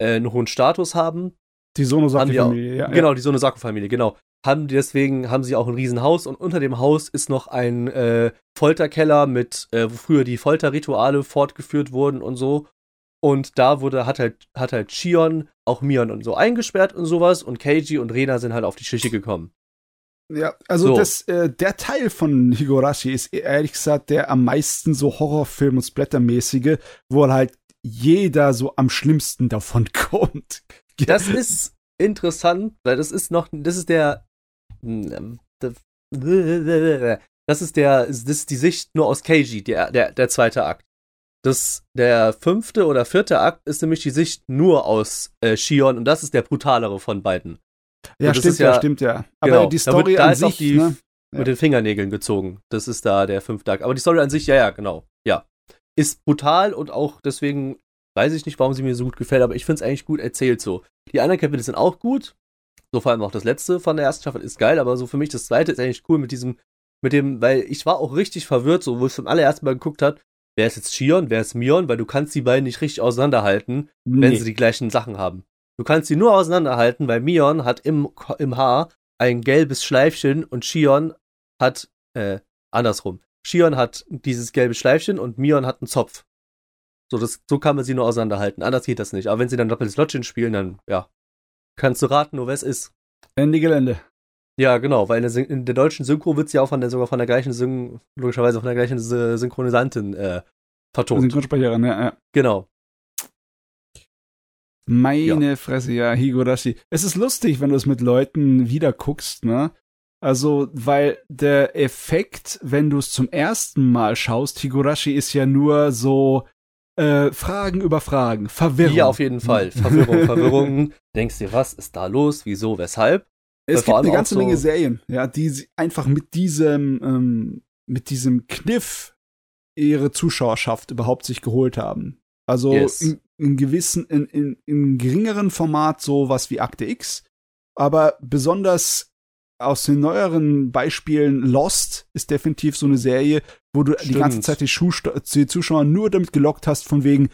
äh, einen hohen Status haben.
Die Sonosaki-Familie, ja.
Genau, die Sonosaki-Familie, genau. Haben deswegen haben sie auch ein Riesenhaus und unter dem Haus ist noch ein äh, Folterkeller mit, äh, wo früher die Folterrituale fortgeführt wurden und so. Und da wurde, hat halt, hat halt Chion auch Mion und so eingesperrt und sowas und Keiji und Rena sind halt auf die Schliche gekommen.
Ja, also
So.
das, äh, der Teil von Higurashi ist ehrlich gesagt der am meisten so Horrorfilm- und Splattermäßige, wo halt jeder so am schlimmsten davon [laughs] kommt.
Das ist interessant, weil das ist noch, das ist der, das ist der, das ist die Sicht nur aus Keiji, der, der, der zweite Akt. Das, der fünfte oder vierte Akt ist nämlich die Sicht nur aus äh, Shion und das ist der brutalere von beiden.
Ja, stimmt ja,
ja-
stimmt ja. Aber
genau,
die
da wird-
Story
da
an
ist
sich,
die-
ne? Ja.
Mit den Fingernägeln gezogen. Das ist da der fünfte Akt. Aber die Story an sich, ja, ja, genau. Ja. Ist brutal und auch deswegen weiß ich nicht, warum sie mir so gut gefällt, aber ich finde es eigentlich gut erzählt so. Die anderen Kapitel sind auch gut. So vor allem auch das letzte von der ersten Staffel ist geil, aber so für mich das zweite ist eigentlich cool mit diesem, mit dem, weil ich war auch richtig verwirrt, so wo ich zum allerersten Mal geguckt habe, wer ist jetzt Shion, wer ist Mion, weil du kannst die beiden nicht richtig auseinanderhalten, wenn
Nee.
sie die gleichen Sachen haben. Du kannst sie nur auseinanderhalten, weil Mion hat im, im Haar ein gelbes Schleifchen und Shion hat, äh, andersrum. Shion hat dieses gelbe Schleifchen und Mion hat einen Zopf. So, das, so kann man sie nur auseinanderhalten. Anders geht das nicht. Aber wenn sie dann doppeltes Lotchen spielen, dann, ja, kannst du raten, nur wer es ist.
Ende Gelände.
Ja, genau, weil in der, in der deutschen Synchro wird sie auch von der, sogar von der gleichen Syn logischerweise von der gleichen Sy- Synchronisantin äh, vertont.
Synchronsprecherin, ja, ja.
Genau.
Meine Fresse, ja, Higurashi. Es ist lustig, wenn du es mit Leuten wieder guckst, ne? Also, weil der Effekt, wenn du es zum ersten Mal schaust, Higurashi ist ja nur so äh, Fragen über Fragen, Verwirrung.
Ja, auf jeden Fall. [laughs] Verwirrung, Verwirrung. Denkst dir, was ist da los? Wieso? Weshalb?
Es
vor
gibt eine ganze
so-
Menge Serien, ja, die einfach mit diesem, ähm, mit diesem Kniff ihre Zuschauerschaft überhaupt sich geholt haben. Also
Yes.
in, in gewissen, in, in, in geringeren Format sowas wie Akte X, aber besonders aus den neueren Beispielen Lost ist definitiv so eine Serie, wo du die
Stimmt.
ganze Zeit die, die Zuschauer nur damit gelockt hast, von wegen,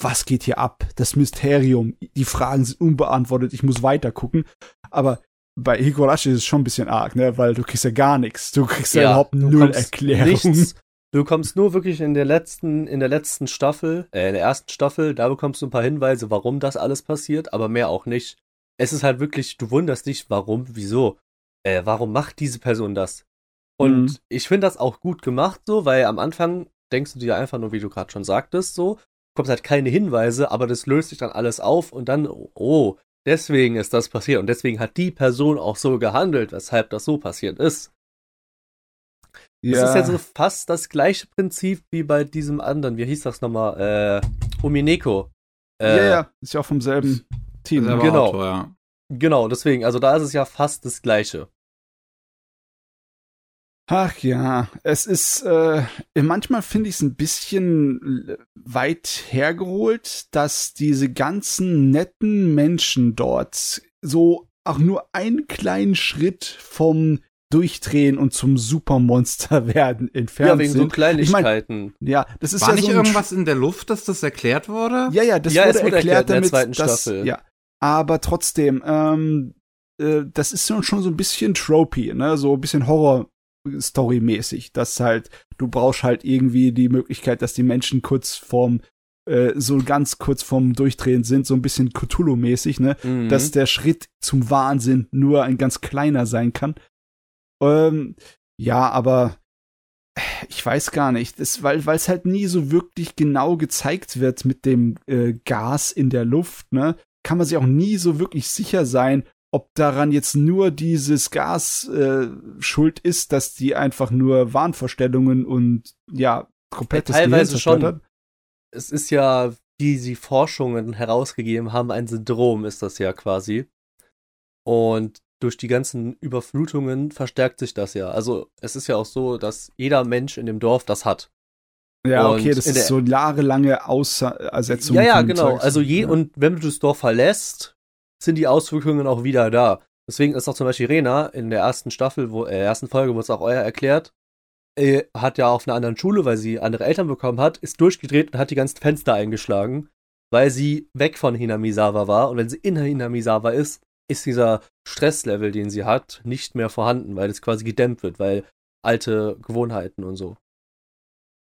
was geht hier ab? Das Mysterium, die Fragen sind unbeantwortet, ich muss weiter gucken. Aber bei Higurashi ist es schon ein bisschen arg, ne? Weil du kriegst ja gar nichts. Du kriegst ja,
Ja,
überhaupt null Erklärung.
Nichts. Du bekommst nur wirklich in der letzten, in der letzten Staffel, äh, in der ersten Staffel, da bekommst du ein paar Hinweise, warum das alles passiert, aber mehr auch nicht. Es ist halt wirklich, du wunderst dich, warum, wieso, äh, warum macht diese Person das? Und
Mhm.
ich finde das auch gut gemacht, so, weil am Anfang denkst du dir einfach nur, wie du gerade schon sagtest, so, bekommst halt keine Hinweise, aber das löst sich dann alles auf und dann, oh, deswegen ist das passiert und deswegen hat die Person auch so gehandelt, weshalb das so passiert ist. Das ist ja so fast das gleiche Prinzip wie bei diesem anderen, wie hieß das nochmal? Äh, Umineko. Äh,
ja, ja, ist ja auch vom selben Team.
Selber?
Genau.
Autor, ja.
Genau, deswegen, also da ist es ja fast das gleiche.
Ach ja, es ist, äh, manchmal finde ich es ein bisschen weit hergeholt, dass diese ganzen netten Menschen dort so auch nur einen kleinen Schritt vom Durchdrehen und zum Supermonster [laughs] werden entfernt
ja, wegen so
sind.
Kleinigkeiten.
ja, das ist
War
ja
nicht
so
irgendwas in der Luft, dass das erklärt wurde?
Ja, ja, das
Ja,
wurde
es wurde
erklärt
erklärt in der
damit,
zweiten
dass,
Staffel.
Ja, aber trotzdem, ähm, äh, das ist schon schon so ein bisschen tropey, ne, so ein bisschen Horror-Story-mäßig, dass halt du brauchst halt irgendwie die Möglichkeit, dass die Menschen kurz vorm äh, so ganz kurz vorm Durchdrehen sind, so ein bisschen Cthulhu-mäßig, ne,
Mhm.
dass der Schritt zum Wahnsinn nur ein ganz kleiner sein kann. Ähm, ja, aber ich weiß gar nicht, das, weil es halt nie so wirklich genau gezeigt wird mit dem äh, Gas in der Luft, ne, kann man sich auch nie so wirklich sicher sein, ob daran jetzt nur dieses Gas äh, schuld ist, dass die einfach nur Wahnvorstellungen und ja komplettes
Teilweise
Gehirn zerstört
schon.
hat.
es ist ja, wie sie Forschungen herausgegeben haben, ein Syndrom ist das ja quasi. Und durch die ganzen Überflutungen verstärkt sich das ja. Also es ist ja auch so, dass jeder Mensch in dem Dorf das hat.
Ja, okay, das ist so jahrelange Ersetzung.
Ja, ja, genau. Zeugs. Also je, ja. und wenn du das Dorf verlässt, sind die Auswirkungen auch wieder da. Deswegen ist auch zum Beispiel Rena in der ersten Staffel, wo, äh, ersten Folge, wo es auch euer erklärt, äh, hat ja auf einer anderen Schule, weil sie andere Eltern bekommen hat, ist durchgedreht und hat die ganzen Fenster eingeschlagen, weil sie weg von Hinamisawa war. Und wenn sie in Hinamisawa ist, ist dieser Stresslevel, den sie hat, nicht mehr vorhanden, weil es quasi gedämmt wird, weil alte Gewohnheiten und so.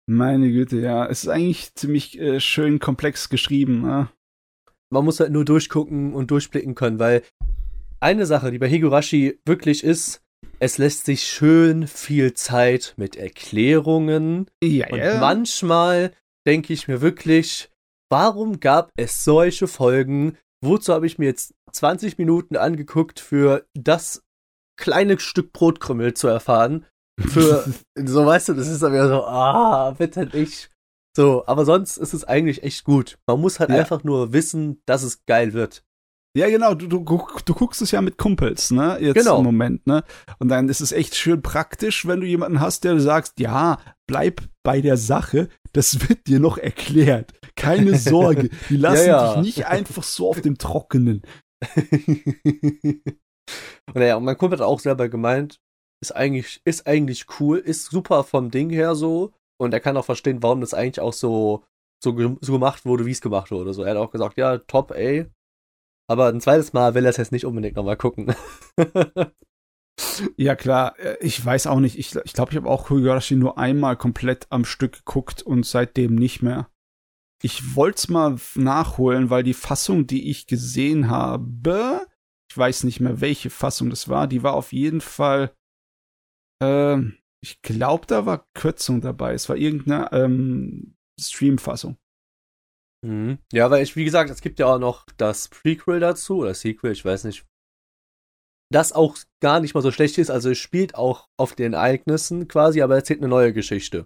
Meine Güte, ja. Es ist eigentlich ziemlich äh, schön komplex geschrieben. Ja?
Man muss halt nur durchgucken und durchblicken können, weil eine Sache, die bei Higurashi wirklich ist, es lässt sich schön viel Zeit mit Erklärungen. Ja, und ja. manchmal denke ich mir wirklich, warum gab es solche Folgen? Wozu habe ich mir jetzt 20 Minuten angeguckt für das kleine Stück Brotkrümmel zu erfahren? Für, [laughs] so weißt du, das ist aber so, ah, bitte nicht. So, aber sonst ist es eigentlich echt gut. Man muss halt ja. einfach nur wissen, dass es geil wird.
Ja, genau, du, du, du guckst es ja mit Kumpels, ne? Jetzt genau. im Moment, ne? Und dann ist es echt schön praktisch, wenn du jemanden hast, der sagst, ja, bleib bei der Sache, das wird dir noch erklärt. Keine Sorge, [laughs] die lassen ja, ja. dich nicht einfach so auf dem Trockenen.
und [laughs] naja, und mein Kumpel hat auch selber gemeint, ist eigentlich, ist eigentlich cool, ist super vom Ding her so. Und er kann auch verstehen, warum das eigentlich auch so, so, so gemacht wurde, wie es gemacht wurde. So, er hat auch gesagt, ja, top, ey, aber ein zweites Mal will er es jetzt nicht unbedingt nochmal gucken. [laughs]
ja, klar. Äh, ich weiß auch nicht. Ich glaube, ich, glaub, ich habe auch Kogarashi nur einmal komplett am Stück geguckt und seitdem nicht mehr. Ich wollte es mal nachholen, weil die Fassung, die ich gesehen habe, ich weiß nicht mehr, welche Fassung das war, die war auf jeden Fall, äh, ich glaube, da war Kürzung dabei. Es war irgendeine ähm, Stream-Fassung.
Mhm. Ja, weil ich, wie gesagt, es gibt ja auch noch das Prequel dazu, oder Sequel, ich weiß nicht. Das auch gar nicht mal so schlecht ist, also es spielt auch auf den Ereignissen quasi, aber erzählt eine neue Geschichte.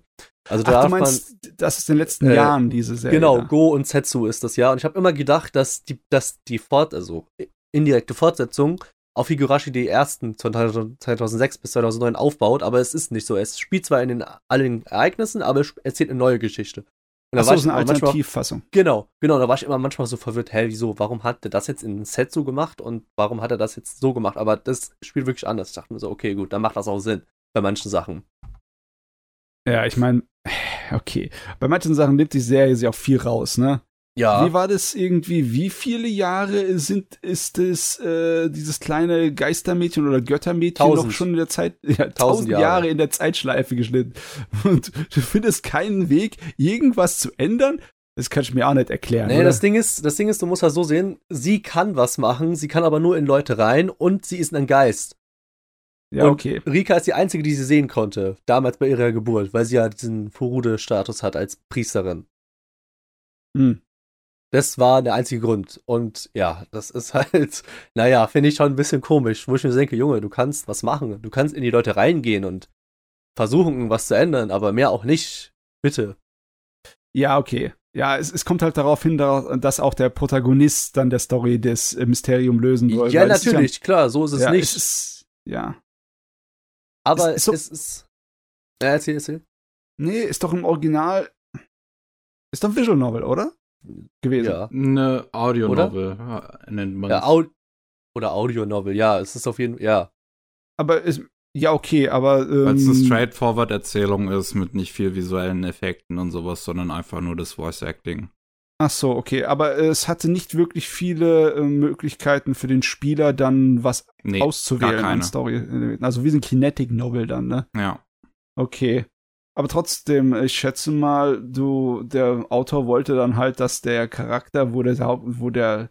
Also
Ach, du meinst, man, das ist in den letzten äh, Jahren diese Serie.
Genau, Go und Setsu ist das ja. Und ich habe immer gedacht, dass die, dass die Fort, also indirekte Fortsetzung auf Higurashi die ersten 2006 bis 2009 aufbaut, aber es ist nicht so. Es spielt zwar in den allen Ereignissen, aber es erzählt eine neue Geschichte.
Und da Ach so, ist eine Alternativfassung.
Genau, genau. Da war ich immer manchmal so verwirrt, hä, wieso, warum hat der das jetzt in ein Set so gemacht und warum hat er das jetzt so gemacht? Aber das spielt wirklich anders. Ich dachte mir so, okay, gut, dann macht das auch Sinn bei manchen Sachen.
Ja, ich meine, okay. Bei manchen Sachen nimmt die Serie sich auch viel raus, ne? Ja. Wie war das irgendwie? Wie viele Jahre sind ist es äh, dieses kleine Geistermädchen oder Göttermädchen tausend. noch schon in der Zeit? [laughs] Ja, tausend Jahre. Jahre in der Zeitschleife geschnitten. Und du findest keinen Weg, irgendwas zu ändern? Das kann ich mir auch nicht erklären.
Nee, oder? das Ding ist, das Ding ist, du musst halt so sehen, sie kann was machen, sie kann aber nur in Leute rein und sie ist ein Geist. Ja, und okay. Rika ist die einzige, die sie sehen konnte, damals bei ihrer Geburt, weil sie ja diesen Furude-Status hat als Priesterin. Hm. Das war der einzige Grund. Und ja, das ist halt, [laughs] naja, finde ich schon ein bisschen komisch, wo ich mir denke, Junge, du kannst was machen. Du kannst in die Leute reingehen und versuchen, was zu ändern, aber mehr auch nicht. Bitte.
Ja, okay. Ja, es, es kommt halt darauf hin, dass auch der Protagonist dann der Story des äh, Mysterium lösen soll.
Ja, natürlich, ja, klar, so ist es
ja,
nicht.
Es ist, ja.
Aber es, so, es ist. Ja, erzähl, erzähl.
Nee, ist doch im Original. Ist doch ein Visual Novel, oder? Gewesen. Ja.
Eine Audio-Novel nennt man
ja, Au Oder Audio-Novel, ja, es ist auf jeden Fall, ja.
Aber es, ja, okay, aber.
Ähm, Weil es eine Straightforward-Erzählung ist mit nicht viel visuellen Effekten und sowas, sondern einfach nur das Voice-Acting.
Ach so, okay, aber es hatte nicht wirklich viele äh, Möglichkeiten für den Spieler dann was nee, auszuwählen an Story. Also wie so ein Kinetic Novel dann, ne?
Ja.
Okay. Aber trotzdem, ich schätze mal, du, der Autor wollte dann halt, dass der Charakter, wo der wo der,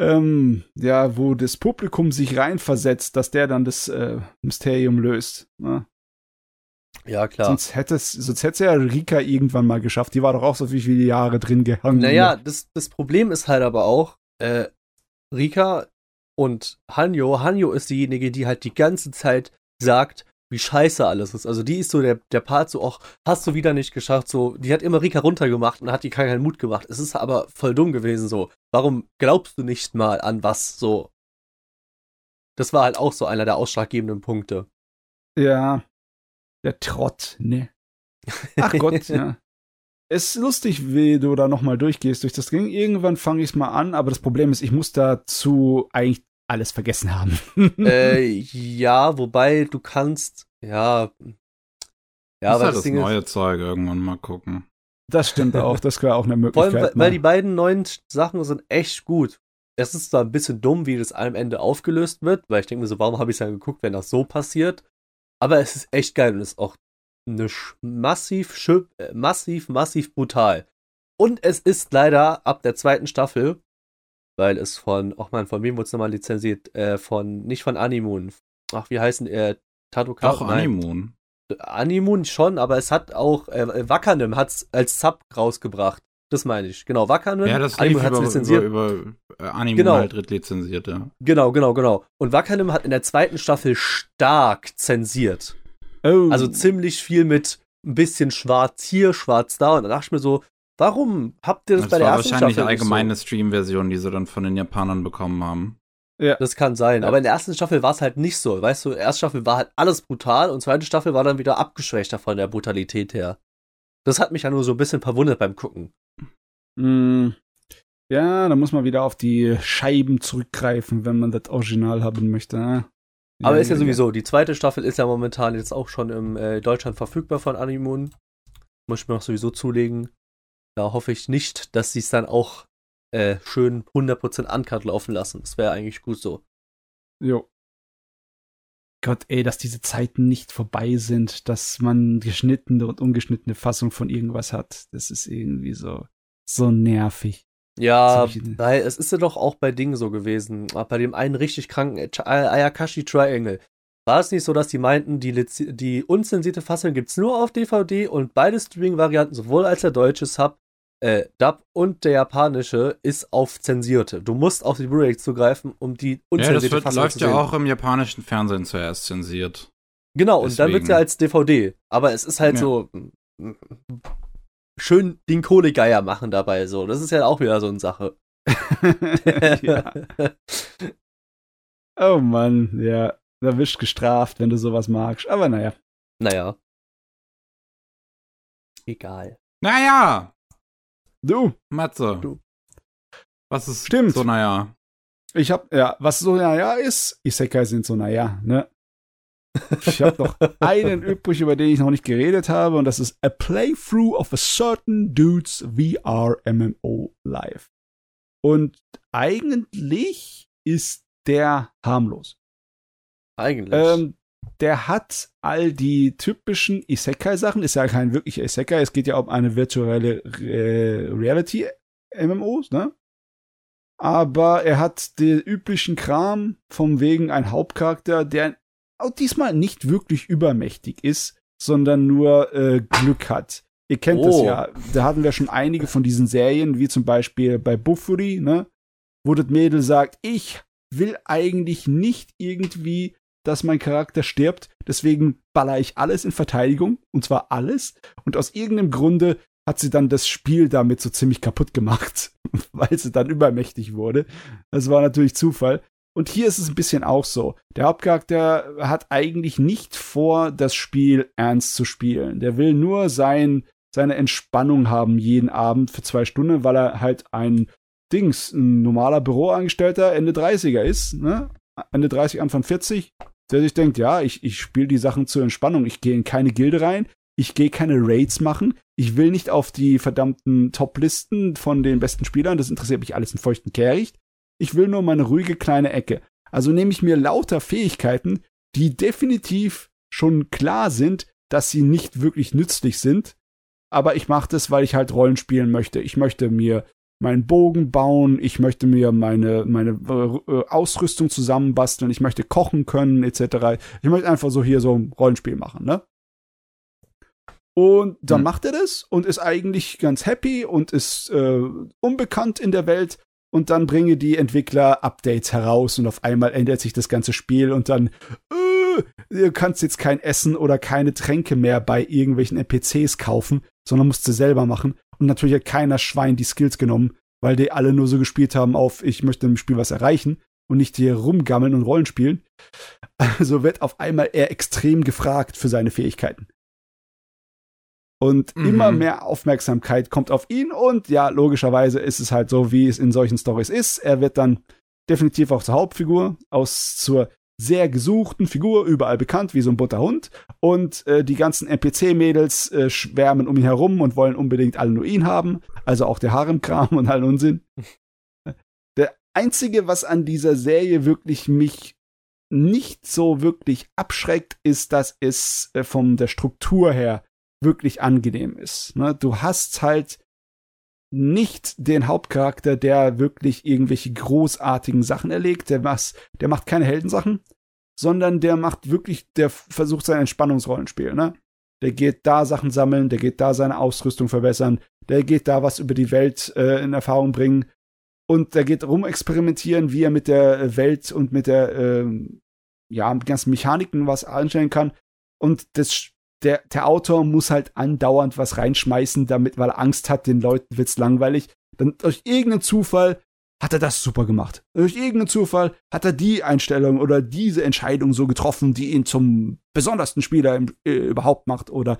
ähm, ja, wo das Publikum sich reinversetzt, dass der dann das äh, Mysterium löst. Ne?
Ja, klar.
Sonst hätte es, sonst hätte ja Rika irgendwann mal geschafft. Die war doch auch so viele Jahre drin gehangen.
Naja, das, das Problem ist halt aber auch, äh, Rika und Hanyo, Hanyo ist diejenige, die halt die ganze Zeit sagt, wie scheiße alles ist. Also die ist so der, der Part so, ach, hast du wieder nicht geschafft, so, die hat immer Rika runtergemacht und hat die keinen Mut gemacht. Es ist aber voll dumm gewesen, so. Warum glaubst du nicht mal an was, so? Das war halt auch so einer der ausschlaggebenden Punkte.
Ja. Der Trott, ne? Ach Gott, [laughs] ja. Es ist lustig, wie du da nochmal durchgehst durch das Ding. Irgendwann fange ich es mal an, aber das Problem ist, ich muss dazu eigentlich alles vergessen haben.
äh, [laughs] ja, wobei du kannst, ja.
Ja, aber halt das, das neue Zeug irgendwann mal gucken.
Das stimmt auch, das wäre auch eine Möglichkeit. [laughs]
Vor allem, weil, weil die beiden neuen Sachen sind echt gut. Es ist zwar ein bisschen dumm, wie das am Ende aufgelöst wird, weil ich denke mir so, warum habe ich es dann geguckt, wenn das so passiert? Aber es ist echt geil und ist auch eine massiv, äh, massiv, massiv brutal. Und es ist leider ab der zweiten Staffel, weil es von, ach man, von wem wurde es nochmal lizenziert? Äh, von, nicht von Animoon. Ach, wie heißen, äh, Tadokar?
Doch, Animoon.
Animoon schon, aber es hat auch, äh, Wakanim hat es als Sub rausgebracht. Das meine ich. Genau, Wakanim.
Ja, das Animoon hat lizenziert. Über, über äh, Animoon genau. halt drittlizenziert, ja.
Genau, genau, genau. Und Wakanim hat in der zweiten Staffel stark zensiert. Oh. Also ziemlich viel mit ein bisschen schwarz hier, schwarz da. Und dann dachte ich mir so, warum habt ihr das, das bei der ersten Staffel Das war wahrscheinlich
eine allgemeine so? Stream-Version, die sie dann von den Japanern bekommen haben.
Ja. Das kann sein. Ja. Aber in der ersten Staffel war es halt nicht so. Weißt du, erste Staffel war halt alles brutal und zweite Staffel war dann wieder abgeschwächter von der Brutalität her. Das hat mich ja nur so ein bisschen verwundert beim Gucken.
Mm, ja, da muss man wieder auf die Scheiben zurückgreifen, wenn man das Original haben möchte. Ne?
Aber ja, ist ja, ja sowieso, die zweite Staffel ist ja momentan jetzt auch schon im äh, Deutschland verfügbar von Animoon. Muss ich mir noch sowieso zulegen. Da hoffe ich nicht, dass sie es dann auch äh, schön 100% Uncut laufen lassen. Das wäre eigentlich gut so.
Jo. Gott, ey, dass diese Zeiten nicht vorbei sind, dass man geschnittene und ungeschnittene Fassung von irgendwas hat. Das ist irgendwie so, so nervig.
Ja, weil es ist ja doch auch bei Dingen so gewesen. Bei dem einen richtig kranken Ayakashi Triangle. War es nicht so, dass die meinten, die, die unzensierte Fassung gibt es nur auf DVD und beide Streaming-Varianten, sowohl als der deutsche Sub, äh, Dub und der japanische, ist auf zensierte. Du musst auf die Blu-ray zugreifen, um die
unzensierte ja, das wird, Fassung läuft zu sehen. ja auch im japanischen Fernsehen zuerst zensiert.
Genau, Deswegen. und dann wird sie ja als DVD. Aber es ist halt ja. so schön den Kohlegeier machen dabei. So, das ist ja auch wieder so eine Sache. [laughs]
ja. [laughs] Oh Mann, ja. Da wirst gestraft, wenn du sowas magst. Aber naja.
Naja. Egal.
Naja.
Du.
Matze. Du. Was ist
Stimmt.
so naja?
Ich hab, ja, was so naja ist, Isekai sind so naja, ne? Ich habe noch [laughs] einen übrig, über den ich noch nicht geredet habe, und das ist A Playthrough of a Certain Dude's VR MMO Live. Und eigentlich ist der harmlos.
Eigentlich.
Ähm, der hat all die typischen Isekai-Sachen, ist ja kein wirklicher Isekai, es geht ja um eine virtuelle Re Reality-MMOs, ne? Aber er hat den üblichen Kram, vom wegen ein Hauptcharakter, der auch diesmal nicht wirklich übermächtig ist, sondern nur äh, Glück hat. Ihr kennt oh. das ja. Da hatten wir schon einige von diesen Serien, wie zum Beispiel bei Buffuri, ne? Wo das Mädel sagt, ich will eigentlich nicht irgendwie, dass mein Charakter stirbt, deswegen baller ich alles in Verteidigung, und zwar alles. Und aus irgendeinem Grunde hat sie dann das Spiel damit so ziemlich kaputt gemacht, [laughs] weil sie dann übermächtig wurde. Das war natürlich Zufall. Und hier ist es ein bisschen auch so. Der Hauptcharakter hat eigentlich nicht vor, das Spiel ernst zu spielen. Der will nur sein, seine Entspannung haben jeden Abend für zwei Stunden, weil er halt ein Dings, ein normaler Büroangestellter Ende 30er ist, ne? Ende 30, Anfang 40, der sich denkt, ja, ich, ich spiele die Sachen zur Entspannung. Ich gehe in keine Gilde rein, ich gehe keine Raids machen, ich will nicht auf die verdammten Top-Listen von den besten Spielern, das interessiert mich alles in feuchten Kehricht. Ich will nur meine ruhige kleine Ecke. Also nehme ich mir lauter Fähigkeiten, die definitiv schon klar sind, dass sie nicht wirklich nützlich sind. Aber ich mache das, weil ich halt Rollen spielen möchte. Ich möchte mir meinen Bogen bauen, ich möchte mir meine, meine äh, Ausrüstung zusammenbasteln, ich möchte kochen können, etc. Ich möchte einfach so hier so ein Rollenspiel machen, ne? Und dann hm. macht er das und ist eigentlich ganz happy und ist äh, unbekannt in der Welt und dann bringe die Entwickler Updates heraus und auf einmal ändert sich das ganze Spiel und dann äh, du kannst jetzt kein Essen oder keine Tränke mehr bei irgendwelchen NPCs kaufen, sondern musst sie selber machen. Und natürlich hat keiner Schwein die Skills genommen, weil die alle nur so gespielt haben auf ich möchte im Spiel was erreichen und nicht hier rumgammeln und Rollen spielen. Also wird auf einmal er extrem gefragt für seine Fähigkeiten. Und mhm. immer mehr Aufmerksamkeit kommt auf ihn und ja, logischerweise ist es halt so, wie es in solchen Stories ist. Er wird dann definitiv auch zur Hauptfigur, aus zur sehr gesuchten Figur, überall bekannt, wie so ein bunter Hund. Und äh, die ganzen NPC-Mädels äh, schwärmen um ihn herum und wollen unbedingt alle nur ihn haben. Also auch der Haremkram [laughs] und allen Unsinn. Der einzige, was an dieser Serie wirklich mich nicht so wirklich abschreckt, ist, dass es äh, von der Struktur her wirklich angenehm ist. Ne? Du hast halt nicht den Hauptcharakter, der wirklich irgendwelche großartigen Sachen erlegt, der, was, der macht keine Heldensachen, sondern der macht wirklich, der versucht sein Entspannungsrollenspiel, ne? Der geht da Sachen sammeln, der geht da seine Ausrüstung verbessern, der geht da was über die Welt äh, in Erfahrung bringen und der geht rumexperimentieren, wie er mit der Welt und mit der, äh, ja, mit ganzen Mechaniken was anstellen kann. Und das der, der Autor muss halt andauernd was reinschmeißen, damit, weil er Angst hat, den Leuten wird's langweilig. Dann durch irgendeinen Zufall hat er das super gemacht. Durch irgendeinen Zufall hat er die Einstellung oder diese Entscheidung so getroffen, die ihn zum besondersten Spieler im, äh, überhaupt macht. Oder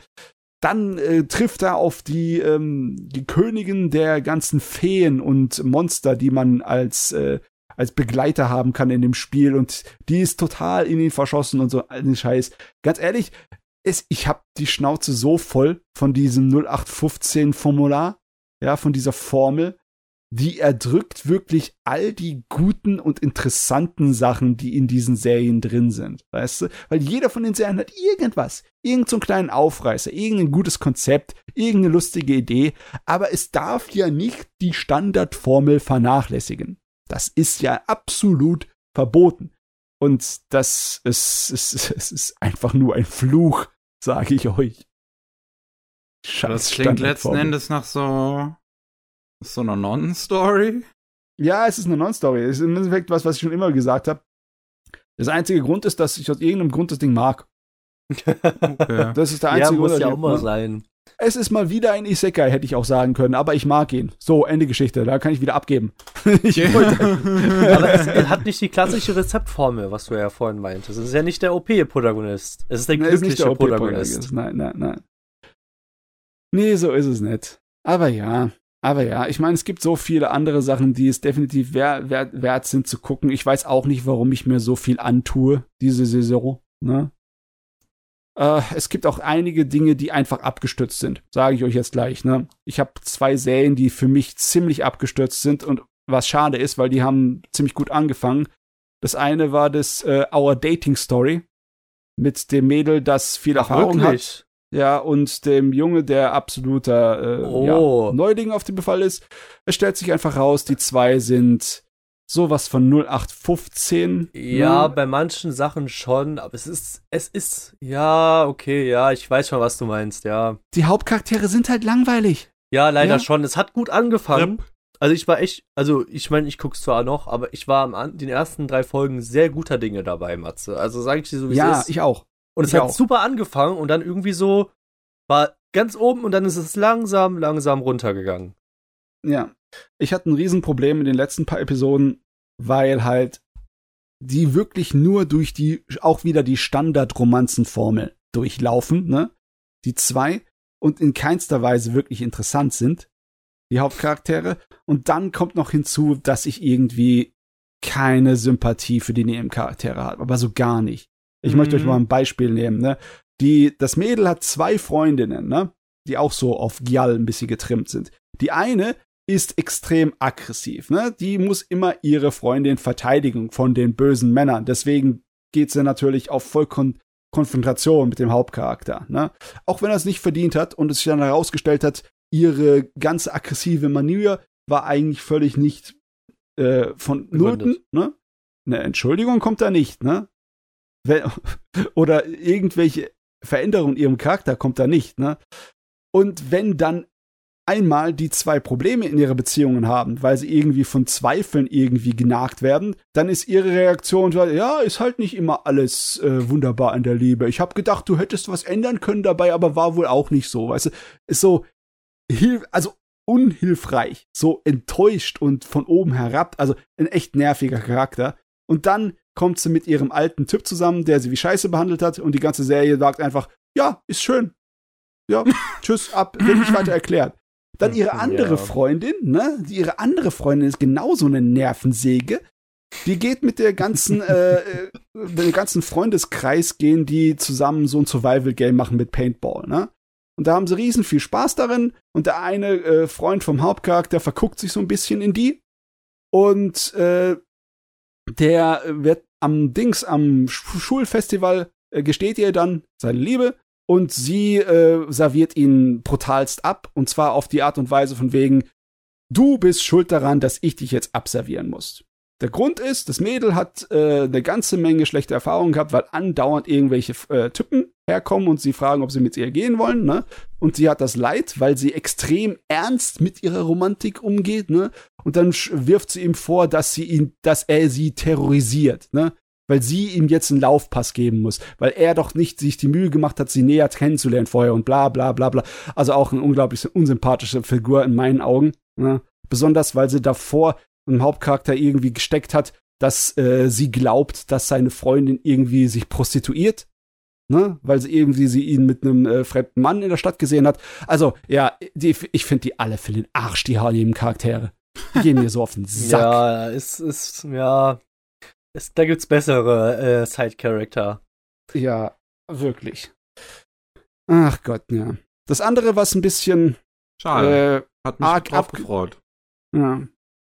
dann äh, trifft er auf die, ähm, die Königin der ganzen Feen und Monster, die man als, äh, als Begleiter haben kann in dem Spiel. Und die ist total in ihn verschossen und so den Scheiß. Ganz ehrlich, es, ich habe die Schnauze so voll von diesem 0815 Formular, ja, von dieser Formel, die erdrückt wirklich all die guten und interessanten Sachen, die in diesen Serien drin sind, weißt du? Weil jeder von den Serien hat irgendwas, irgendeinen so kleinen Aufreißer, irgendein gutes Konzept, irgendeine lustige Idee, aber es darf ja nicht die Standardformel vernachlässigen. Das ist ja absolut verboten. Und das ist, [laughs] ist, ist, ist einfach nur ein Fluch, sage ich euch.
Scheiß das klingt letzten Endes nach so, so einer Non-Story.
Ja, es ist eine Non-Story. Es ist im Endeffekt was, was ich schon immer gesagt habe. Das einzige Grund ist, dass ich aus irgendeinem Grund das Ding mag. [laughs] Okay. Das ist der einzige
ja, muss Grund. ja auch mal sein.
Es ist mal wieder ein Isekai, hätte ich auch sagen können, aber ich mag ihn. So, Ende Geschichte, da kann ich wieder abgeben. [laughs] ich [laughs]
aber es, er hat nicht die klassische Rezeptformel, was du ja vorhin meintest. Es ist ja nicht der OP-Protagonist. Es ist der glückliche der Protagonist.
Nein, nein, nein. Nee, so ist es nicht. Aber ja, aber ja, ich meine, es gibt so viele andere Sachen, die es definitiv wert, wert, wert sind zu gucken. Ich weiß auch nicht, warum ich mir so viel antue, diese Saison. Ne? Äh, es gibt auch einige Dinge, die einfach abgestürzt sind. Sage ich euch jetzt gleich. Ne? Ich habe zwei Serien, die für mich ziemlich abgestürzt sind und was schade ist, weil die haben ziemlich gut angefangen. Das eine war das äh, Our Dating Story mit dem Mädel, das viel Ach, Erfahrung wirklich? hat. Ja, und dem Junge, der absoluter äh, oh. ja, Neuling auf dem Befall ist. Es stellt sich einfach raus, die zwei sind sowas von 0815.
Ja, ne? bei manchen Sachen schon, aber es ist, es ist, ja, okay, ja, ich weiß schon, was du meinst, ja.
Die Hauptcharaktere sind halt langweilig.
Ja, leider ja? schon. Es hat gut angefangen. Yep. Also ich war echt, also ich meine, ich guck's zwar noch, aber ich war am den ersten drei Folgen sehr guter Dinge dabei, Matze. Also sage ich dir so, wie
ja,
es ist.
Ja, ich auch.
Und es
ich
hat auch. super angefangen und dann irgendwie so war ganz oben und dann ist es langsam, langsam runtergegangen.
Ja. Ich hatte ein Riesenproblem in den letzten paar Episoden, weil halt die wirklich nur durch die, auch wieder die Standard-Romanzenformel durchlaufen, ne? Die zwei und in keinster Weise wirklich interessant sind, die Hauptcharaktere. Und dann kommt noch hinzu, dass ich irgendwie keine Sympathie für die Nebencharaktere habe, aber so gar nicht. Ich mhm. möchte euch mhm. mal ein Beispiel nehmen, ne? Die, das Mädel hat zwei Freundinnen, ne? Die auch so auf Gial ein bisschen getrimmt sind. Die eine ist extrem aggressiv. Ne? Die muss immer ihre Freundin verteidigen von den bösen Männern. Deswegen geht sie natürlich auf Vollkon Konfrontation mit dem Hauptcharakter. Ne? Auch wenn er es nicht verdient hat und es sich dann herausgestellt hat, ihre ganze aggressive Manier war eigentlich völlig nicht äh, von Noten. Ne? Eine Entschuldigung kommt da nicht. Ne? [laughs] Oder irgendwelche Veränderungen in ihrem Charakter kommt da nicht. Ne? Und wenn dann einmal die zwei Probleme in ihrer Beziehungen haben, weil sie irgendwie von Zweifeln irgendwie genagt werden, dann ist ihre Reaktion, ja, ist halt nicht immer alles äh, wunderbar in der Liebe. Ich habe gedacht, du hättest was ändern können dabei, aber war wohl auch nicht so, weißt du? Ist so, also unhilfreich, so enttäuscht und von oben herab, also ein echt nerviger Charakter. Und dann kommt sie mit ihrem alten Typ zusammen, der sie wie Scheiße behandelt hat und die ganze Serie sagt einfach, ja, ist schön, ja, [laughs] tschüss, ab, wird nicht weiter erklärt. Dann ihre andere ja. Freundin, ne? Ihre andere Freundin ist genauso eine Nervensäge. Die geht mit der ganzen, [laughs] äh, äh dem ganzen Freundeskreis gehen die zusammen so ein Survival-Game machen mit Paintball, ne? Und da haben sie riesen viel Spaß darin. Und der eine äh, Freund vom Hauptcharakter verguckt sich so ein bisschen in die. Und äh, der wird am Dings, am Schulfestival, äh, gesteht ihr dann seine Liebe. Und sie äh, serviert ihn brutalst ab. Und zwar auf die Art und Weise von wegen, du bist schuld daran, dass ich dich jetzt abservieren muss. Der Grund ist, das Mädel hat äh, eine ganze Menge schlechte Erfahrungen gehabt, weil andauernd irgendwelche äh, Typen herkommen und sie fragen, ob sie mit ihr gehen wollen, ne? Und sie hat das Leid, weil sie extrem ernst mit ihrer Romantik umgeht, ne? Und dann wirft sie ihm vor, dass sie ihn, dass er sie terrorisiert, ne? Weil sie ihm jetzt einen Laufpass geben muss, weil er doch nicht sich die Mühe gemacht hat, sie näher kennenzulernen vorher und bla bla bla bla. Also auch eine unglaublich unsympathische Figur in meinen Augen. Ne? Besonders, weil sie davor einem Hauptcharakter irgendwie gesteckt hat, dass äh, sie glaubt, dass seine Freundin irgendwie sich prostituiert, ne, weil sie irgendwie sie ihn mit einem äh, fremden Mann in der Stadt gesehen hat. Also ja, die, ich finde die alle für den Arsch die harlem Charaktere. Die gehen mir so auf den [laughs] Sack.
Ja, es ist ja, es, da gibt's bessere äh, Side-Charakter.
Ja, wirklich. Ach Gott, ja. Das andere, was ein bisschen
Schade. Äh, Hat mich arg drauf gefreut.
Ja.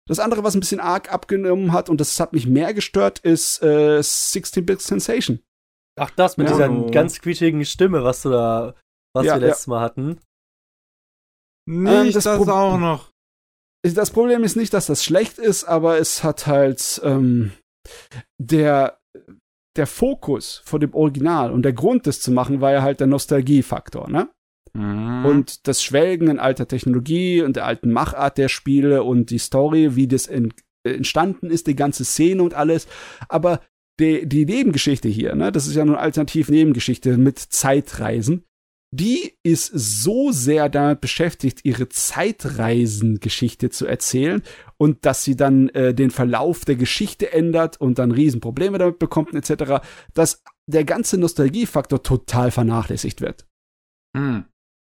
Das andere, was ein bisschen arg abgenommen hat und das hat mich mehr gestört, ist äh, 16-Bit Sensation.
Ach, das mit ja. dieser oh. ganz quietschigen Stimme, was du da, was ja, wir letztes ja. Mal hatten.
Nicht ähm, das, das auch noch.
Das Problem ist nicht, dass das schlecht ist, aber es hat halt ähm, der der Fokus vor dem Original und der Grund, das zu machen, war ja halt der Nostalgiefaktor, ne? Mhm. Und das Schwelgen in alter Technologie und der alten Machart der Spiele und die Story, wie das in, entstanden ist, die ganze Szene und alles. Aber die, die Nebengeschichte hier, ne, das ist ja nur eine Alternativ-Nebengeschichte mit Zeitreisen, die ist so sehr damit beschäftigt, ihre Zeitreisengeschichte zu erzählen und dass sie dann äh, den Verlauf der Geschichte ändert und dann Riesenprobleme damit bekommt, etc., dass der ganze Nostalgiefaktor total vernachlässigt wird. Mhm.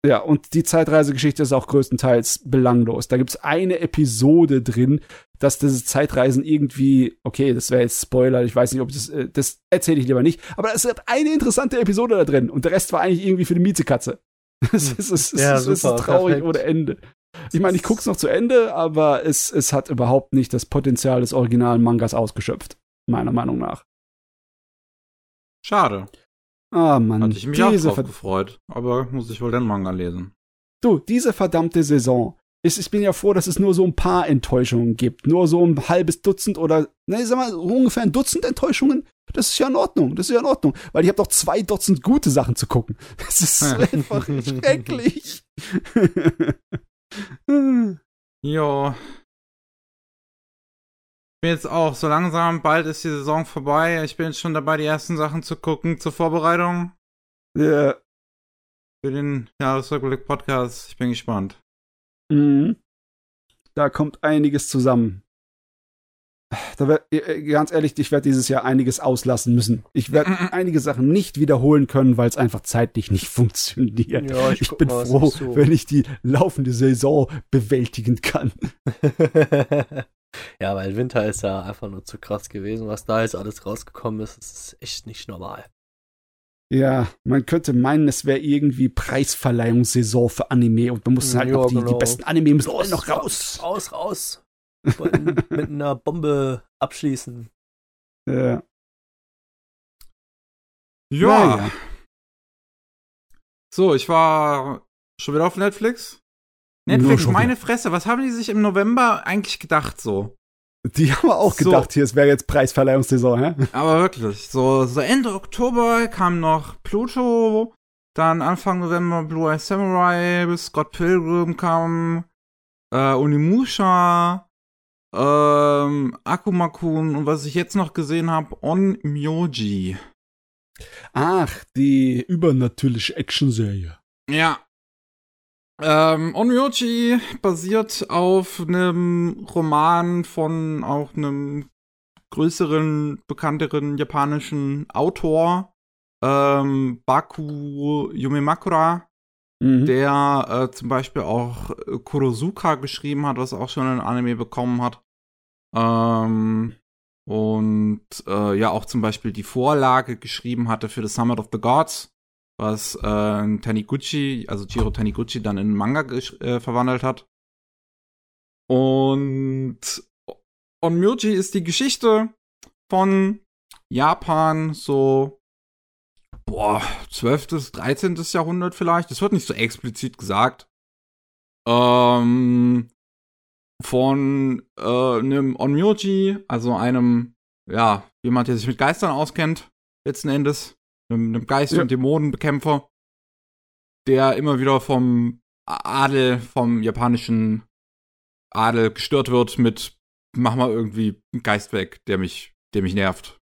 Ja, und die Zeitreisegeschichte ist auch größtenteils belanglos. Da gibt's eine Episode drin, dass diese Zeitreisen irgendwie, okay, das wäre jetzt Spoiler, ich weiß nicht, ob das, äh, das erzähle ich lieber nicht, aber es hat eine interessante Episode da drin und der Rest war eigentlich irgendwie für die Miezekatze. [laughs] Das ist, ist, ja, das ist traurig perfekt. ohne Ende. Ich meine, ich guck's noch zu Ende, aber es, es hat überhaupt nicht das Potenzial des originalen Mangas ausgeschöpft, meiner Meinung nach.
Schade.
Ah, Mann.
Hatte ich mich auch drauf gefreut. Aber muss ich wohl den Manga lesen.
Du, diese verdammte Saison. Ich, ich bin ja froh, dass es nur so ein paar Enttäuschungen gibt. Nur so ein halbes Dutzend oder, ne, ich sag mal, ungefähr ein Dutzend Enttäuschungen. Das ist ja in Ordnung. Das ist ja in Ordnung. Weil ich habe doch zwei Dutzend gute Sachen zu gucken. [laughs] Das ist einfach schrecklich. [laughs]
jo, bin jetzt auch so langsam, bald ist die Saison vorbei. Ich bin jetzt schon dabei, die ersten Sachen zu gucken zur Vorbereitung.
Ja. Yeah.
Für den Jahresrückblick Podcast. Ich bin gespannt.
Mhm. Da kommt einiges zusammen. Da werd, äh, äh, ganz ehrlich, ich werde dieses Jahr einiges auslassen müssen. Ich werde einige Sachen nicht wiederholen können, weil es einfach zeitlich nicht [laughs] funktioniert. Ja, ich, ich bin froh, so. wenn ich die laufende Saison bewältigen kann. [laughs] [laughs]
Ja, weil Winter ist ja einfach nur zu krass gewesen. Was da jetzt alles rausgekommen ist, ist echt nicht normal.
Ja, man könnte meinen, es wäre irgendwie Preisverleihungssaison für Anime und man muss halt ja, noch die, genau. die besten Anime müssen raus, noch raus.
Raus, raus. [laughs] mit einer Bombe abschließen.
Ja.
Ja. Naja. So, ich war schon wieder auf Netflix. Netflix, meine Fresse, was haben die sich im November eigentlich gedacht so?
Die haben auch so. gedacht, hier, es wäre jetzt Preisverleihungssaison, hä?
Aber wirklich, so, so Ende Oktober kam noch Pluto, dann Anfang November Blue Eye Samurai, Scott Pilgrim kam, äh, Unimusha, ähm, Akumakun und was ich jetzt noch gesehen habe, On Myoji.
Ach, die übernatürliche Action-Serie.
Ja, ähm, Onryoji basiert auf einem Roman von auch einem größeren, bekannteren japanischen Autor, ähm, Baku Yumemakura. mhm. der äh, zum Beispiel auch äh, Kurosuka geschrieben hat, was auch schon ein Anime bekommen hat. Ähm, und äh, ja auch zum Beispiel die Vorlage geschrieben hatte für The Summit of the Gods, was äh, Taniguchi, also Jiro Taniguchi, dann in Manga äh, verwandelt hat. Und Onmyoji ist die Geschichte von Japan so boah, 12. 13. Jahrhundert vielleicht. Das wird nicht so explizit gesagt. Ähm, von äh, einem Onmyoji, also einem, ja, jemand, der sich mit Geistern auskennt, letzten Endes, einem, einem Geist- ja. und Dämonenbekämpfer, der immer wieder vom Adel, vom japanischen Adel gestört wird mit, mach mal irgendwie einen Geist weg, der mich, der mich nervt.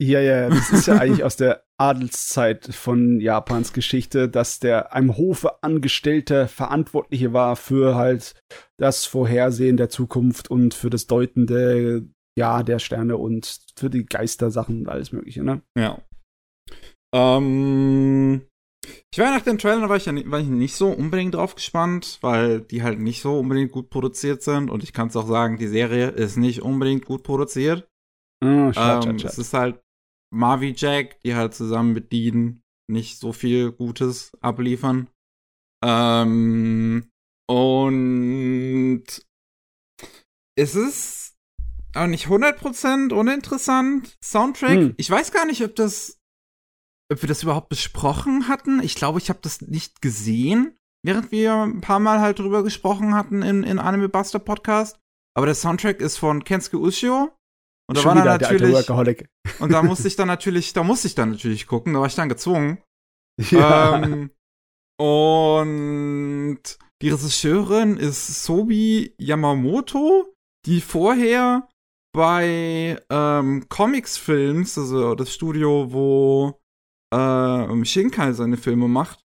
Ja, ja, das ist ja [laughs] eigentlich aus der Adelszeit von Japans Geschichte, dass der einem Hofe Angestellte Verantwortliche war für halt das Vorhersehen der Zukunft und für das Deuten der, ja, der Sterne und für die Geistersachen und alles Mögliche, ne?
Ja. Ähm, ich war nach dem Trailer war ich, ja nicht, war ich nicht so unbedingt drauf gespannt, weil die halt nicht so unbedingt gut produziert sind und ich kann es auch sagen, die Serie ist nicht unbedingt gut produziert. Oh, schad, ähm, schad, schad. Es ist halt Marvi Jack, die halt zusammen mit Dean nicht so viel Gutes abliefern. Ähm, und es ist auch nicht 100% uninteressant. Soundtrack, hm. ich weiß gar nicht, ob das, ob wir das überhaupt besprochen hatten. Ich glaube, ich habe das nicht gesehen, während wir ein paar Mal halt drüber gesprochen hatten in, in Anime Buster Podcast. Aber der Soundtrack ist von Kensuke Ushio. Und da Schon war dann natürlich. Und da musste [laughs] ich dann natürlich, da musste ich dann natürlich gucken, da war ich dann gezwungen. Ja. Ähm, und die Regisseurin ist Sobi Yamamoto, die vorher bei ähm, Comics Films, also das Studio, wo ähm, Shinkai seine Filme macht,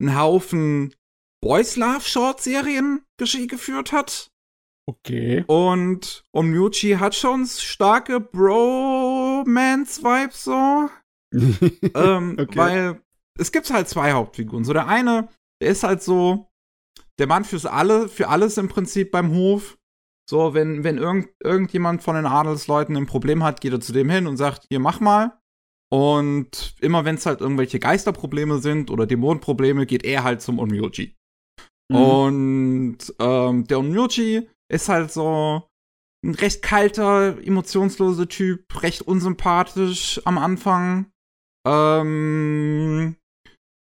einen Haufen Boys Love Short Serien geführt hat.
Okay.
Und Omyuchi hat schon starke Bromance-Vibes so. [laughs] ähm, okay. Weil es gibt halt zwei Hauptfiguren. So der eine, der ist halt so der Mann fürs alle, für alles im Prinzip beim Hof. So, wenn, wenn irgend, irgendjemand von den Adelsleuten ein Problem hat, geht er zu dem hin und sagt, hier mach mal. Und immer wenn es halt irgendwelche Geisterprobleme sind oder Dämonenprobleme, geht er halt zum Onmyoji. Mhm. Und ähm, der Onmyoji ist halt so ein recht kalter, emotionsloser Typ, recht unsympathisch am Anfang. Ähm,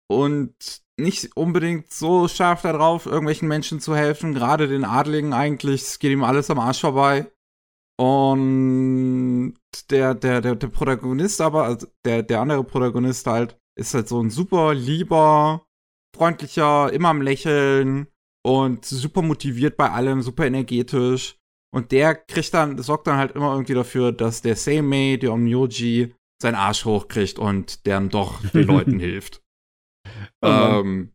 und nicht unbedingt so scharf darauf, irgendwelchen Menschen zu helfen, gerade den Adligen eigentlich. Es geht ihm alles am Arsch vorbei. Und der, der, der, der Protagonist aber, also der, der andere Protagonist halt, ist halt so ein super lieber, freundlicher, immer am Lächeln, und super motiviert bei allem, super energetisch. Und der kriegt dann, sorgt dann halt immer irgendwie dafür, dass der Seimei, der Omyoji, seinen Arsch hochkriegt und dann doch den [laughs] Leuten hilft. Oh ähm,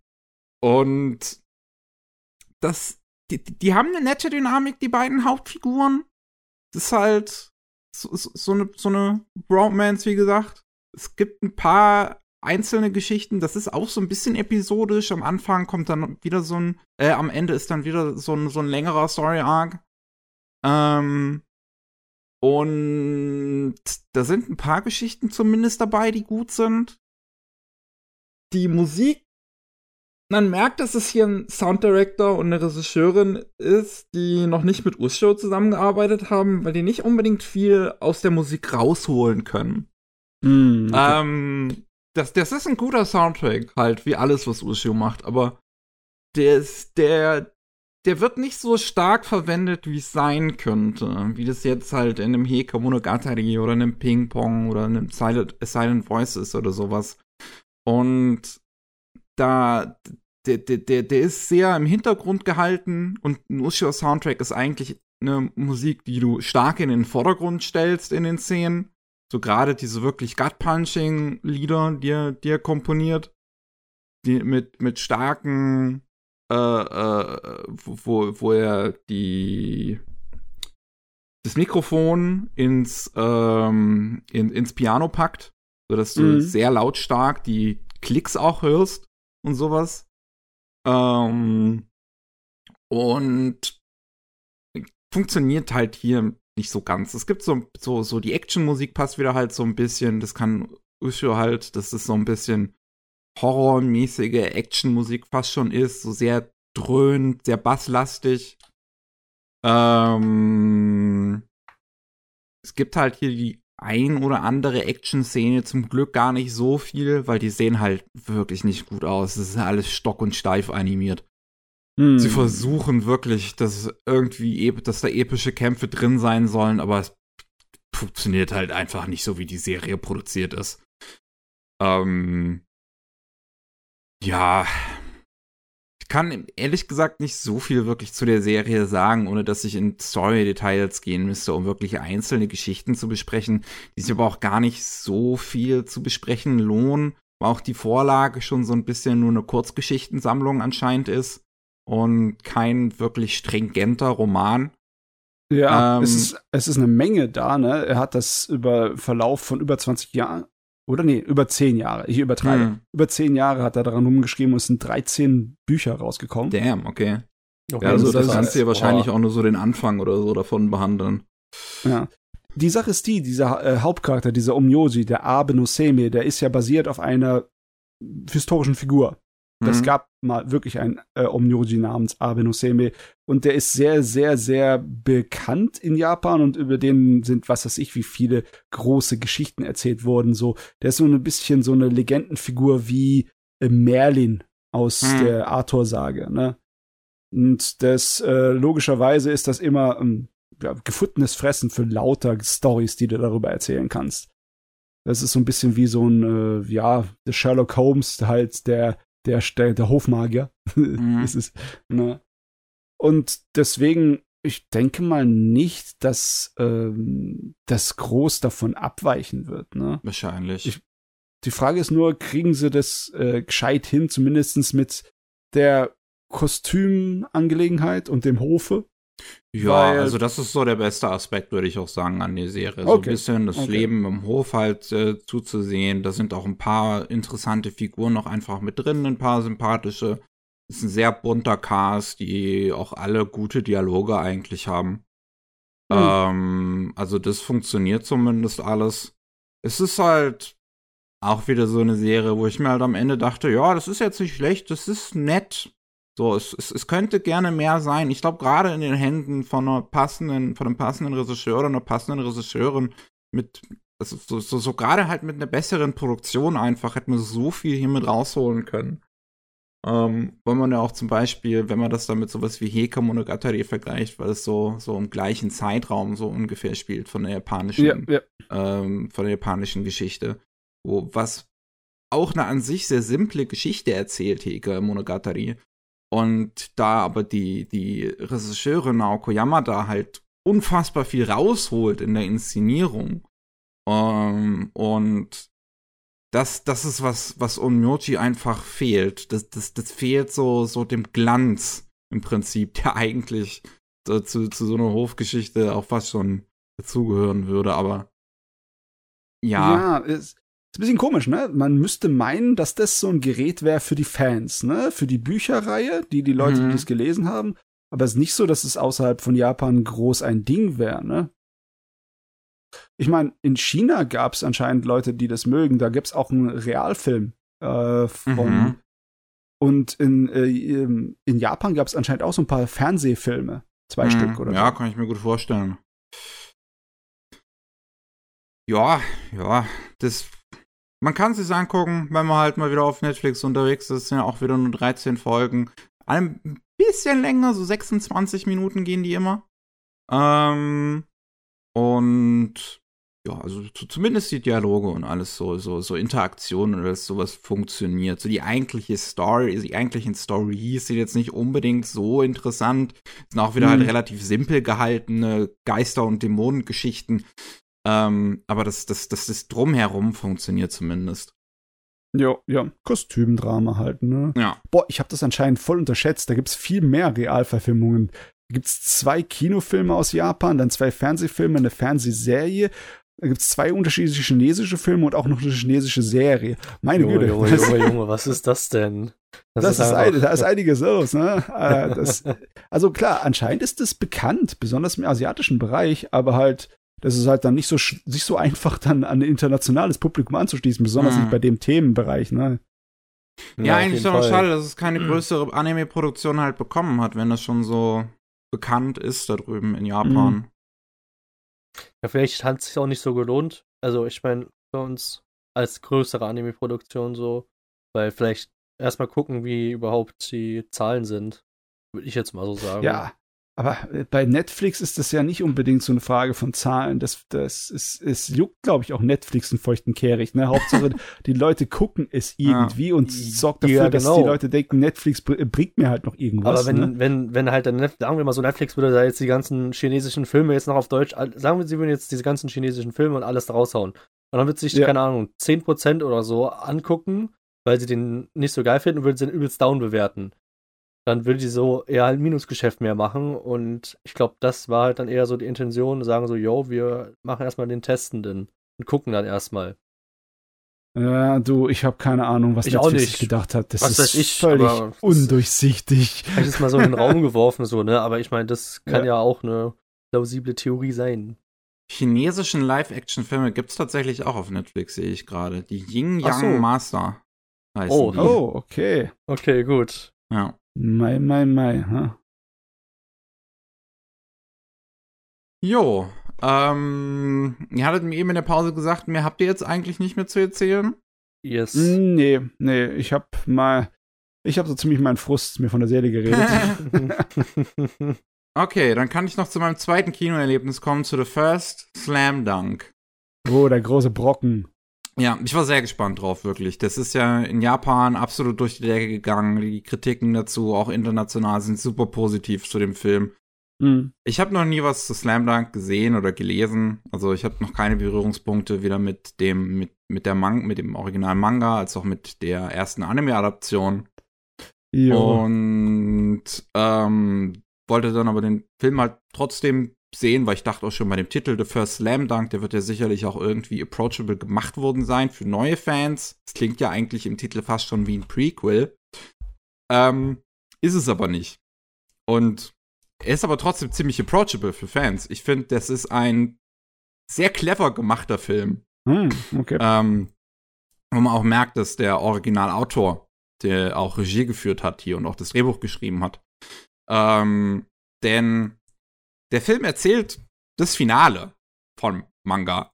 und das, die, die haben eine nette Dynamik, die beiden Hauptfiguren. Ist halt so, so, eine, so eine Bromance, wie gesagt. Es gibt ein paar einzelne Geschichten. Das ist auch so ein bisschen episodisch. Am Anfang kommt dann wieder so ein, äh, am Ende ist dann wieder so ein, so ein längerer Story-Arc. Ähm, und da sind ein paar Geschichten zumindest dabei, die gut sind. Die Musik, man merkt, dass es hier ein Sounddirector und eine Regisseurin ist, die noch nicht mit Ushio zusammengearbeitet haben, weil die nicht unbedingt viel aus der Musik rausholen können. Mm, okay. ähm, das, das ist ein guter Soundtrack, halt, wie alles, was Ushio macht, aber der ist, der, der wird nicht so stark verwendet, wie es sein könnte. Wie das jetzt halt in einem Heka Monogatari oder einem Ping Pong oder einem Silent, Silent Voices oder sowas. Und da, der, der, der ist sehr im Hintergrund gehalten und ein Ushio Soundtrack ist eigentlich eine Musik, die du stark in den Vordergrund stellst in den Szenen so gerade diese wirklich Gut-Punching-Lieder, die er, die er komponiert, die mit, mit starken, äh, äh, wo, wo er die das Mikrofon ins, ähm, in, ins Piano packt, sodass du mhm. sehr lautstark die Klicks auch hörst und sowas. Ähm, und funktioniert halt hier nicht so ganz. Es gibt so, so, so die Action-Musik passt wieder halt so ein bisschen. Das kann Usho halt, dass es so ein bisschen horrormäßige Action-Musik fast schon ist. So sehr dröhnt, sehr basslastig. Ähm, es gibt halt hier die ein oder andere Action-Szene, zum Glück gar nicht so viel, weil die sehen halt wirklich nicht gut aus. Es ist alles stock und steif animiert. Hm. Sie versuchen wirklich, dass irgendwie, dass da epische Kämpfe drin sein sollen, aber es funktioniert halt einfach nicht so, wie die Serie produziert ist. Ähm, ja, kann ehrlich gesagt nicht so viel wirklich zu der Serie sagen, ohne dass ich in Story-Details gehen müsste, um wirklich einzelne Geschichten zu besprechen, die sich aber auch gar nicht so viel zu besprechen lohnen, weil auch die Vorlage schon so ein bisschen nur eine Kurzgeschichtensammlung anscheinend ist und kein wirklich stringenter Roman.
Ja, ähm, es, ist, es ist eine Menge da, ne? Er hat das über Verlauf von über 20 Jahren, oder nee, über 10 Jahre, ich übertreibe. Hm. Über 10 Jahre hat er daran rumgeschrieben und es sind 13 Bücher rausgekommen.
Damn, okay. okay ja, also das, das kannst du ja wahrscheinlich auch nur so den Anfang oder so davon behandeln.
Ja. Die Sache ist die, dieser äh, Hauptcharakter, dieser Omyoji, der Abe Noseme, der ist ja basiert auf einer historischen Figur. Es mhm. gab mal wirklich einen äh, Omnyoji namens Abe Noseme und der ist sehr, sehr, sehr bekannt in Japan und über den sind, was weiß ich, wie viele große Geschichten erzählt worden. So, der ist so ein bisschen so eine Legendenfigur wie äh, Merlin aus mhm. der Arthur-Sage, ne? Und das, äh, logischerweise ist das immer ähm, ja, gefundenes Fressen für lauter Stories, die du darüber erzählen kannst. Das ist so ein bisschen wie so ein, äh, ja, der Sherlock Holmes, halt der der, der, der Hofmagier. [laughs] Mhm. ist es, ne? Und deswegen, ich denke mal nicht, dass ähm, das groß davon abweichen wird. Ne?
Wahrscheinlich. Ich,
die Frage ist nur, kriegen sie das äh, gescheit hin, zumindest mit der Kostümangelegenheit und dem Hofe?
Ja, Weil, also das ist so der beste Aspekt, würde ich auch sagen, an der Serie. So ein bisschen das okay. Leben im Hof halt äh, zuzusehen. Da sind auch ein paar interessante Figuren noch einfach mit drin, ein paar sympathische. Es ist ein sehr bunter Cast, die auch alle gute Dialoge eigentlich haben. Mhm. Ähm, also das funktioniert zumindest alles. Es ist halt auch wieder so eine Serie, wo ich mir halt am Ende dachte, ja, das ist jetzt nicht schlecht, das ist nett. So, es, es, es könnte gerne mehr sein. Ich glaube, gerade in den Händen von einer passenden, von einem passenden Regisseur oder einer passenden Regisseurin mit, also so, so, so gerade halt mit einer besseren Produktion einfach, hätte man so viel hier mit rausholen können. Ähm, weil man ja auch zum Beispiel, wenn man das dann mit sowas wie Heka Monogatari vergleicht, weil es so, so im gleichen Zeitraum so ungefähr spielt von der japanischen, ja, ja. Ähm, von der japanischen Geschichte, wo was auch eine an sich sehr simple Geschichte erzählt, Heka Monogatari, und da aber die, die Regisseurin Naoko Yamada halt unfassbar viel rausholt in der Inszenierung. Ähm, und das, das ist was, was Onmyoji einfach fehlt. Das, das, das fehlt so, so dem Glanz im Prinzip, der eigentlich so, zu, zu so einer Hofgeschichte auch fast schon dazugehören würde, aber
ja. Ja, es, ist ein bisschen komisch, ne? Man müsste meinen, dass das so ein Gerät wäre für die Fans, ne? Für die Bücherreihe, die die Leute, mhm. die das gelesen haben. Aber es ist nicht so, dass es außerhalb von Japan groß ein Ding wäre, ne? Ich meine, in China gab es anscheinend Leute, die das mögen. Da gibt es auch einen Realfilm äh, von. Mhm. Und in, äh, in Japan gab es anscheinend auch so ein paar Fernsehfilme. Zwei mhm. Stück, oder?
Ja, so. kann ich mir gut vorstellen. Ja, ja, das man kann sich angucken, wenn man halt mal wieder auf Netflix unterwegs ist. Sind ja auch wieder nur 13 Folgen. Ein bisschen länger, so 26 Minuten gehen die immer. Ähm, und ja, also zumindest die Dialoge und alles so, so, so Interaktionen und alles sowas funktioniert. So die eigentliche Story, die eigentlichen Stories sind jetzt nicht unbedingt so interessant. Sind auch wieder halt mhm. halt relativ simpel gehaltene Geister- und Dämonengeschichten. Ähm, aber das, das, das, das Drumherum funktioniert zumindest.
Ja, ja, Kostümdrama halt, ne?
Ja.
Boah, ich habe das anscheinend voll unterschätzt. Da gibt's viel mehr Realverfilmungen. Da gibt's zwei Kinofilme aus Japan, dann zwei Fernsehfilme, eine Fernsehserie Da gibt es zwei unterschiedliche chinesische Filme und auch noch eine chinesische Serie. Meine
Junge,
Güte.
Junge,
das,
Junge, [laughs] Junge, was ist das denn?
das, ist,
einfach-
ein, da ist einiges los, ne? Äh, das, also klar, anscheinend ist es bekannt, besonders im asiatischen Bereich, aber halt, das ist halt dann nicht so, nicht so einfach, dann an ein internationales Publikum anzuschließen, besonders
Hm.
nicht bei dem Themenbereich, ne?
Ja,
auf
eigentlich doch
Fall.
schade, dass es keine größere Anime-Produktion halt bekommen hat, wenn das schon so bekannt ist da drüben in Japan.
Ja, vielleicht hat es sich auch nicht so gelohnt. Also, ich meine, für uns als größere Anime-Produktion so, weil vielleicht erstmal gucken, wie überhaupt die Zahlen sind. Würde ich jetzt mal so sagen.
Ja, aber äh, bei Netflix ist das ja nicht unbedingt so eine Frage von Zahlen. Das, das ist, es juckt, glaube ich, auch Netflix einen feuchten Kehricht. Ne? Hauptsache, [laughs] die Leute gucken es irgendwie und sorgt dafür,
Ja,
dass
genau.
die Leute denken, Netflix br bringt mir halt noch irgendwas.
Aber wenn,
ne?
wenn, wenn halt dann, Netflix- sagen wir mal so, Netflix würde da jetzt die ganzen chinesischen Filme jetzt noch auf Deutsch, sagen wir, sie würden jetzt diese ganzen chinesischen Filme und alles raushauen. Und dann wird sich,
Ja.
keine Ahnung, 10% oder so angucken, weil sie den nicht so geil finden und würden sie den übelst down bewerten. Dann würde die so eher halt Minusgeschäft mehr machen und ich glaube, das war halt dann eher so die Intention, sagen so, yo, wir machen erstmal den Testenden und gucken dann erstmal.
Ja, du, ich habe keine Ahnung, was
Ich auch
Netflix
nicht.
sich gedacht hat. Das
Was
ist
ich,
völlig undurchsichtig.
Vielleicht ist mal so in den Raum geworfen, so, ne? Aber ich meine, das [laughs] kann
Ja.
ja. auch eine plausible Theorie sein.
Chinesischen Live-Action-Filme gibt's tatsächlich auch auf Netflix, sehe ich gerade. Die Yin
Ach so.
Yang Master heißen
Oh,
die.
Oh, okay.
Okay, gut.
Ja.
Mai, mai, mai. Hm?
Jo, ähm, ihr hattet mir eben in der Pause gesagt, mir habt ihr jetzt eigentlich nicht mehr zu erzählen.
Yes.
Nee, nee, ich habe mal, ich habe so ziemlich meinen Frust mir von der Seele geredet. [laughs]
Okay, dann kann ich noch zu meinem zweiten Kinoerlebnis kommen, zu The First Slam Dunk.
oh, der große Brocken.
Ja, ich war sehr gespannt drauf, wirklich. Das ist ja in Japan absolut durch die Decke gegangen. Die Kritiken dazu, auch international, sind super positiv zu dem Film.
Hm.
Ich habe noch nie was zu Slam Dunk gesehen oder gelesen. Also ich habe noch keine Berührungspunkte weder mit dem mit mit der Man mit dem originalen Manga als auch mit der ersten Anime-Adaption. Und ähm, wollte dann aber den Film halt trotzdem sehen, weil ich dachte auch schon bei dem Titel The First Slam Dunk, der wird ja sicherlich auch irgendwie approachable gemacht worden sein für neue Fans. Das klingt ja eigentlich im Titel fast schon wie ein Prequel. Ähm, ist es aber nicht. Und er ist aber trotzdem ziemlich approachable für Fans. Ich finde, das ist ein sehr clever gemachter Film.
Hm, okay.
Ähm, wo man auch merkt, dass der Originalautor, der auch Regie geführt hat hier und auch das Drehbuch geschrieben hat. Ähm, denn der Film erzählt das Finale vom Manga.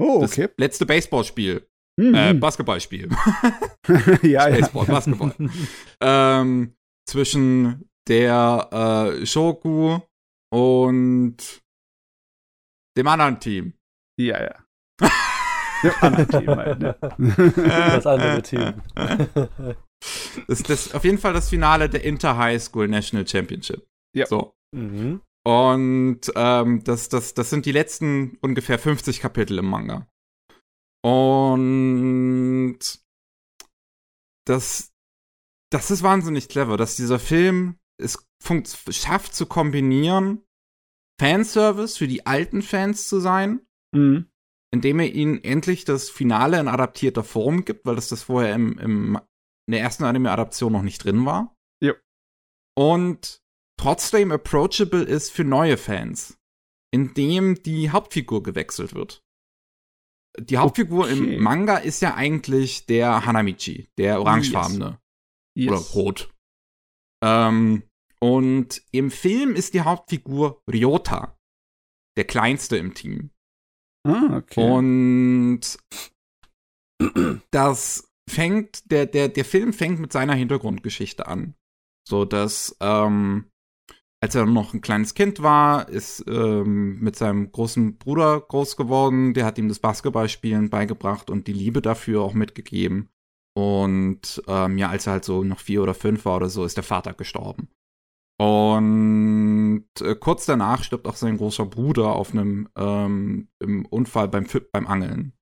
oh,
Das
okay.
letzte Baseballspiel.
Hm,
Äh. Basketballspiel. [laughs] [laughs]
ja, ja.
Baseball, Basketball. [laughs] ähm, zwischen der äh, Shoku und dem anderen Team.
Ja, ja. Dem anderen Team halt, ne?
Das andere Team.
Das ist das, auf jeden Fall das Finale der Inter-High School National Championship.
Ja.
So.
mhm.
Und ähm, das, das, das sind die letzten ungefähr 50 Kapitel im Manga. Und das, das ist wahnsinnig clever, dass dieser Film es schafft zu kombinieren, Fanservice für die alten Fans zu sein,
Hm.
indem er ihnen endlich das Finale in adaptierter Form gibt, weil das das vorher im, im, in der ersten Anime-Adaption noch nicht drin war.
Ja.
Und trotzdem approachable ist für neue Fans, indem die Hauptfigur gewechselt wird. Die Hauptfigur
Okay.
im Manga ist ja eigentlich der Hanamichi, der orangefarbene
Yes.
oder rot. Ähm, und im Film ist die Hauptfigur Ryota, der kleinste im Team.
Ah, okay.
Und das fängt, der, der, der Film fängt mit seiner Hintergrundgeschichte an. So dass, ähm, als er noch ein kleines Kind war, ist ähm, mit seinem großen Bruder groß geworden. Der hat ihm das Basketballspielen beigebracht und die Liebe dafür auch mitgegeben. Und ähm, ja, als er halt so noch vier oder fünf war oder so, ist der Vater gestorben. Und äh, kurz danach stirbt auch sein großer Bruder auf einem ähm, Unfall beim beim Angeln.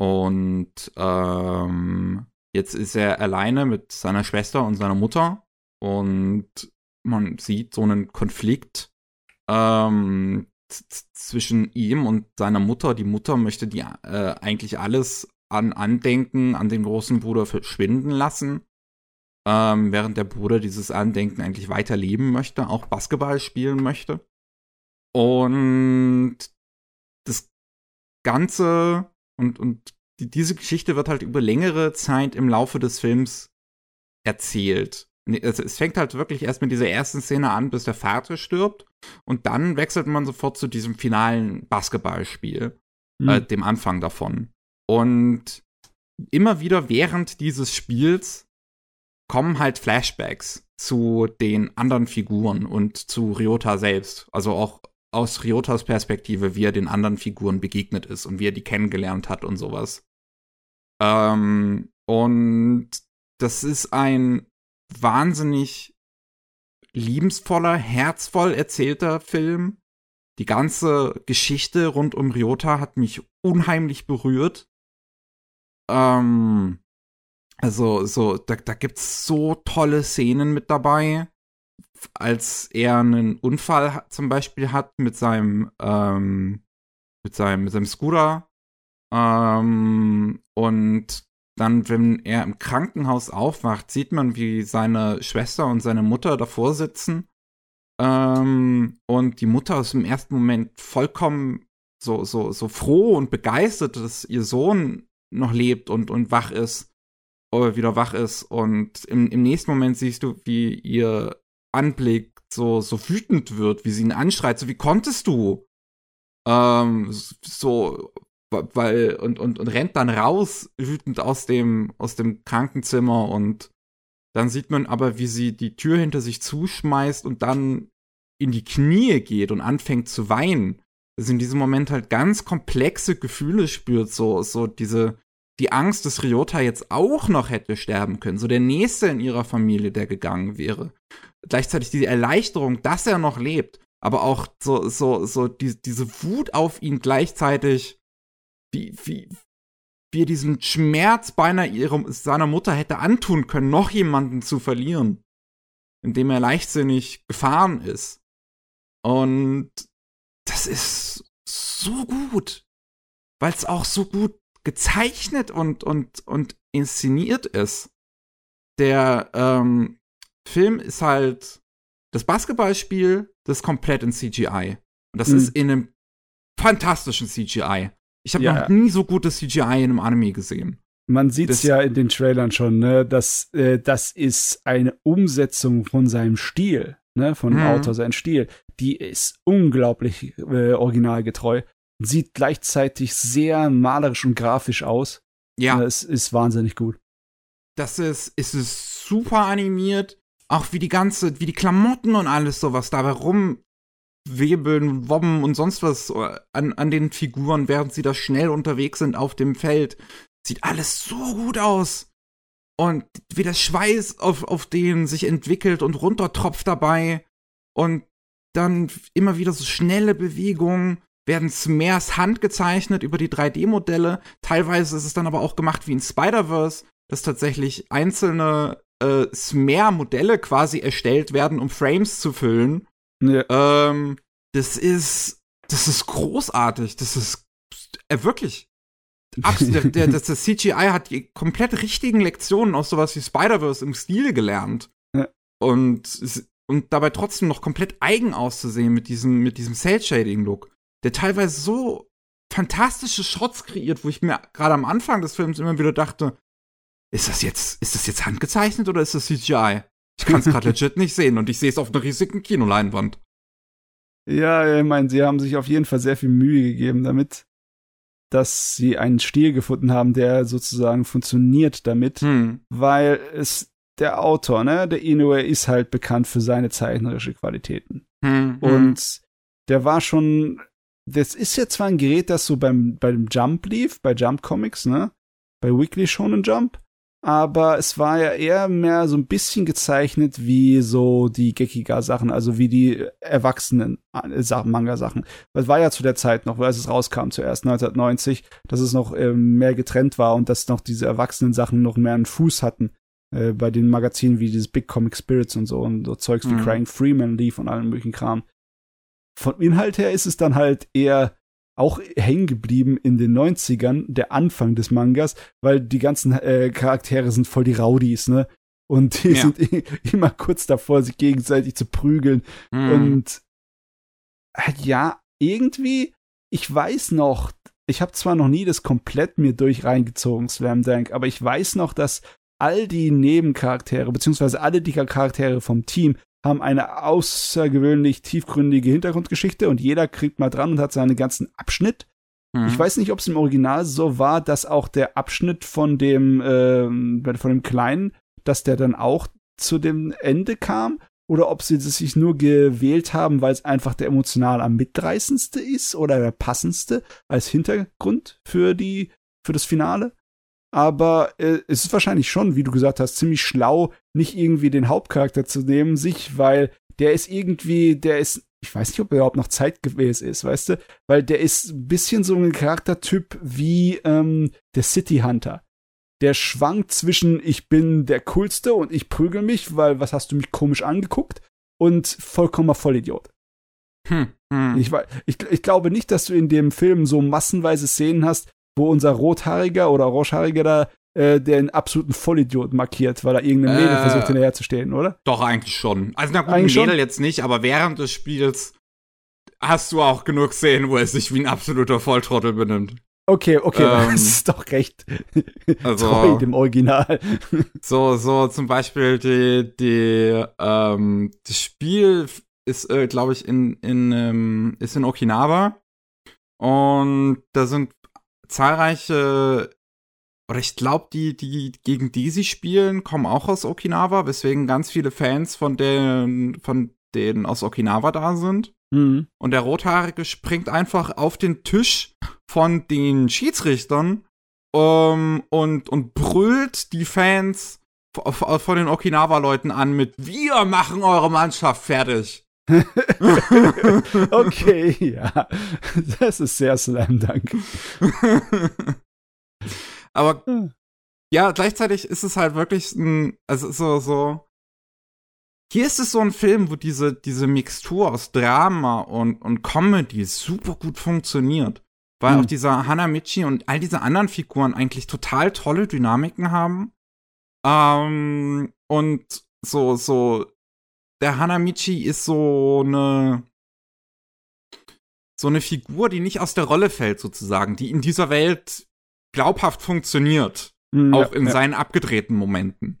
Und ähm, jetzt ist er alleine mit seiner Schwester und seiner Mutter und man sieht so einen Konflikt, ähm, zwischen ihm und seiner Mutter. Die Mutter möchte die äh, eigentlich alles an Andenken an den großen Bruder verschwinden lassen, ähm, während der Bruder dieses Andenken eigentlich weiterleben möchte, auch Basketball spielen möchte. Und das Ganze und, und die, diese Geschichte wird halt über längere Zeit im Laufe des Films erzählt. Also es fängt halt wirklich erst mit dieser ersten Szene an, bis der Vater stirbt. Und dann wechselt man sofort zu diesem finalen Basketballspiel, mhm. äh, dem Anfang davon. Und immer wieder während dieses Spiels kommen halt Flashbacks zu den anderen Figuren und zu Ryota selbst. Also auch aus Ryotas Perspektive, wie er den anderen Figuren begegnet ist und wie er die kennengelernt hat und sowas. Ähm, und das ist ein wahnsinnig liebensvoller, herzvoll erzählter Film. Die ganze Geschichte rund um Ryota hat mich unheimlich berührt. Ähm, also, so, da, da gibt's so tolle Szenen mit dabei. Als er einen Unfall zum Beispiel hat mit seinem, ähm, mit seinem, mit seinem Scooter. Ähm, und dann, wenn er im Krankenhaus aufwacht, sieht man, wie seine Schwester und seine Mutter davor sitzen. Ähm, und die Mutter ist im ersten Moment vollkommen so, so, so froh und begeistert, dass ihr Sohn noch lebt und, und wach ist. Oder wieder wach ist. Und im, im nächsten Moment siehst du, wie ihr Anblick so, so wütend wird, wie sie ihn anschreit, so wie konntest du? Ähm, so, weil und, und, und rennt dann raus, wütend aus dem, aus dem Krankenzimmer und dann sieht man aber, wie sie die Tür hinter sich zuschmeißt und dann in die Knie geht und anfängt zu weinen. Dass in diesem Moment halt ganz komplexe Gefühle spürt, so, so diese, die Angst, dass Ryota jetzt auch noch hätte sterben können, so der Nächste in ihrer Familie, der gegangen wäre. Gleichzeitig die Erleichterung, dass er noch lebt, aber auch so, so, so die, diese Wut auf ihn gleichzeitig wie, wie, wie er diesen Schmerz beinahe ihrem, seiner Mutter hätte antun können, noch jemanden zu verlieren, indem er leichtsinnig gefahren ist. Und das ist so gut, weil es auch so gut gezeichnet und, und, und inszeniert ist. Der ähm, Film ist halt das Basketballspiel, das ist komplett in CGI. Und das mhm. ist in einem fantastischen CGI. Ich habe ja. noch nie so gutes CGI in einem Anime gesehen.
Man sieht es ja in den Trailern schon, ne? Das, äh, das ist eine Umsetzung von seinem Stil, ne? Von dem mhm. Autor, sein Stil. Die ist unglaublich äh, originalgetreu. Sieht gleichzeitig sehr malerisch und grafisch aus. Ja. Äh, es ist wahnsinnig gut.
Das ist, es ist super animiert. Auch wie die ganze, wie die Klamotten und alles sowas dabei rum Webeln, Wobben und sonst was an, an den Figuren, während sie da schnell unterwegs sind auf dem Feld. Sieht alles so gut aus. Und wie der Schweiß auf, auf denen sich entwickelt und runtertropft dabei. Und dann immer wieder so schnelle Bewegungen, werden Smears Hand gezeichnet über die 3D-Modelle. Teilweise ist es dann aber auch gemacht wie in Spider-Verse, dass tatsächlich einzelne äh, Smear-Modelle quasi erstellt werden, um Frames zu füllen. Ja. Ähm, das ist, das ist großartig. Das ist äh, wirklich. Absolut, der, der, das, CGI hat die komplett richtigen Lektionen aus sowas wie Spider-Verse im Stil gelernt. Ja. Und, und dabei trotzdem noch komplett eigen auszusehen mit diesem, mit diesem Cell-Shading-Look. Der teilweise so fantastische Shots kreiert, wo ich mir gerade am Anfang des Films immer wieder dachte, ist das jetzt, ist das jetzt handgezeichnet oder ist das CGI? Ich kann es gerade [laughs] legit nicht sehen und ich sehe es auf einer riesigen Kinoleinwand.
Ja, ich meine, sie haben sich auf jeden Fall sehr viel Mühe gegeben damit, dass sie einen Stil gefunden haben, der sozusagen funktioniert damit, hm. weil es der Autor, ne, der Inoue ist halt bekannt für seine zeichnerische Qualitäten. Hm, hm. Und der war schon, das ist ja zwar ein Gerät, das so beim, beim Jump lief, bei Jump Comics, ne, bei Weekly Shonen Jump, aber es war ja eher mehr so ein bisschen gezeichnet wie so die Gekiga-Sachen, also wie die erwachsenen äh, Manga-Sachen. Es war ja zu der Zeit noch, als es rauskam, zuerst 1990, dass es noch äh, mehr getrennt war und dass noch diese erwachsenen Sachen noch mehr einen Fuß hatten. Äh, bei den Magazinen wie dieses Big Comic Spirits und so und so Zeugs mhm. wie Crying Freeman lief und allem möglichen Kram. vom Inhalt her ist es dann halt eher auch hängen geblieben in den 90ern, der Anfang des Mangas, weil die ganzen äh, Charaktere sind voll die Rowdies, ne? Und die ja. sind [laughs] immer kurz davor, sich gegenseitig zu prügeln. Mhm. Und äh, ja, irgendwie, ich weiß noch, ich habe zwar noch nie das komplett mir durch reingezogen, Slam Dunk, aber ich weiß noch, dass all die Nebencharaktere, beziehungsweise alle die Charaktere vom Team, haben eine außergewöhnlich tiefgründige Hintergrundgeschichte und jeder kriegt mal dran und hat seinen ganzen Abschnitt. Mhm. Ich weiß nicht, ob es im Original so war, dass auch der Abschnitt von dem, ähm, von dem Kleinen, dass der dann auch zu dem Ende kam oder ob sie das sich nur gewählt haben, weil es einfach der emotional am mitreißendste ist oder der passendste als Hintergrund für die für das Finale. Aber äh, es ist wahrscheinlich schon, wie du gesagt hast, ziemlich schlau, nicht irgendwie den Hauptcharakter zu nehmen, sich, weil der ist irgendwie, der ist, ich weiß nicht, ob er überhaupt noch zeitgemäß ist, weißt du? Weil der ist ein bisschen so ein Charaktertyp wie ähm, der City Hunter. Der schwankt zwischen, ich bin der Coolste und ich prügel mich, weil was hast du mich komisch angeguckt? Und vollkommener Vollidiot. Hm, hm. Ich, ich, ich glaube nicht, dass du in dem Film so massenweise Szenen hast, wo unser Rothaariger oder Orangehaariger da äh, den absoluten Vollidiot markiert, weil er irgendeine Mädel äh, versucht hinterherzustehen, oder?
Doch, eigentlich schon. Also na gut, eigentlich Mädel schon? jetzt nicht, aber während des Spiels hast du auch genug Szenen, wo er sich wie ein absoluter Volltrottel benimmt.
Okay, okay, [laughs] ähm, das ist doch recht also, [laughs] treu dem Original. [laughs]
so, so zum Beispiel die, die, ähm, das Spiel ist, äh, glaube ich, in, in, ähm, ist in Okinawa. Und da sind zahlreiche, oder ich glaube, die, die, gegen die sie spielen, kommen auch aus Okinawa, weswegen ganz viele Fans von den, von denen aus Okinawa da sind. Mhm. Und der Rothaarige springt einfach auf den Tisch von den Schiedsrichtern ähm, und, und brüllt die Fans von den Okinawa-Leuten an mit Wir machen eure Mannschaft fertig. [laughs]
okay, ja. Das ist sehr Slam Dunk.
Aber ja, gleichzeitig ist es halt wirklich ein, also so, so. Hier ist es so ein Film, wo diese, diese Mixtur aus Drama und, und Comedy super gut funktioniert. Weil hm. auch dieser Hanamichi und all diese anderen Figuren eigentlich total tolle Dynamiken haben. Ähm, und so, so der Hanamichi ist so eine so eine Figur, die nicht aus der Rolle fällt sozusagen, die in dieser Welt glaubhaft funktioniert, mm, auch in ja. seinen abgedrehten Momenten.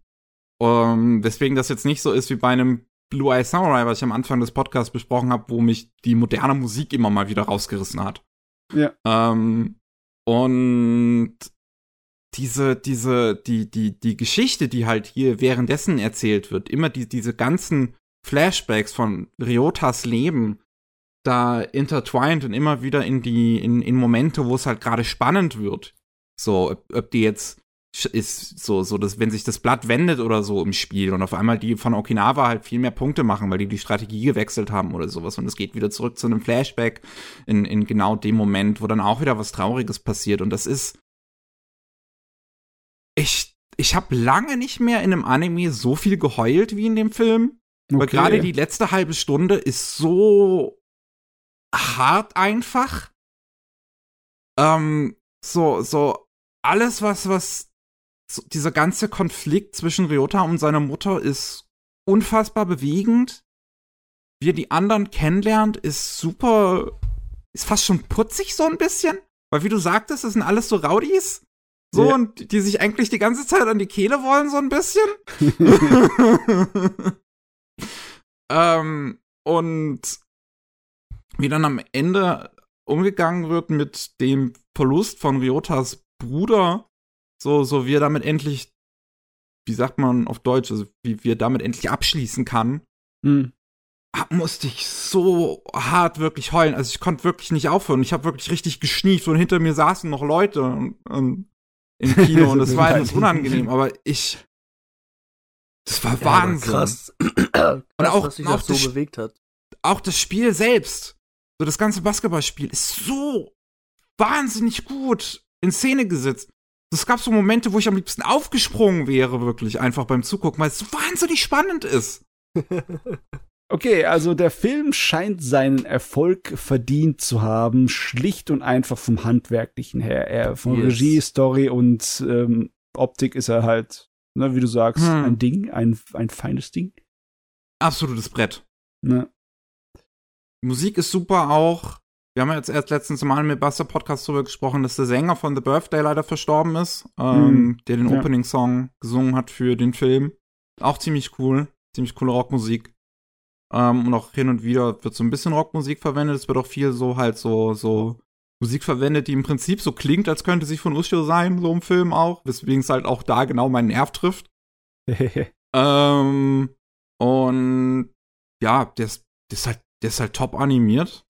Um, ähm, deswegen das jetzt nicht so ist wie bei einem Blue Eye Samurai, was ich am Anfang des Podcasts besprochen habe, wo mich die moderne Musik immer mal wieder rausgerissen hat. Ja. Um, ähm, und diese, diese, die, die, die Geschichte, die halt hier währenddessen erzählt wird, immer die, diese ganzen Flashbacks von Ryotas Leben da intertwined und immer wieder in die, in, in Momente, wo es halt gerade spannend wird. So, ob, ob die jetzt ist so, so, dass wenn sich das Blatt wendet oder so im Spiel und auf einmal die von Okinawa halt viel mehr Punkte machen, weil die die Strategie gewechselt haben oder sowas und es geht wieder zurück zu einem Flashback in, in genau dem Moment, wo dann auch wieder was Trauriges passiert und das ist, ich, ich habe lange nicht mehr in einem Anime so viel geheult wie in dem Film. Okay. Weil gerade die letzte halbe Stunde ist so hart einfach. Ähm, so, so alles, was, was, so, dieser ganze Konflikt zwischen Ryota und seiner Mutter ist unfassbar bewegend. Wie er die anderen kennenlernt, ist super, ist fast schon putzig so ein bisschen. Weil wie du sagtest, das sind alles so Rowdies. So, ja. und die sich eigentlich die ganze Zeit an die Kehle wollen, so ein bisschen. [laughs] [laughs] Ähm, und wie dann am Ende umgegangen wird mit dem Verlust von Ryotas Bruder, so, so wie er damit endlich, wie sagt man auf Deutsch, also wie, wie er damit endlich abschließen kann, mhm. musste ich so hart wirklich heulen. Also ich konnte wirklich nicht aufhören. Ich habe wirklich richtig geschnieft und hinter mir saßen noch Leute und, und im Kino [laughs] und es war etwas unangenehm, aber ich das war ja, Wahnsinn. Krass. [clears throat] krass. Und auch, was sich auch so bewegt hat. Auch das Spiel selbst, so das ganze Basketballspiel ist so wahnsinnig gut in Szene gesetzt. Es gab so Momente, wo ich am liebsten aufgesprungen wäre, wirklich einfach beim Zugucken, weil es so wahnsinnig spannend ist. [laughs]
Okay, also der Film scheint seinen Erfolg verdient zu haben, schlicht und einfach vom Handwerklichen her. Er von yes. Regie, Story und ähm, Optik ist er halt, ne, wie du sagst, hm. ein Ding, ein, ein feines Ding.
Absolutes Brett.
Ne?
Musik ist super auch. Wir haben ja jetzt erst letztens Mal mit Buster Podcast darüber gesprochen, dass der Sänger von The Birthday leider verstorben ist, ähm, mm, der den ja. Opening-Song gesungen hat für den Film. Auch ziemlich cool. Ziemlich coole Rockmusik. Ähm, und auch hin und wieder wird so ein bisschen Rockmusik verwendet. Es wird auch viel so halt so, so Musik verwendet, die im Prinzip so klingt, als könnte sie von Ushio sein, so im Film auch. Weswegen es halt auch da genau meinen Nerv trifft. [laughs] ähm, und ja, der ist, der ist halt, der ist halt top animiert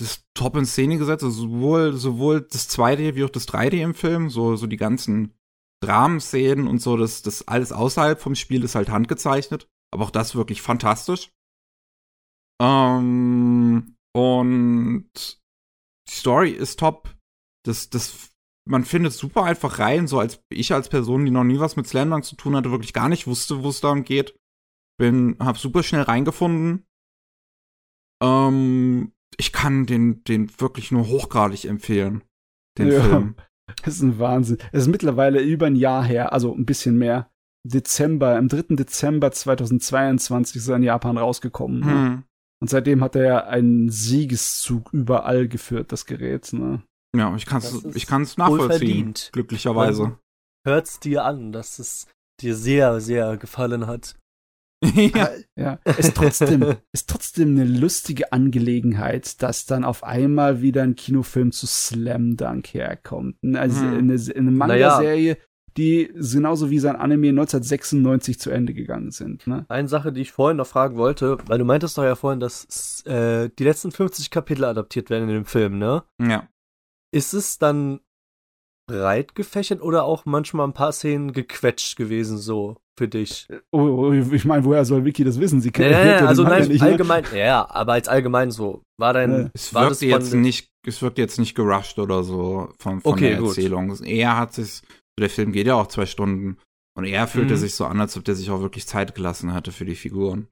das top in Szene gesetzt, also sowohl, sowohl das 2D wie auch das 3D im Film, so, so die ganzen Dramenszenen und so, das, das alles außerhalb vom Spiel ist halt handgezeichnet, aber auch das wirklich fantastisch. Ähm, und die Story ist top. Das, das, man findet super einfach rein, so als ich als Person, die noch nie was mit Slamdunk zu tun hatte, wirklich gar nicht wusste, wo es darum geht. Bin, hab super schnell reingefunden. Ähm, ich kann den, den wirklich nur hochgradig empfehlen. Den ja, Film. [laughs]
Das ist ein Wahnsinn. Es ist mittlerweile über ein Jahr her, also ein bisschen mehr. Dezember, am 3. Dezember 2022 ist er in Japan rausgekommen. Ne? Hm. Und seitdem hat er ja einen Siegeszug überall geführt, das Gerät. Ne?
Ja, ich kann es ich kann's nachvollziehen, glücklicherweise.
Hört es dir an, dass es dir sehr, sehr gefallen hat. [laughs]
ja. ja. Ist trotzdem, [laughs] ist trotzdem eine lustige Angelegenheit, dass dann auf einmal wieder ein Kinofilm zu Slam Dunk herkommt. Also hm. eine, eine Manga-Serie, naja. Die genauso wie sein Anime 1996 zu Ende gegangen sind. Ne?
Eine Sache, die ich vorhin noch fragen wollte, weil du meintest doch ja vorhin, dass äh, die letzten 50 Kapitel adaptiert werden in dem Film, ne?
Ja.
Ist es dann breit gefächert oder auch manchmal ein paar Szenen gequetscht gewesen so für dich?
Oh, oh ich meine, woher soll Vicky das wissen? Sie kennt
ja, ja, also nein, nicht, ne? allgemein, ne? ja, aber als allgemein so. War dein, ja.
es war wirkt jetzt nicht, es wirkt jetzt nicht gerusht oder so von, von okay, der Erzählung. Gut. Er hat der Film geht ja auch zwei Stunden und er fühlte mhm. sich so an, als ob der sich auch wirklich Zeit gelassen hatte für die Figuren.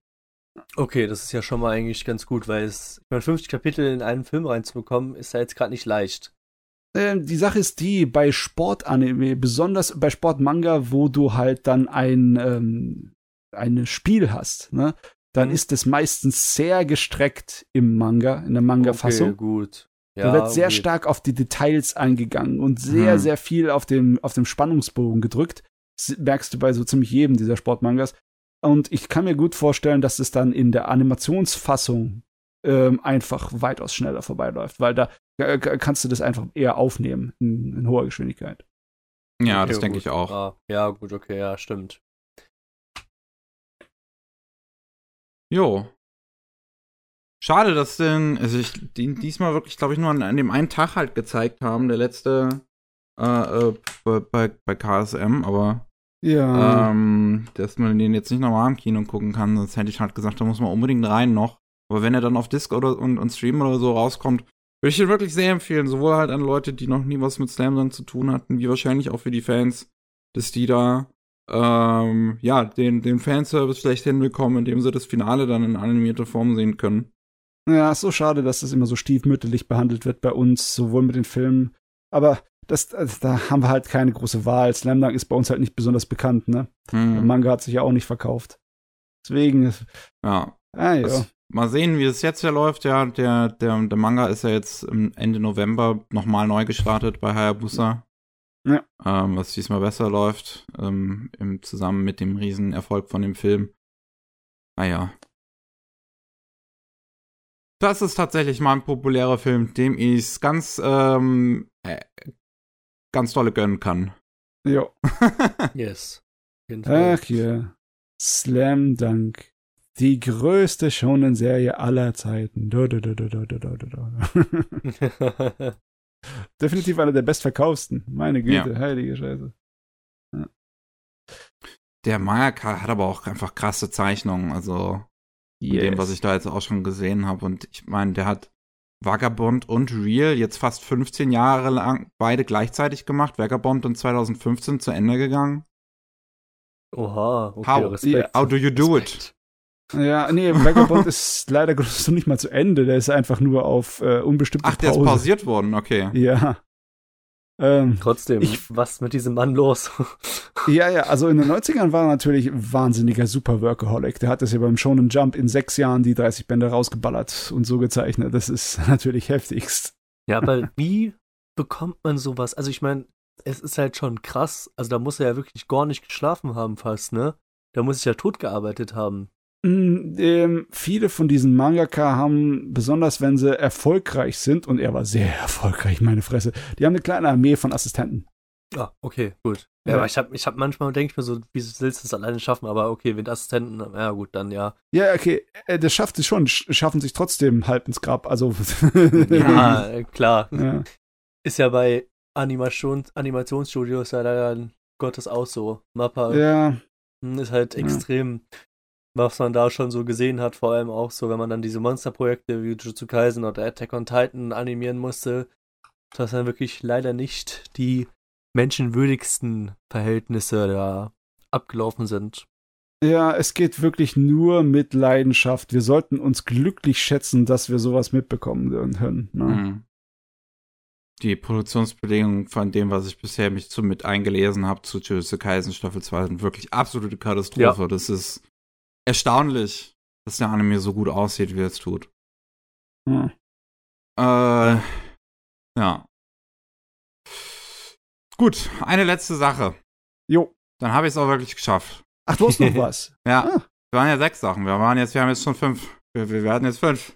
Okay, das ist ja schon mal eigentlich ganz gut, weil es, ich meine, 50 Kapitel in einen Film reinzubekommen, ist ja jetzt gerade nicht leicht.
Ähm, die Sache ist die, bei Sportanime, besonders bei Sportmanga, wo du halt dann ein, ähm, ein Spiel hast, ne? dann mhm. ist es meistens sehr gestreckt im Manga, in der Manga-Fassung.
Okay, gut.
Ja, da wird sehr okay. stark auf die Details eingegangen und sehr, hm. sehr viel auf dem, auf dem Spannungsbogen gedrückt. Das merkst du bei so ziemlich jedem dieser Sportmangas. Und ich kann mir gut vorstellen, dass es dann in der Animationsfassung ähm, einfach weitaus schneller vorbeiläuft, weil da äh, kannst du das einfach eher aufnehmen in, in hoher Geschwindigkeit.
Ja, okay, das denke ich auch.
Ah, ja, gut, okay, ja, stimmt.
Jo. Schade, dass denn, also ich den diesmal wirklich, glaube ich, nur an, an, dem einen Tag halt gezeigt haben, der letzte äh, äh, bei, bei KSM, aber
ja.
Ähm, dass man den jetzt nicht nochmal im Kino gucken kann, sonst hätte ich halt gesagt, da muss man unbedingt rein noch. Aber wenn er dann auf Disc oder und, und Stream oder so rauskommt, würde ich ihn wirklich sehr empfehlen. Sowohl halt an Leute, die noch nie was mit Slam Dunk zu tun hatten, wie wahrscheinlich auch für die Fans, dass die da ähm, ja, den, den Fanservice schlecht hinbekommen, indem sie das Finale dann in animierter Form sehen können.
Ja, ist so schade, dass das immer so stiefmütterlich behandelt wird bei uns, sowohl mit den Filmen. Aber das, also da haben wir halt keine große Wahl. Slam Dunk ist bei uns halt nicht besonders bekannt, ne? Hm. Der Manga hat sich ja auch nicht verkauft. Deswegen.
Ja. Ah, ja. Mal sehen, wie es jetzt ja läuft. Ja, der, der, der Manga ist ja jetzt Ende November nochmal neu gestartet bei Hayabusa. Ja. Ähm, was diesmal besser läuft, ähm, im, zusammen mit dem Riesenerfolg von dem Film. Naja. Das ist tatsächlich mal ein populärer Film, dem ich es ganz, ähm, äh, ganz dolle gönnen kann.
Ja. [laughs]
yes.
Ach ja. Slam Dunk. Die größte Shonen-Serie aller Zeiten. Definitiv einer der bestverkaufsten. Meine Güte, ja. heilige Scheiße. Ja.
Der Mangaka hat aber auch einfach krasse Zeichnungen, also yes. dem, was ich da jetzt auch schon gesehen habe. Und ich meine, der hat Vagabond und Real jetzt fast 15 Jahre lang beide gleichzeitig gemacht. Vagabond in 2015 zu Ende gegangen.
Oha, okay,
how, Respekt. how do you do Respekt. it?
Ja, nee, Vagabond ist leider Gottes noch nicht mal zu Ende. Der ist einfach nur auf äh, unbestimmte
Ach, der
Pause.
ist pausiert worden, okay.
Ja. Ähm,
Trotzdem,
Ich-
was mit diesem Mann los? [laughs]
ja, ja, also in den 90ern war er natürlich wahnsinniger Super-Workaholic. Der hat das ja beim Shonen Jump in sechs Jahren die 30 Bände rausgeballert und so gezeichnet. Das ist [laughs] natürlich heftigst.
ja, aber wie bekommt man sowas? Also ich meine, es ist halt schon krass. Also da muss er ja wirklich gar nicht geschlafen haben fast, ne? Da muss ich ja tot gearbeitet haben.
Mm, ähm, viele von diesen Mangaka haben, besonders wenn sie erfolgreich sind, und er war sehr [laughs] erfolgreich, meine Fresse, die haben eine kleine Armee von Assistenten.
Ah, okay, gut. Ja,
Ja.
aber ich habe ich hab manchmal denke ich mir so, wie willst du das alleine schaffen? Aber okay, mit Assistenten, ja gut, dann ja.
Ja, okay, äh, das schafft es schon, sch- schaffen sich trotzdem halb ins Grab. Also, [laughs]
Ja, [laughs] klar.
ja.
Ist ja bei Animation, Animationsstudios ja leider Gottes auch so. Mappa
ja,
ist halt extrem, was man da schon so gesehen hat, vor allem auch so, wenn man dann diese Monsterprojekte wie Jujutsu Kaisen oder Attack on Titan animieren musste, dass dann wirklich leider nicht die menschenwürdigsten Verhältnisse da abgelaufen sind.
ja, es geht wirklich nur mit Leidenschaft. Wir sollten uns glücklich schätzen, dass wir sowas mitbekommen können. Ne?
Mhm. Die Produktionsbedingungen von dem, was ich bisher mich zu mit eingelesen habe, zu Jujutsu Kaisen Staffel 2 sind wirklich absolute Katastrophe. Das ist erstaunlich, dass der Anime so gut aussieht, wie er es tut.
Ja.
Äh, ja. Gut, eine letzte Sache.
Jo.
Dann habe ich es auch wirklich geschafft.
Ach, du hast noch [laughs] was.
Ja,
Ah.
wir waren ja sechs Sachen. Wir waren jetzt, wir haben jetzt schon fünf. Wir, wir werden jetzt fünf.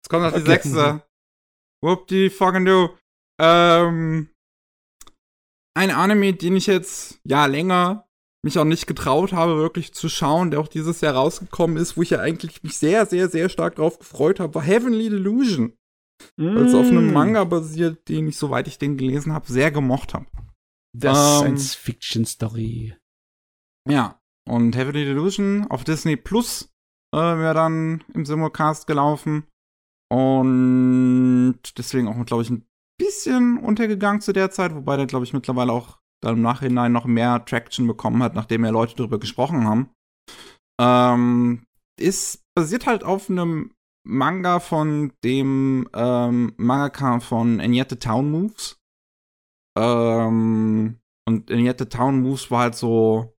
Jetzt kommt noch die
Okay.
sechste. Whoop die fucking do. Ähm, ein Anime, den ich jetzt ja länger mich auch nicht getraut habe, wirklich zu schauen, der auch dieses Jahr rausgekommen ist, wo ich ja eigentlich mich sehr, sehr, sehr stark drauf gefreut habe, war Heavenly Delusion. Weil es auf einem
Mm.
Manga basiert, den ich, soweit ich den gelesen habe, sehr gemocht habe.
Das
Ähm,
Science-Fiction-Story.
Ja, und Heavenly Delusion auf Disney Plus äh, wäre dann im Simulcast gelaufen. Und deswegen auch, glaube ich, ein bisschen untergegangen zu der Zeit, wobei der, glaube ich, mittlerweile auch dann im Nachhinein noch mehr Traction bekommen hat, nachdem mehr Leute darüber gesprochen haben. Ähm, ist basiert halt auf einem Manga von dem ähm, Mangaka von Anyette Town Moves. Ähm, und Anyette Town Moves war halt so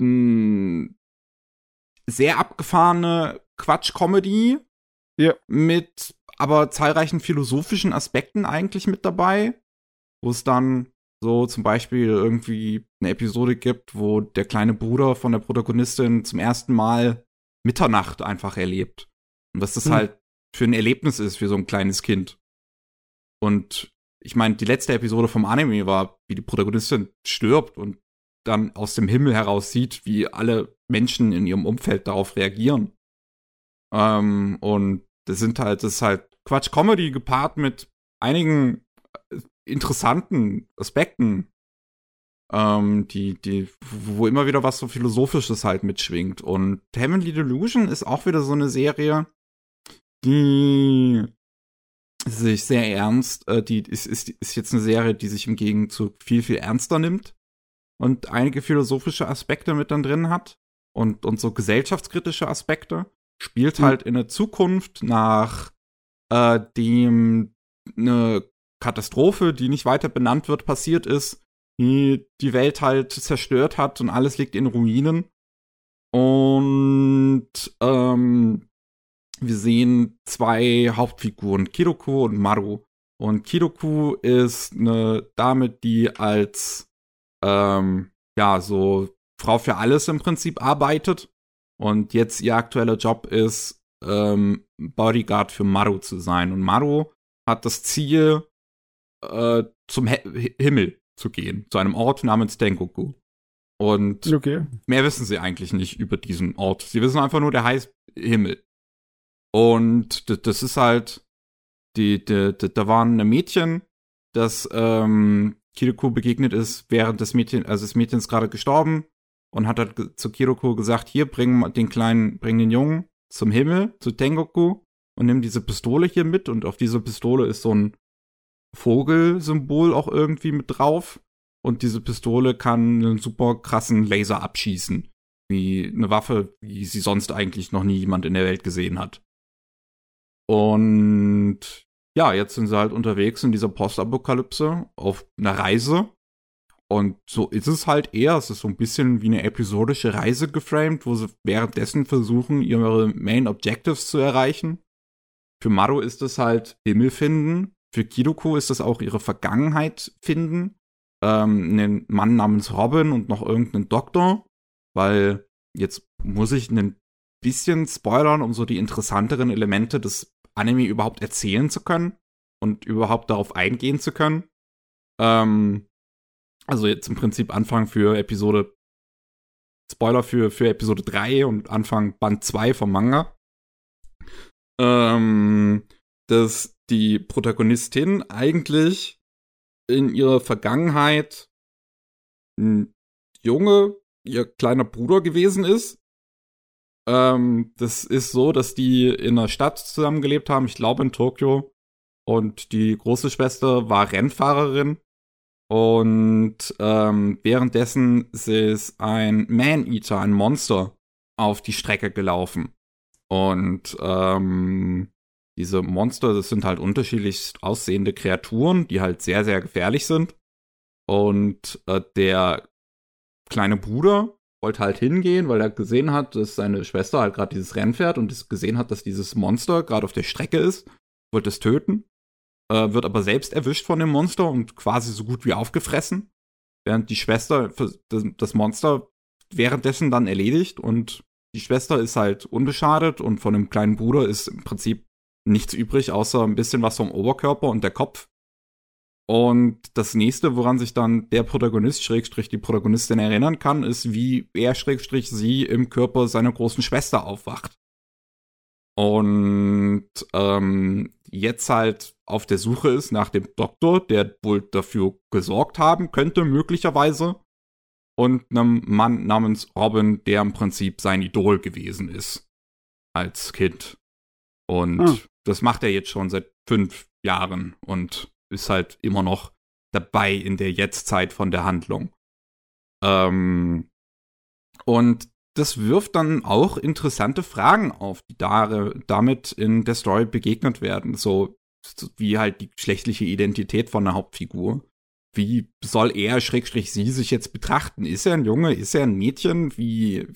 mh, sehr abgefahrene Quatsch-Comedy
Ja.
mit aber zahlreichen philosophischen Aspekten eigentlich mit dabei, wo es dann so zum Beispiel irgendwie eine Episode gibt, wo der kleine Bruder von der Protagonistin zum ersten Mal Mitternacht einfach erlebt. Und was das
Hm.
halt für ein Erlebnis ist für so ein kleines Kind. Und ich meine, die letzte Episode vom Anime war, wie die Protagonistin stirbt und dann aus dem Himmel heraus sieht, wie alle Menschen in ihrem Umfeld darauf reagieren. Ähm, und das sind halt, das ist halt Quatsch-Comedy gepaart mit einigen äh, interessanten Aspekten, ähm, die, die, wo immer wieder was so Philosophisches halt mitschwingt. Und Heavenly Delusion ist auch wieder so eine Serie, die sich sehr ernst, äh, die ist, ist, ist jetzt eine Serie, die sich im Gegenzug viel, viel ernster nimmt und einige philosophische Aspekte mit dann drin hat und, und so gesellschaftskritische Aspekte. Spielt
Mhm.
halt in der Zukunft nach äh, dem eine Katastrophe, die nicht weiter benannt wird, passiert ist, die die Welt halt zerstört hat und alles liegt in Ruinen. Und ähm, wir sehen zwei Hauptfiguren, Kiroku und Maru. Und Kiroku ist eine Dame, die als ähm, ja so Frau für alles im Prinzip arbeitet. Und jetzt ihr aktueller Job ist, ähm, Bodyguard für Maru zu sein. Und Maru hat das Ziel, äh, zum He Himmel zu gehen, zu einem Ort namens Tengoku. Und
Okay.
mehr wissen sie eigentlich nicht über diesen Ort. Sie wissen einfach nur, der heißt Himmel. Und das ist halt, die, die, die, da war ein Mädchen, das ähm, Kiriko begegnet ist, während das Mädchen, also das Mädchen ist gerade gestorben und hat halt zu Kiriko gesagt, hier, bring den kleinen, bring den Jungen zum Himmel, zu Tengoku und nimm diese Pistole hier mit und auf dieser Pistole ist so ein Vogelsymbol auch irgendwie mit drauf und diese Pistole kann einen super krassen Laser abschießen. wie eine Waffe, wie sie sonst eigentlich noch nie jemand in der Welt gesehen hat. Und ja, jetzt sind sie halt unterwegs in dieser Postapokalypse auf einer Reise. Und so ist es halt eher. Es ist so ein bisschen wie eine episodische Reise geframed, wo sie währenddessen versuchen, ihre Main Objectives zu erreichen. Für Maru ist es halt Himmel finden. Für Kiruko ist es auch ihre Vergangenheit finden. Ähm, einen Mann namens Robin und noch irgendeinen Doktor. Weil jetzt muss ich ein bisschen spoilern, um so die interessanteren Elemente des Anime überhaupt erzählen zu können und überhaupt darauf eingehen zu können. Ähm, also jetzt im Prinzip Anfang für Episode Spoiler für, für Episode 3 und Anfang Band 2 vom Manga. Ähm, dass die Protagonistin eigentlich in ihrer Vergangenheit ein Junge, ihr kleiner Bruder gewesen ist ähm, das ist so, dass die in einer Stadt zusammengelebt haben, ich glaube in Tokio. Und die große Schwester war Rennfahrerin. Und ähm, währenddessen ist ein Man-Eater, ein Monster, auf die Strecke gelaufen. Und ähm, diese Monster, das sind halt unterschiedlich aussehende Kreaturen, die halt sehr, sehr gefährlich sind. Und äh, der kleine Bruder wollte halt hingehen, weil er gesehen hat, dass seine Schwester halt gerade dieses Rennen fährt und gesehen hat, dass dieses Monster gerade auf der Strecke ist, wollte es töten, äh, wird aber selbst erwischt von dem Monster und quasi so gut wie aufgefressen, während die Schwester das Monster währenddessen dann erledigt und die Schwester ist halt unbeschadet und von dem kleinen Bruder ist im Prinzip nichts übrig, außer ein bisschen was vom Oberkörper und der Kopf. Und das nächste, woran sich dann der Protagonist, Schrägstrich, die Protagonistin erinnern kann, ist, wie er, Schrägstrich, sie im Körper seiner großen Schwester aufwacht. Und ähm, jetzt halt auf der Suche ist nach dem Doktor, der wohl dafür gesorgt haben könnte, möglicherweise. Und einem Mann namens Robin, der im Prinzip sein Idol gewesen ist. Als Kind. Und ah. das macht er jetzt schon seit fünf Jahren. Und ist halt immer noch dabei in der Jetztzeit von der Handlung. Ähm, und das wirft dann auch interessante Fragen auf, die da, damit in der Story begegnet werden. So wie halt die geschlechtliche Identität von der Hauptfigur. Wie soll er, Schrägstrich, sie sich jetzt betrachten? Ist er ein Junge? Ist er ein Mädchen? Wie,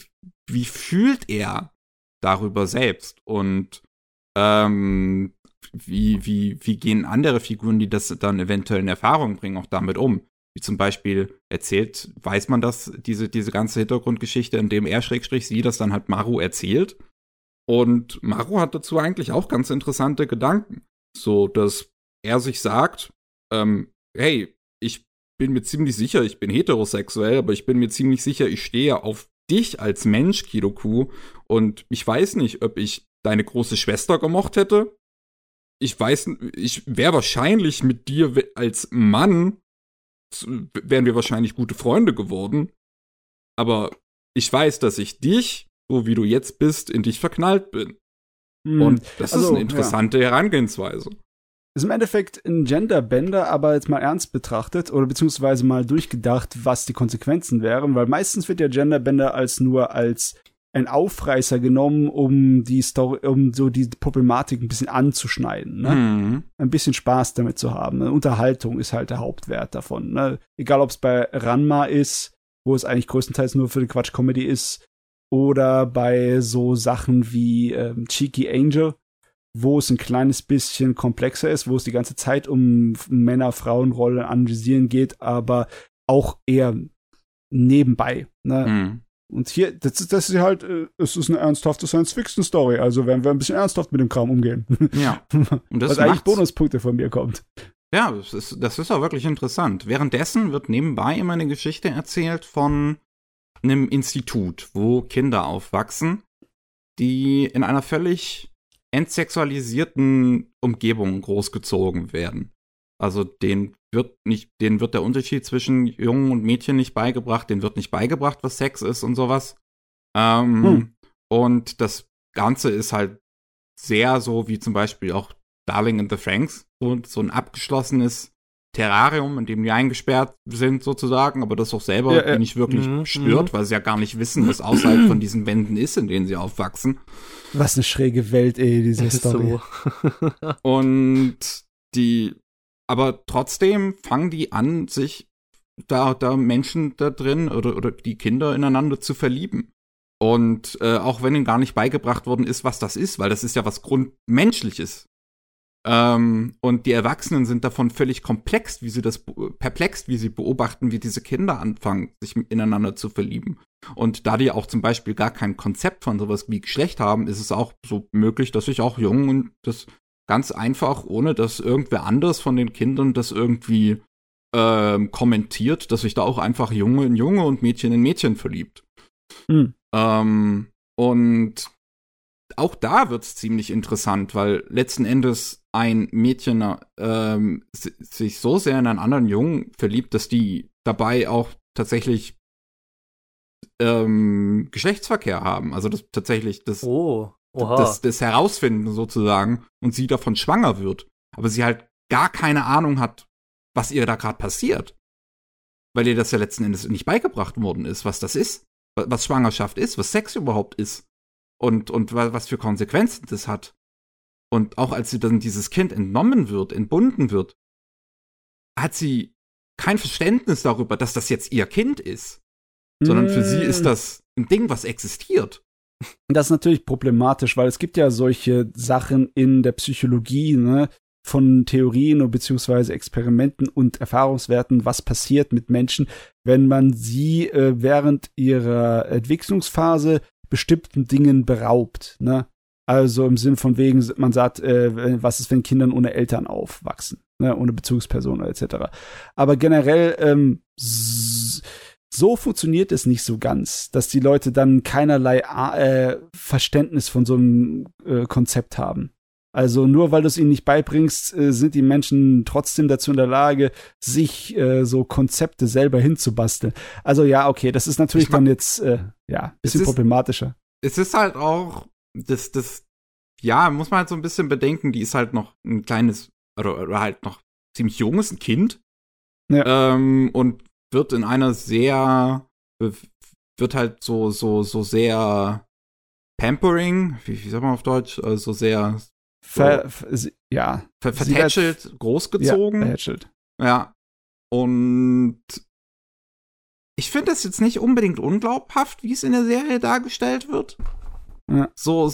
wie fühlt er darüber selbst? Und ähm, wie, wie, wie gehen andere Figuren, die das dann eventuell in Erfahrung bringen, auch damit um? Wie zum Beispiel erzählt, weiß man das, diese, diese ganze Hintergrundgeschichte, in dem er Schrägstrich sie das dann halt Maru erzählt. Und Maru hat dazu eigentlich auch ganz interessante Gedanken. So, dass er sich sagt, ähm, hey, ich bin mir ziemlich sicher, ich bin heterosexuell, aber ich bin mir ziemlich sicher, ich stehe auf dich als Mensch, Kidoku. Und ich weiß nicht, ob ich deine große Schwester gemocht hätte ich weiß, ich wäre wahrscheinlich mit dir als Mann, wären wir wahrscheinlich gute Freunde geworden. Aber ich weiß, dass ich dich, so wie du jetzt bist, in dich verknallt bin. Hm. Und das also, ist eine interessante ja. Herangehensweise.
Ist im Endeffekt ein Genderbender, aber jetzt mal ernst betrachtet oder beziehungsweise mal durchgedacht, was die Konsequenzen wären, weil meistens wird ja Genderbender als nur als ein Aufreißer genommen, um die Story, um so die Problematik ein bisschen anzuschneiden, ne? Mhm. Ein bisschen Spaß damit zu haben. Ne? Unterhaltung ist halt der Hauptwert davon. Ne? Egal, ob es bei Ranma ist, wo es eigentlich größtenteils nur für die Quatsch-Comedy ist, oder bei so Sachen wie ähm, Cheeky Angel, wo es ein kleines bisschen komplexer ist, wo es die ganze Zeit um Männer-Frauen-Rollen analysieren geht, aber auch eher nebenbei. Ne? Mhm. Und hier, das ist, das ist halt, äh, es ist eine ernsthafte Science-Fiction-Story, also werden wir ein bisschen ernsthaft mit dem Kram umgehen. [laughs]
Ja.
Und das Was eigentlich Bonuspunkte von mir kommt.
Ja, das ist, das ist auch wirklich interessant. Währenddessen wird nebenbei immer eine Geschichte erzählt von einem Institut, wo Kinder aufwachsen, die in einer völlig entsexualisierten Umgebung großgezogen werden. Also den wird nicht, denen wird der Unterschied zwischen Jungen und Mädchen nicht beigebracht, denen wird nicht beigebracht, was Sex ist und sowas. Ähm, hm. Und das Ganze ist halt sehr so wie zum Beispiel auch Darling in the Franks, so, so ein abgeschlossenes Terrarium, in dem die eingesperrt sind sozusagen, aber das auch selber ja, ja. nicht wirklich mhm. stört, mhm. weil sie ja gar nicht wissen, was außerhalb von diesen Wänden ist, in denen sie aufwachsen.
Was eine schräge Welt, ey, diese [laughs] Story.
So. [laughs] Und die, aber trotzdem fangen die an, sich da, da Menschen da drin oder, oder die Kinder ineinander zu verlieben. Und äh, auch wenn ihnen gar nicht beigebracht worden ist, was das ist, weil das ist ja was Grundmenschliches. Ähm, und die Erwachsenen sind davon völlig komplex, wie sie das perplex, wie sie beobachten, wie diese Kinder anfangen, sich ineinander zu verlieben. Und da die auch zum Beispiel gar kein Konzept von sowas wie Geschlecht haben, ist es auch so möglich, dass sich auch Jungen das ganz einfach, ohne dass irgendwer anders von den Kindern das irgendwie ähm, kommentiert, dass sich da auch einfach Junge in Junge und Mädchen in Mädchen verliebt. Mhm. Ähm, und auch da wird es ziemlich interessant, weil letzten Endes ein Mädchen ähm, sich so sehr in einen anderen Jungen verliebt, dass die dabei auch tatsächlich ähm, Geschlechtsverkehr haben. Also das tatsächlich das,
oh,
das, das Herausfinden sozusagen und sie davon schwanger wird. Aber sie halt gar keine Ahnung hat, was ihr da gerade passiert. Weil ihr das ja letzten Endes nicht beigebracht worden ist, was das ist, was Schwangerschaft ist, was Sex überhaupt ist und, und was für Konsequenzen das hat. Und auch als sie dann dieses Kind entnommen wird, entbunden wird, hat sie kein Verständnis darüber, dass das jetzt ihr Kind ist. Sondern für sie ist hm. das ein Ding, was existiert.
Das ist natürlich problematisch, weil es gibt ja solche Sachen in der Psychologie, ne, von Theorien beziehungsweise Experimenten und Erfahrungswerten, was passiert mit Menschen, wenn man sie äh, während ihrer Entwicklungsphase bestimmten Dingen beraubt. Ne? Also im Sinn von wegen, man sagt, äh, was ist, wenn Kindern ohne Eltern aufwachsen, ne? ohne Bezugspersonen etc. Aber generell ähm, so funktioniert es nicht so ganz, dass die Leute dann keinerlei äh, Verständnis von so einem äh, Konzept haben. Also nur weil du es ihnen nicht beibringst, äh, sind die Menschen trotzdem dazu in der Lage, sich äh, so Konzepte selber hinzubasteln. Also ja, okay, das ist natürlich dann jetzt äh, ja bisschen es ist, problematischer.
Es ist halt auch das das ja muss man halt so ein bisschen bedenken. Die ist halt noch ein kleines oder, oder halt noch ziemlich junges ein Kind ja. ähm, und wird in einer sehr wird halt so so so sehr Pampering, wie, wie sagt man auf Deutsch, also sehr
ver, ja.
Ver, vertätschelt, großgezogen. Ja,
vertätschelt.
Ja. Und ich finde es jetzt nicht unbedingt unglaubhaft, wie es in der Serie dargestellt wird. Ja. So,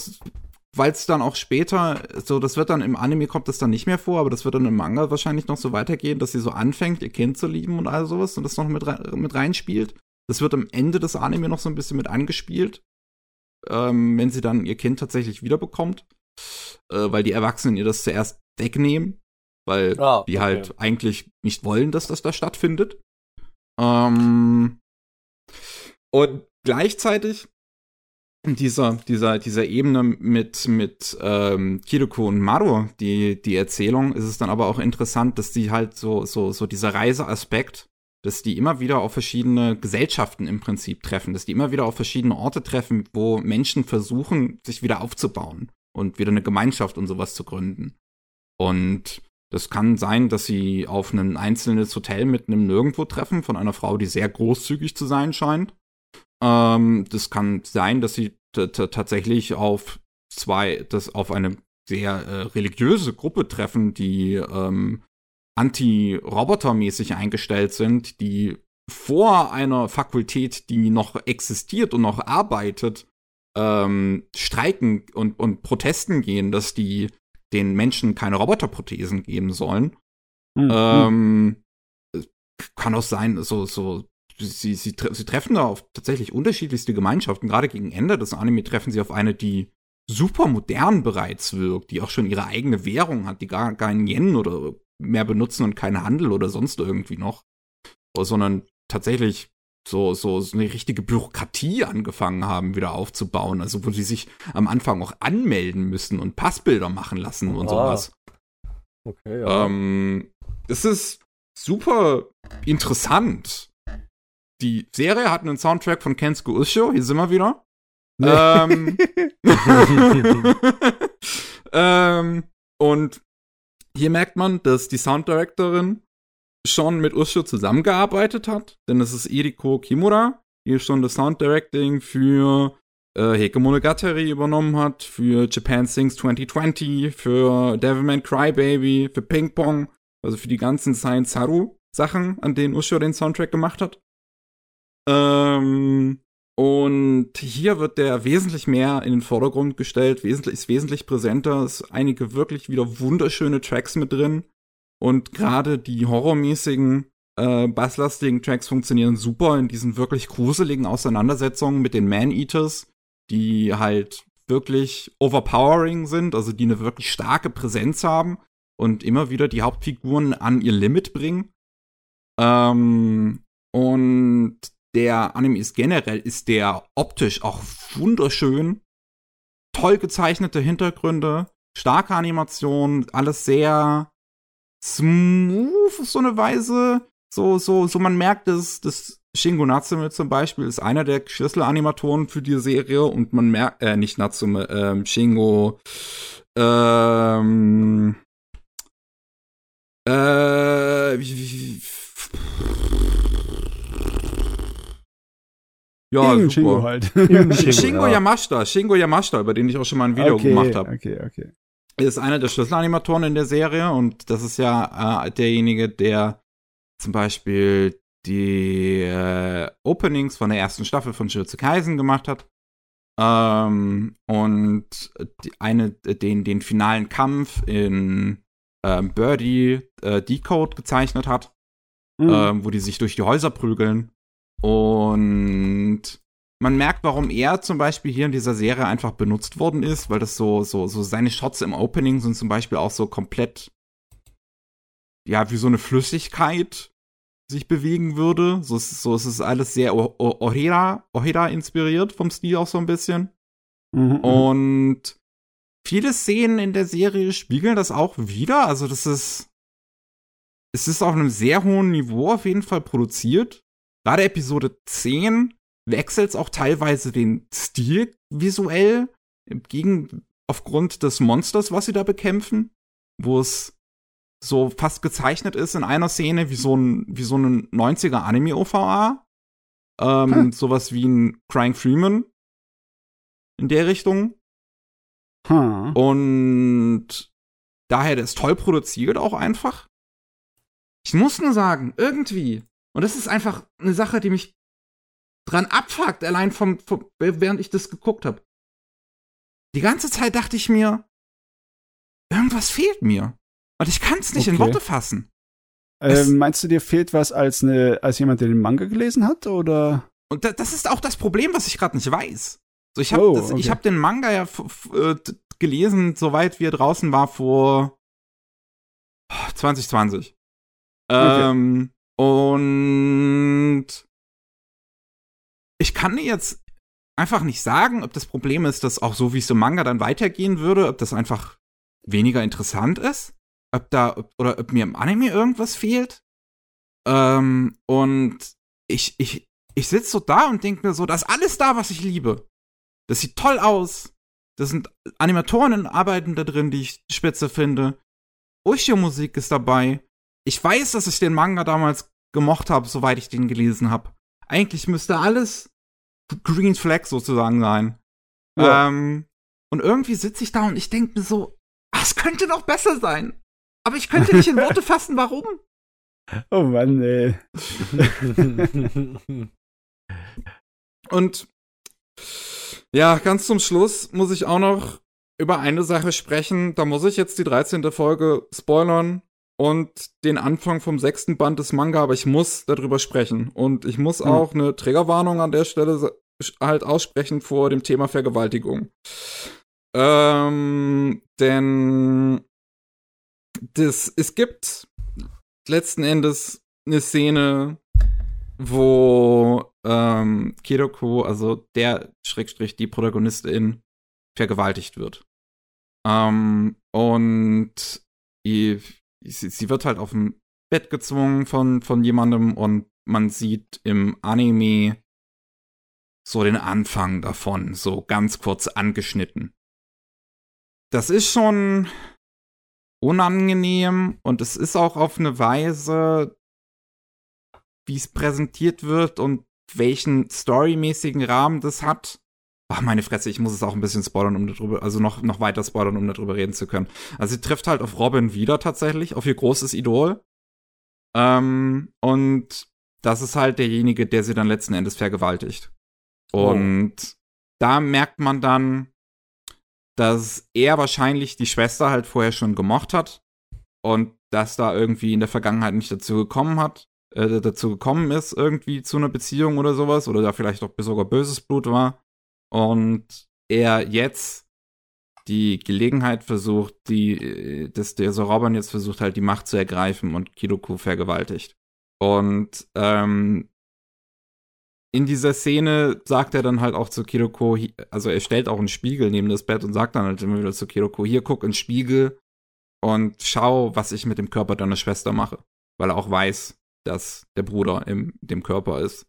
weil es dann auch später, so, das wird dann im Anime kommt das dann nicht mehr vor, aber das wird dann im Manga wahrscheinlich noch so weitergehen, dass sie so anfängt, ihr Kind zu lieben und all sowas und das noch mit, mit reinspielt. Das wird am Ende des Anime noch so ein bisschen mit angespielt, ähm, wenn sie dann ihr Kind tatsächlich wiederbekommt äh, weil die Erwachsenen ihr das zuerst wegnehmen, weil ah, die halt eigentlich nicht wollen, dass das da stattfindet. Ähm, und gleichzeitig dieser, dieser, dieser Ebene mit, mit ähm, Kiriko und Maru, die, die Erzählung, ist es dann aber auch interessant, dass die halt so, so, so dieser Reiseaspekt, dass die immer wieder auf verschiedene Gesellschaften im Prinzip treffen, dass die immer wieder auf verschiedene Orte treffen, wo Menschen versuchen, sich wieder aufzubauen und wieder eine Gemeinschaft und sowas zu gründen. Und das kann sein, dass sie auf ein einzelnes Hotel mit einem Nirgendwo treffen von einer Frau, die sehr großzügig zu sein scheint. Ähm, das kann sein, dass sie tatsächlich auf zwei, das auf eine sehr äh, religiöse Gruppe treffen, die ähm, anti-Roboter-mäßig eingestellt sind, die vor einer Fakultät, die noch existiert und noch arbeitet, ähm, streiken und, und Protesten gehen, dass die den Menschen keine Roboterprothesen geben sollen. Mhm. Ähm, kann auch sein, so, so, sie, sie, sie treffen da auf tatsächlich unterschiedlichste Gemeinschaften. Gerade gegen Ende des Anime treffen sie auf eine, die super modern bereits wirkt, die auch schon ihre eigene Währung hat, die gar keinen Yen oder mehr benutzen und keinen Handel oder sonst irgendwie noch, sondern tatsächlich so, so, so eine richtige Bürokratie angefangen haben, wieder aufzubauen. Also, wo sie sich am Anfang auch anmelden müssen und Passbilder machen lassen und ah. sowas. Okay, ja. Ähm, es ist super interessant. Die Serie hat einen Soundtrack von Kensuke Ushio, hier sind wir wieder. Nee. Ähm, [laughs] ähm, und hier merkt man, dass die Sounddirektorin schon mit Ushio zusammengearbeitet hat, denn es ist Eriko Kimura, die schon das Sound Directing für äh, Heike Monogatari übernommen hat, für Japan Sings 2020, für Devilman Crybaby, für Ping Pong, also für die ganzen Science Haru Sachen, an denen Ushio den Soundtrack gemacht hat. Ähm, und hier wird der wesentlich mehr in den Vordergrund gestellt, wesentlich, ist wesentlich präsenter, ist einige wirklich wieder wunderschöne Tracks mit drin. Und gerade die horrormäßigen, äh, basslastigen Tracks funktionieren super in diesen wirklich gruseligen Auseinandersetzungen mit den Man-Eaters, die halt wirklich overpowering sind, also die eine wirklich starke Präsenz haben und immer wieder die Hauptfiguren an ihr Limit bringen. Ähm, und der Anime ist generell, ist der optisch auch wunderschön. Toll gezeichnete Hintergründe, starke Animation, alles sehr smooth auf so eine Weise. So, so, so man merkt, dass, dass Shingo Natsume zum Beispiel ist einer der Schlüsselanimatoren für die Serie und man merkt, äh, nicht Natsume, ähm, Shingo, ähm, äh,
Ja, super. Shingo halt. [laughs]
Shingo, Shingo ja. Yamashita, Shingo Yamashita, über den ich auch schon mal ein Video
okay,
gemacht habe.
Okay, okay.
Ist einer der Schlüsselanimatoren in der Serie und das ist ja äh, derjenige, der zum Beispiel die äh, Openings von der ersten Staffel von Jujutsu Kaisen gemacht hat. Ähm, und die, eine, den, den finalen Kampf in ähm, Birdie äh, Decode gezeichnet hat, mhm. ähm, wo die sich durch die Häuser prügeln. Und man merkt, warum er zum Beispiel hier in dieser Serie einfach benutzt worden ist, weil das so, so, so seine Shots im Opening sind zum Beispiel auch so komplett, ja, wie so eine Flüssigkeit sich bewegen würde. So ist, so ist es alles sehr Ohera, Ohera inspiriert vom Stil auch so ein bisschen. Mhm, mhm. Und viele Szenen in der Serie spiegeln das auch wieder. Also das ist, es ist auf einem sehr hohen Niveau auf jeden Fall produziert gerade Episode 10 wechselt es auch teilweise den Stil visuell, gegen, aufgrund des Monsters, was sie da bekämpfen, wo es so fast gezeichnet ist in einer Szene wie so ein, wie so ein 90er Anime-OVA. Ähm, hm. Sowas wie ein Crying Freeman in der Richtung. Hm. Und daher, der ist toll produziert auch einfach. Ich muss nur sagen, irgendwie und das ist einfach eine Sache, die mich dran abfuckt, allein vom, vom während ich das geguckt habe. Die ganze Zeit dachte ich mir, irgendwas fehlt mir. Und ich kann es nicht okay. in Worte fassen.
Ähm, meinst du, dir fehlt was als, eine, als jemand, der den Manga gelesen hat, oder?
Und da, das ist auch das Problem, was ich gerade nicht weiß. So, ich habe oh, okay. hab den Manga ja äh, gelesen, soweit wie er draußen war vor 2020. Okay. Ähm, und ich kann jetzt einfach nicht sagen, ob das Problem ist, dass auch so wie es im Manga dann weitergehen würde, ob das einfach weniger interessant ist, ob da oder ob mir im Anime irgendwas fehlt. Ähm, und ich ich ich sitze so da und denke mir so, da ist alles da, was ich liebe. Das sieht toll aus. Das sind Animatoren arbeiten da drin, die ich spitze finde. Ushio-Musik ist dabei. Ich weiß, dass ich den Manga damals gemocht habe, soweit ich den gelesen habe. Eigentlich müsste alles Green Flag sozusagen sein. Ja. Ähm, und irgendwie sitze ich da und ich denke mir so, ah, es könnte noch besser sein. Aber ich könnte nicht in [laughs] Worte fassen, warum.
Oh Mann, ey. [laughs]
und ja, ganz zum Schluss muss ich auch noch über eine Sache sprechen. Da muss ich jetzt die 13. Folge spoilern und den Anfang vom sechsten Band des Manga, aber ich muss darüber sprechen. Und ich muss mhm. auch eine Trägerwarnung an der Stelle halt aussprechen vor dem Thema Vergewaltigung. Ähm, denn das, es gibt letzten Endes eine Szene, wo ähm, Kiroko, also der Schrägstrich die Protagonistin, vergewaltigt wird. Ähm, und die sie, sie wird halt auf dem Bett gezwungen von, von jemandem und man sieht im Anime so den Anfang davon, so ganz kurz angeschnitten. Das ist schon unangenehm und es ist auch auf eine Weise wie es präsentiert wird und welchen storymäßigen Rahmen das hat. Ach, meine Fresse, ich muss es auch ein bisschen spoilern, um darüber, also noch, noch weiter spoilern, um darüber reden zu können. Also sie trifft halt auf Robin wieder tatsächlich, auf ihr großes Idol. Ähm, und das ist halt derjenige, der sie dann letzten Endes vergewaltigt. Oh. Und oh. da merkt man dann, dass er wahrscheinlich die Schwester halt vorher schon gemocht hat und dass da irgendwie in der Vergangenheit nicht dazu gekommen hat, äh, dazu gekommen ist, irgendwie zu einer Beziehung oder sowas, oder da vielleicht auch sogar böses Blut war. Und er jetzt die Gelegenheit versucht, die, dass der so Robin jetzt versucht halt die Macht zu ergreifen und Kidoku vergewaltigt. Und ähm, in dieser Szene sagt er dann halt auch zu Kiroko, also er stellt auch einen Spiegel neben das Bett und sagt dann halt immer wieder zu Kiroko, hier guck in den Spiegel und schau, was ich mit dem Körper deiner Schwester mache. Weil er auch weiß, dass der Bruder in dem Körper ist.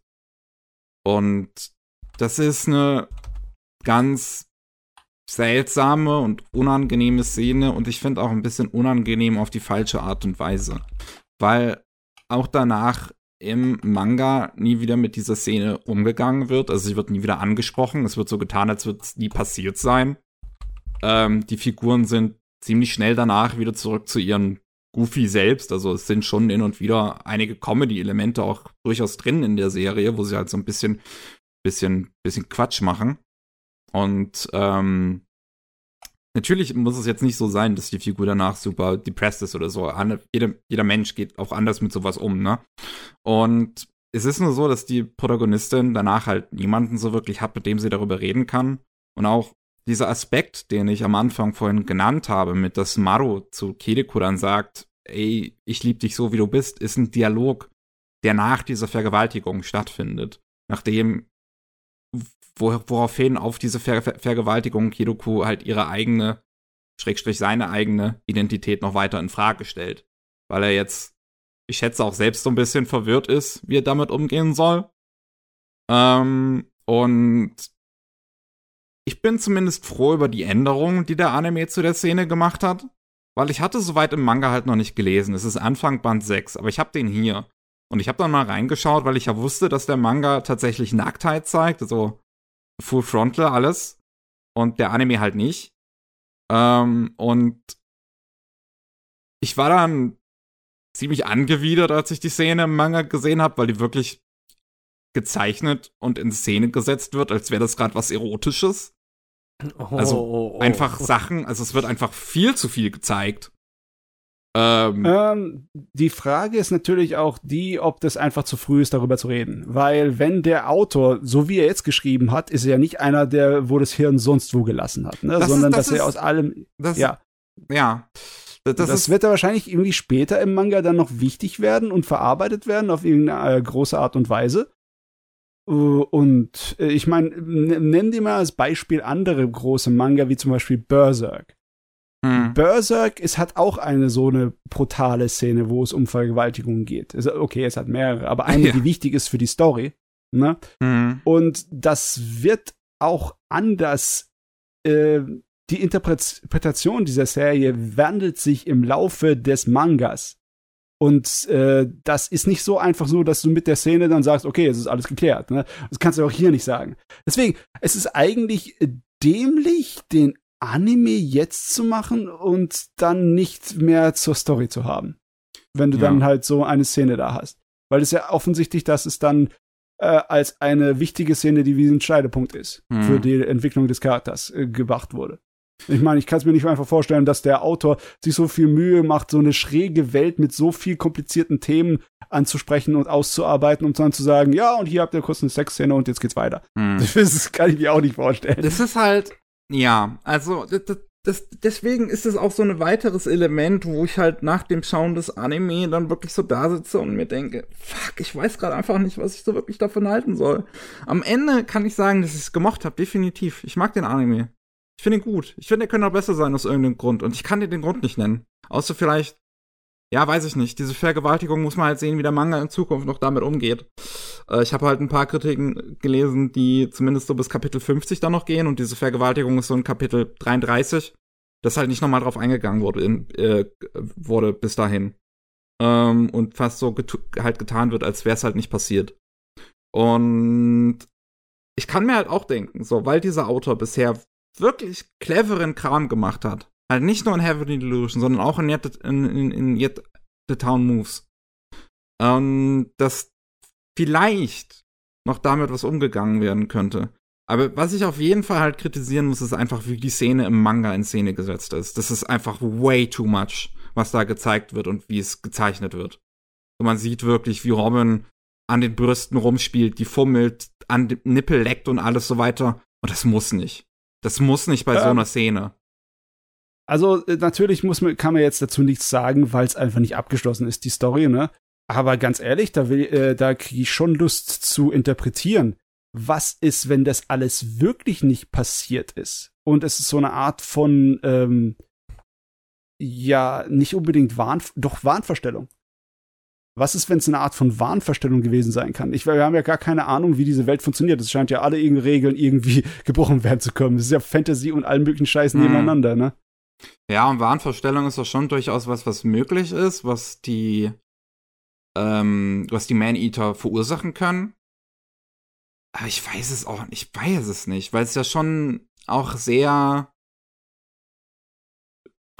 Und das ist eine ganz seltsame und unangenehme Szene und ich finde auch ein bisschen unangenehm auf die falsche Art und Weise. Weil auch danach im Manga nie wieder mit dieser Szene umgegangen wird. Also sie wird nie wieder angesprochen. Es wird so getan, als würde es nie passiert sein. Ähm, die Figuren sind ziemlich schnell danach wieder zurück zu ihren Goofy selbst. Also es sind schon hin und wieder einige Comedy-Elemente auch durchaus drin in der Serie, wo sie halt so ein bisschen, bisschen, bisschen Quatsch machen. Und ähm, Natürlich muss es jetzt nicht so sein, dass die Figur danach super depressed ist oder so. Jeder, jeder Mensch geht auch anders mit sowas um, ne? Und es ist nur so, dass die Protagonistin danach halt niemanden so wirklich hat, mit dem sie darüber reden kann. Und auch dieser Aspekt, den ich am Anfang vorhin genannt habe, mit dass Maru zu Kiriko dann sagt, ey, ich lieb dich so, wie du bist, ist ein Dialog, der nach dieser Vergewaltigung stattfindet. Nachdem woraufhin auf diese Ver Ver Vergewaltigung Kidoku halt ihre eigene, Schrägstrich seine eigene Identität noch weiter in Frage stellt. Weil er jetzt, ich schätze, auch selbst so ein bisschen verwirrt ist, wie er damit umgehen soll. Ähm, und ich bin zumindest froh über die Änderungen, die der Anime zu der Szene gemacht hat. Weil ich hatte soweit im Manga halt noch nicht gelesen. Es ist Anfang Band 6, aber ich habe den hier. Und ich habe dann mal reingeschaut, weil ich ja wusste, dass der Manga tatsächlich Nacktheit zeigt. Also Full Frontal alles und der Anime halt nicht. Ähm, und ich war dann ziemlich angewidert, als ich die Szene im Manga gesehen habe, weil die wirklich gezeichnet und in Szene gesetzt wird, als wäre das gerade was Erotisches. Oh, also oh, oh, einfach Sachen, also es wird einfach viel zu viel gezeigt.
Ähm, ähm, die Frage ist natürlich auch die, ob das einfach zu früh ist, darüber zu reden. Weil wenn der Autor, so wie er jetzt geschrieben hat, ist er ja nicht einer, der wo das Hirn sonst wo gelassen hat, ne? Das sondern ist, das dass ist, er aus allem,
das,
ja,
ja.
Das, das, das wird da wahrscheinlich irgendwie später im Manga dann noch wichtig werden und verarbeitet werden auf irgendeine äh, große Art und Weise. Uh, und äh, ich meine, nenn dir mal als Beispiel andere große Manga, wie zum Beispiel Berserk. Hm. Berserk es hat auch eine so eine brutale Szene, wo es um Vergewaltigung geht. Okay, es hat mehrere, aber eine, [laughs] ja. die wichtig ist für die Story. Ne? Hm. Und das wird auch anders. Äh, die Interpretation dieser Serie wandelt sich im Laufe des Mangas. Und äh, das ist nicht so einfach so, dass du mit der Szene dann sagst, okay, es ist alles geklärt. Ne? Das kannst du auch hier nicht sagen. Deswegen, es ist eigentlich dämlich, den Anime jetzt zu machen und dann nicht mehr zur Story zu haben. Wenn du ja. dann halt so eine Szene da hast. Weil es ja offensichtlich, dass es dann äh, als eine wichtige Szene, die wie ein Scheidepunkt ist mhm. für die Entwicklung des Charakters äh, gemacht wurde. Ich meine, ich kann es mir nicht einfach vorstellen, dass der Autor sich so viel Mühe macht, so eine schräge Welt mit so viel komplizierten Themen anzusprechen und auszuarbeiten und dann zu sagen, ja, und hier habt ihr kurz eine Sexszene und jetzt geht's weiter. Hm. [laughs] Das kann ich mir auch nicht vorstellen.
Das ist halt, ja, also das, das, deswegen ist es auch so ein weiteres Element, wo ich halt nach dem Schauen des Anime dann wirklich so da sitze und mir denke, fuck, ich weiß gerade einfach nicht, was ich so wirklich davon halten soll. Am Ende kann ich sagen, dass ich es gemocht habe, definitiv. Ich mag den Anime. Ich finde ihn gut. Ich finde, er könnte auch besser sein aus irgendeinem Grund. Und ich kann dir den Grund nicht nennen. Außer vielleicht ja, weiß ich nicht. Diese Vergewaltigung muss man halt sehen, wie der Manga in Zukunft noch damit umgeht. Äh, ich habe halt ein paar Kritiken gelesen, die zumindest so bis Kapitel 50 dann noch gehen und diese Vergewaltigung ist so in Kapitel 33, das halt nicht nochmal drauf eingegangen wurde, in, äh, wurde bis dahin. ähm, und fast so get halt getan wird, als wäre es halt nicht passiert. Und ich kann mir halt auch denken, so, weil dieser Autor bisher wirklich cleveren Kram gemacht hat, halt nicht nur in Heavenly Delusion, sondern auch in Yet, in, in, in Yet the Town Moves, ähm, dass vielleicht noch damit was umgegangen werden könnte. Aber was ich auf jeden Fall halt kritisieren muss, ist einfach, wie die Szene im Manga in Szene gesetzt ist. Das ist einfach way too much, was da gezeigt wird und wie es gezeichnet wird. Und man sieht wirklich, wie Robin an den Brüsten rumspielt, die fummelt, an den Nippel leckt und alles so weiter. Und das muss nicht. Das muss nicht bei ähm, so einer Szene.
Also äh, natürlich muss man, kann man jetzt dazu nichts sagen, weil es einfach nicht abgeschlossen ist, die Story, ne? Aber ganz ehrlich, da, äh, da kriege ich schon Lust zu interpretieren. Was ist, wenn das alles wirklich nicht passiert ist? Und es ist so eine Art von, ähm, ja, nicht unbedingt Wahn, doch Wahnvorstellung. Was ist, wenn es eine Art von Wahnvorstellung gewesen sein kann? Ich, wir haben ja gar keine Ahnung, wie diese Welt funktioniert. Es scheint ja alle Regeln irgendwie [laughs] gebrochen werden zu können. Es ist ja Fantasy und allen möglichen Scheißen mhm. nebeneinander, ne?
Ja, und Wahnvorstellung ist doch schon durchaus was, was möglich ist, was die, ähm, was die Man-Eater verursachen können. Aber ich weiß es auch, ich weiß es nicht, weil es ja schon auch sehr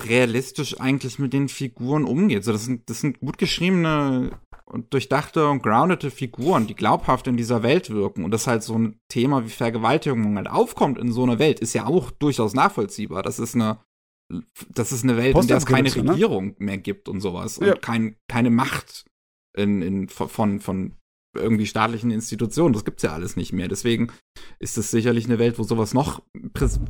realistisch eigentlich mit den Figuren umgeht. So, das sind, das sind gut geschriebene und durchdachte und groundete Figuren, die glaubhaft in dieser Welt wirken. Und das halt so ein Thema wie Vergewaltigung halt aufkommt in so einer Welt, ist ja auch durchaus nachvollziehbar. Das ist eine, das ist eine Welt, in der es keine ne? Regierung mehr gibt und sowas. Ja. Und kein, keine Macht in, in, von, von irgendwie staatlichen Institutionen. Das gibt's ja alles nicht mehr. Deswegen ist es sicherlich eine Welt, wo sowas noch,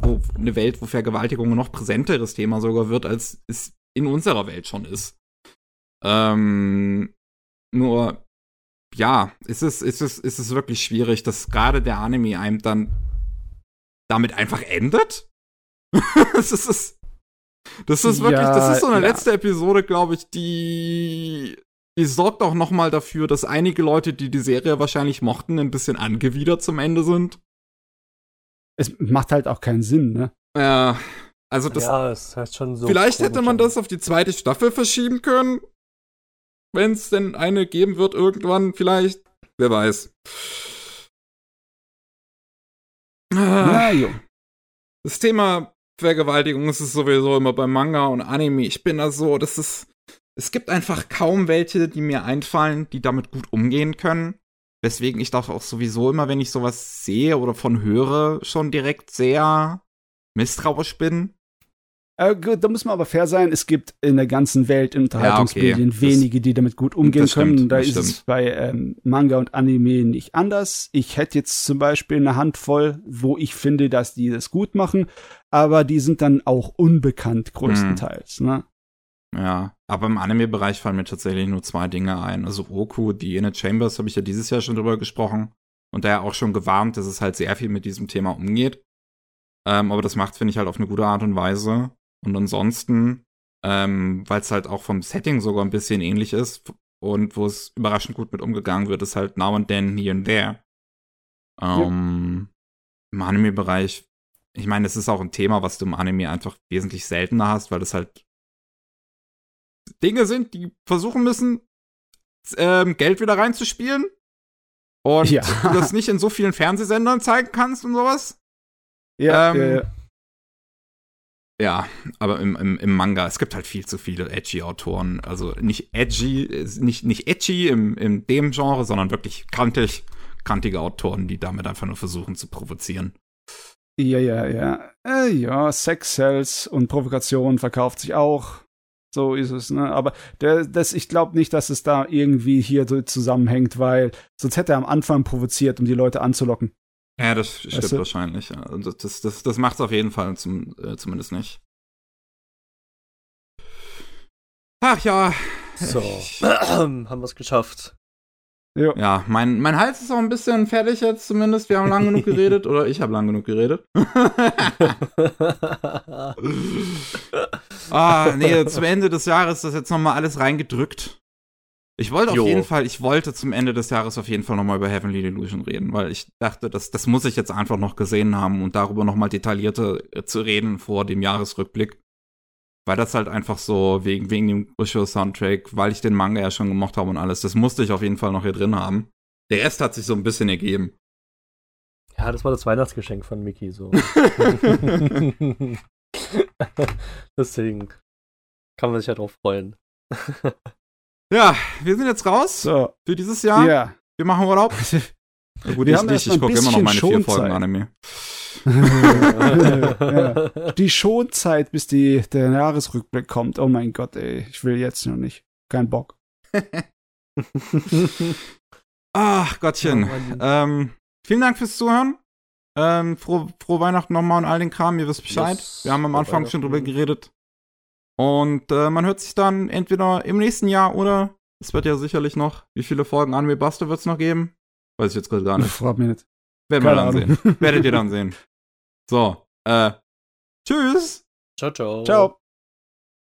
wo, eine Welt, wo Vergewaltigung ein noch präsenteres Thema sogar wird, als es in unserer Welt schon ist. Ähm, nur, ja, ist es, ist es, ist es wirklich schwierig, dass gerade der Anime einem dann damit einfach endet? [laughs] das ist, das ist wirklich, ja, das ist so eine ja. letzte Episode, glaube ich, die die sorgt auch noch mal dafür, dass einige Leute, die die Serie wahrscheinlich mochten, ein bisschen angewidert zum Ende sind.
Es macht halt auch keinen Sinn, ne?
Ja, also das.
Ja, es heißt schon so.
Vielleicht hätte man das auf die zweite Staffel verschieben können, wenn es denn eine geben wird irgendwann, vielleicht. Wer weiß.
Na, jo.
Das Thema Vergewaltigung ist es sowieso immer bei Manga und Anime. Ich bin da so, das ist es gibt einfach kaum welche, die mir einfallen, die damit gut umgehen können. Weswegen ich doch auch sowieso immer, wenn ich sowas sehe oder von höre, schon direkt sehr misstrauisch bin.
Äh, gut, da muss man aber fair sein. Es gibt in der ganzen Welt in Unterhaltungsmedien ja, okay. wenige, die damit gut umgehen können. Stimmt, da ist stimmt. es bei ähm, Manga und Anime nicht anders. Ich hätte jetzt zum Beispiel eine Handvoll, wo ich finde, dass die das gut machen, aber die sind dann auch unbekannt größtenteils. Hm. Ne?
Ja, aber im Anime-Bereich fallen mir tatsächlich nur zwei Dinge ein. Also Oku, die Inner Chambers, habe ich ja dieses Jahr schon drüber gesprochen. Und daher auch schon gewarnt, dass es halt sehr viel mit diesem Thema umgeht. Ähm, aber das macht, finde ich, halt auf eine gute Art und Weise. Und ansonsten, ähm, weil es halt auch vom Setting sogar ein bisschen ähnlich ist und wo es überraschend gut mit umgegangen wird, ist halt Now and Then, Here and There. Ähm, ja. Im Anime-Bereich, ich meine, es ist auch ein Thema, was du im Anime einfach wesentlich seltener hast, weil das halt Dinge sind, die versuchen müssen, ähm, Geld wieder reinzuspielen. Und ja. du das nicht in so vielen Fernsehsendern zeigen kannst und sowas. [laughs]
Ja, ähm, ja, ja.
Ja, aber im, im, im, Manga, es gibt halt viel zu viele edgy Autoren. Also nicht edgy, nicht, nicht edgy im, in dem Genre, sondern wirklich kantig, kantige Autoren, die damit einfach nur versuchen zu provozieren.
Ja, ja, ja. Äh, ja, Sex Cells und Provokation verkauft sich auch. So ist es, ne? Aber der, das, ich glaube nicht, dass es da irgendwie hier so zusammenhängt, weil sonst hätte er am Anfang provoziert, um die Leute anzulocken.
Ja, das stimmt weißt du? wahrscheinlich. Ja. Also das, das, das macht es auf jeden Fall zum, äh, zumindest nicht. Ach ja.
So, [clears throat] haben wir es geschafft.
Ja, ja mein, mein Hals ist auch ein bisschen fertig jetzt zumindest. Wir haben lang genug geredet [laughs] oder ich habe lang genug geredet. [laughs] ah, nee, zum Ende des Jahres ist das jetzt nochmal alles reingedrückt. Ich wollte jo. auf jeden Fall, ich wollte zum Ende des Jahres auf jeden Fall nochmal über Heavenly Delusion reden, weil ich dachte, das, das muss ich jetzt einfach noch gesehen haben und darüber nochmal detaillierter äh, zu reden vor dem Jahresrückblick. weil das halt einfach so wegen, wegen dem Ushio-Soundtrack, weil ich den Manga ja schon gemocht habe und alles, das musste ich auf jeden Fall noch hier drin haben. Der Rest hat sich so ein bisschen ergeben.
Ja, das war das Weihnachtsgeschenk von Mickey, so. [laughs] [laughs] Deswegen kann man sich ja drauf freuen. [laughs]
ja, wir sind jetzt raus
so.
für dieses Jahr.
Ja.
Wir machen Urlaub. [laughs] Ja, gut,
Wir
ich nicht, ich gucke immer noch meine
bisschen
vier Folgen
Schonzeit.
Anime.
ja. [laughs] Die Schonzeit, bis die, der Jahresrückblick kommt. Oh mein Gott, ey. Ich will jetzt noch nicht. Kein Bock. [laughs]
Ach, Gottchen.
Ja,
ähm, vielen Dank fürs Zuhören. Ähm, frohe, frohe Weihnachten nochmal und all den Kram, ihr wisst Bescheid.
Yes,
Wir haben am Anfang schon drüber geredet. Und äh, man hört sich dann entweder im nächsten Jahr oder es wird ja sicherlich noch, wie viele Folgen Anime Buster wird es noch geben? Weiß ich jetzt gerade gar nicht.
Frag mich nicht.
Werden wir
Keine
dann
Ahnung.
sehen. Werdet ihr dann [laughs] sehen. So, äh, tschüss.
Ciao, ciao.
Ciao.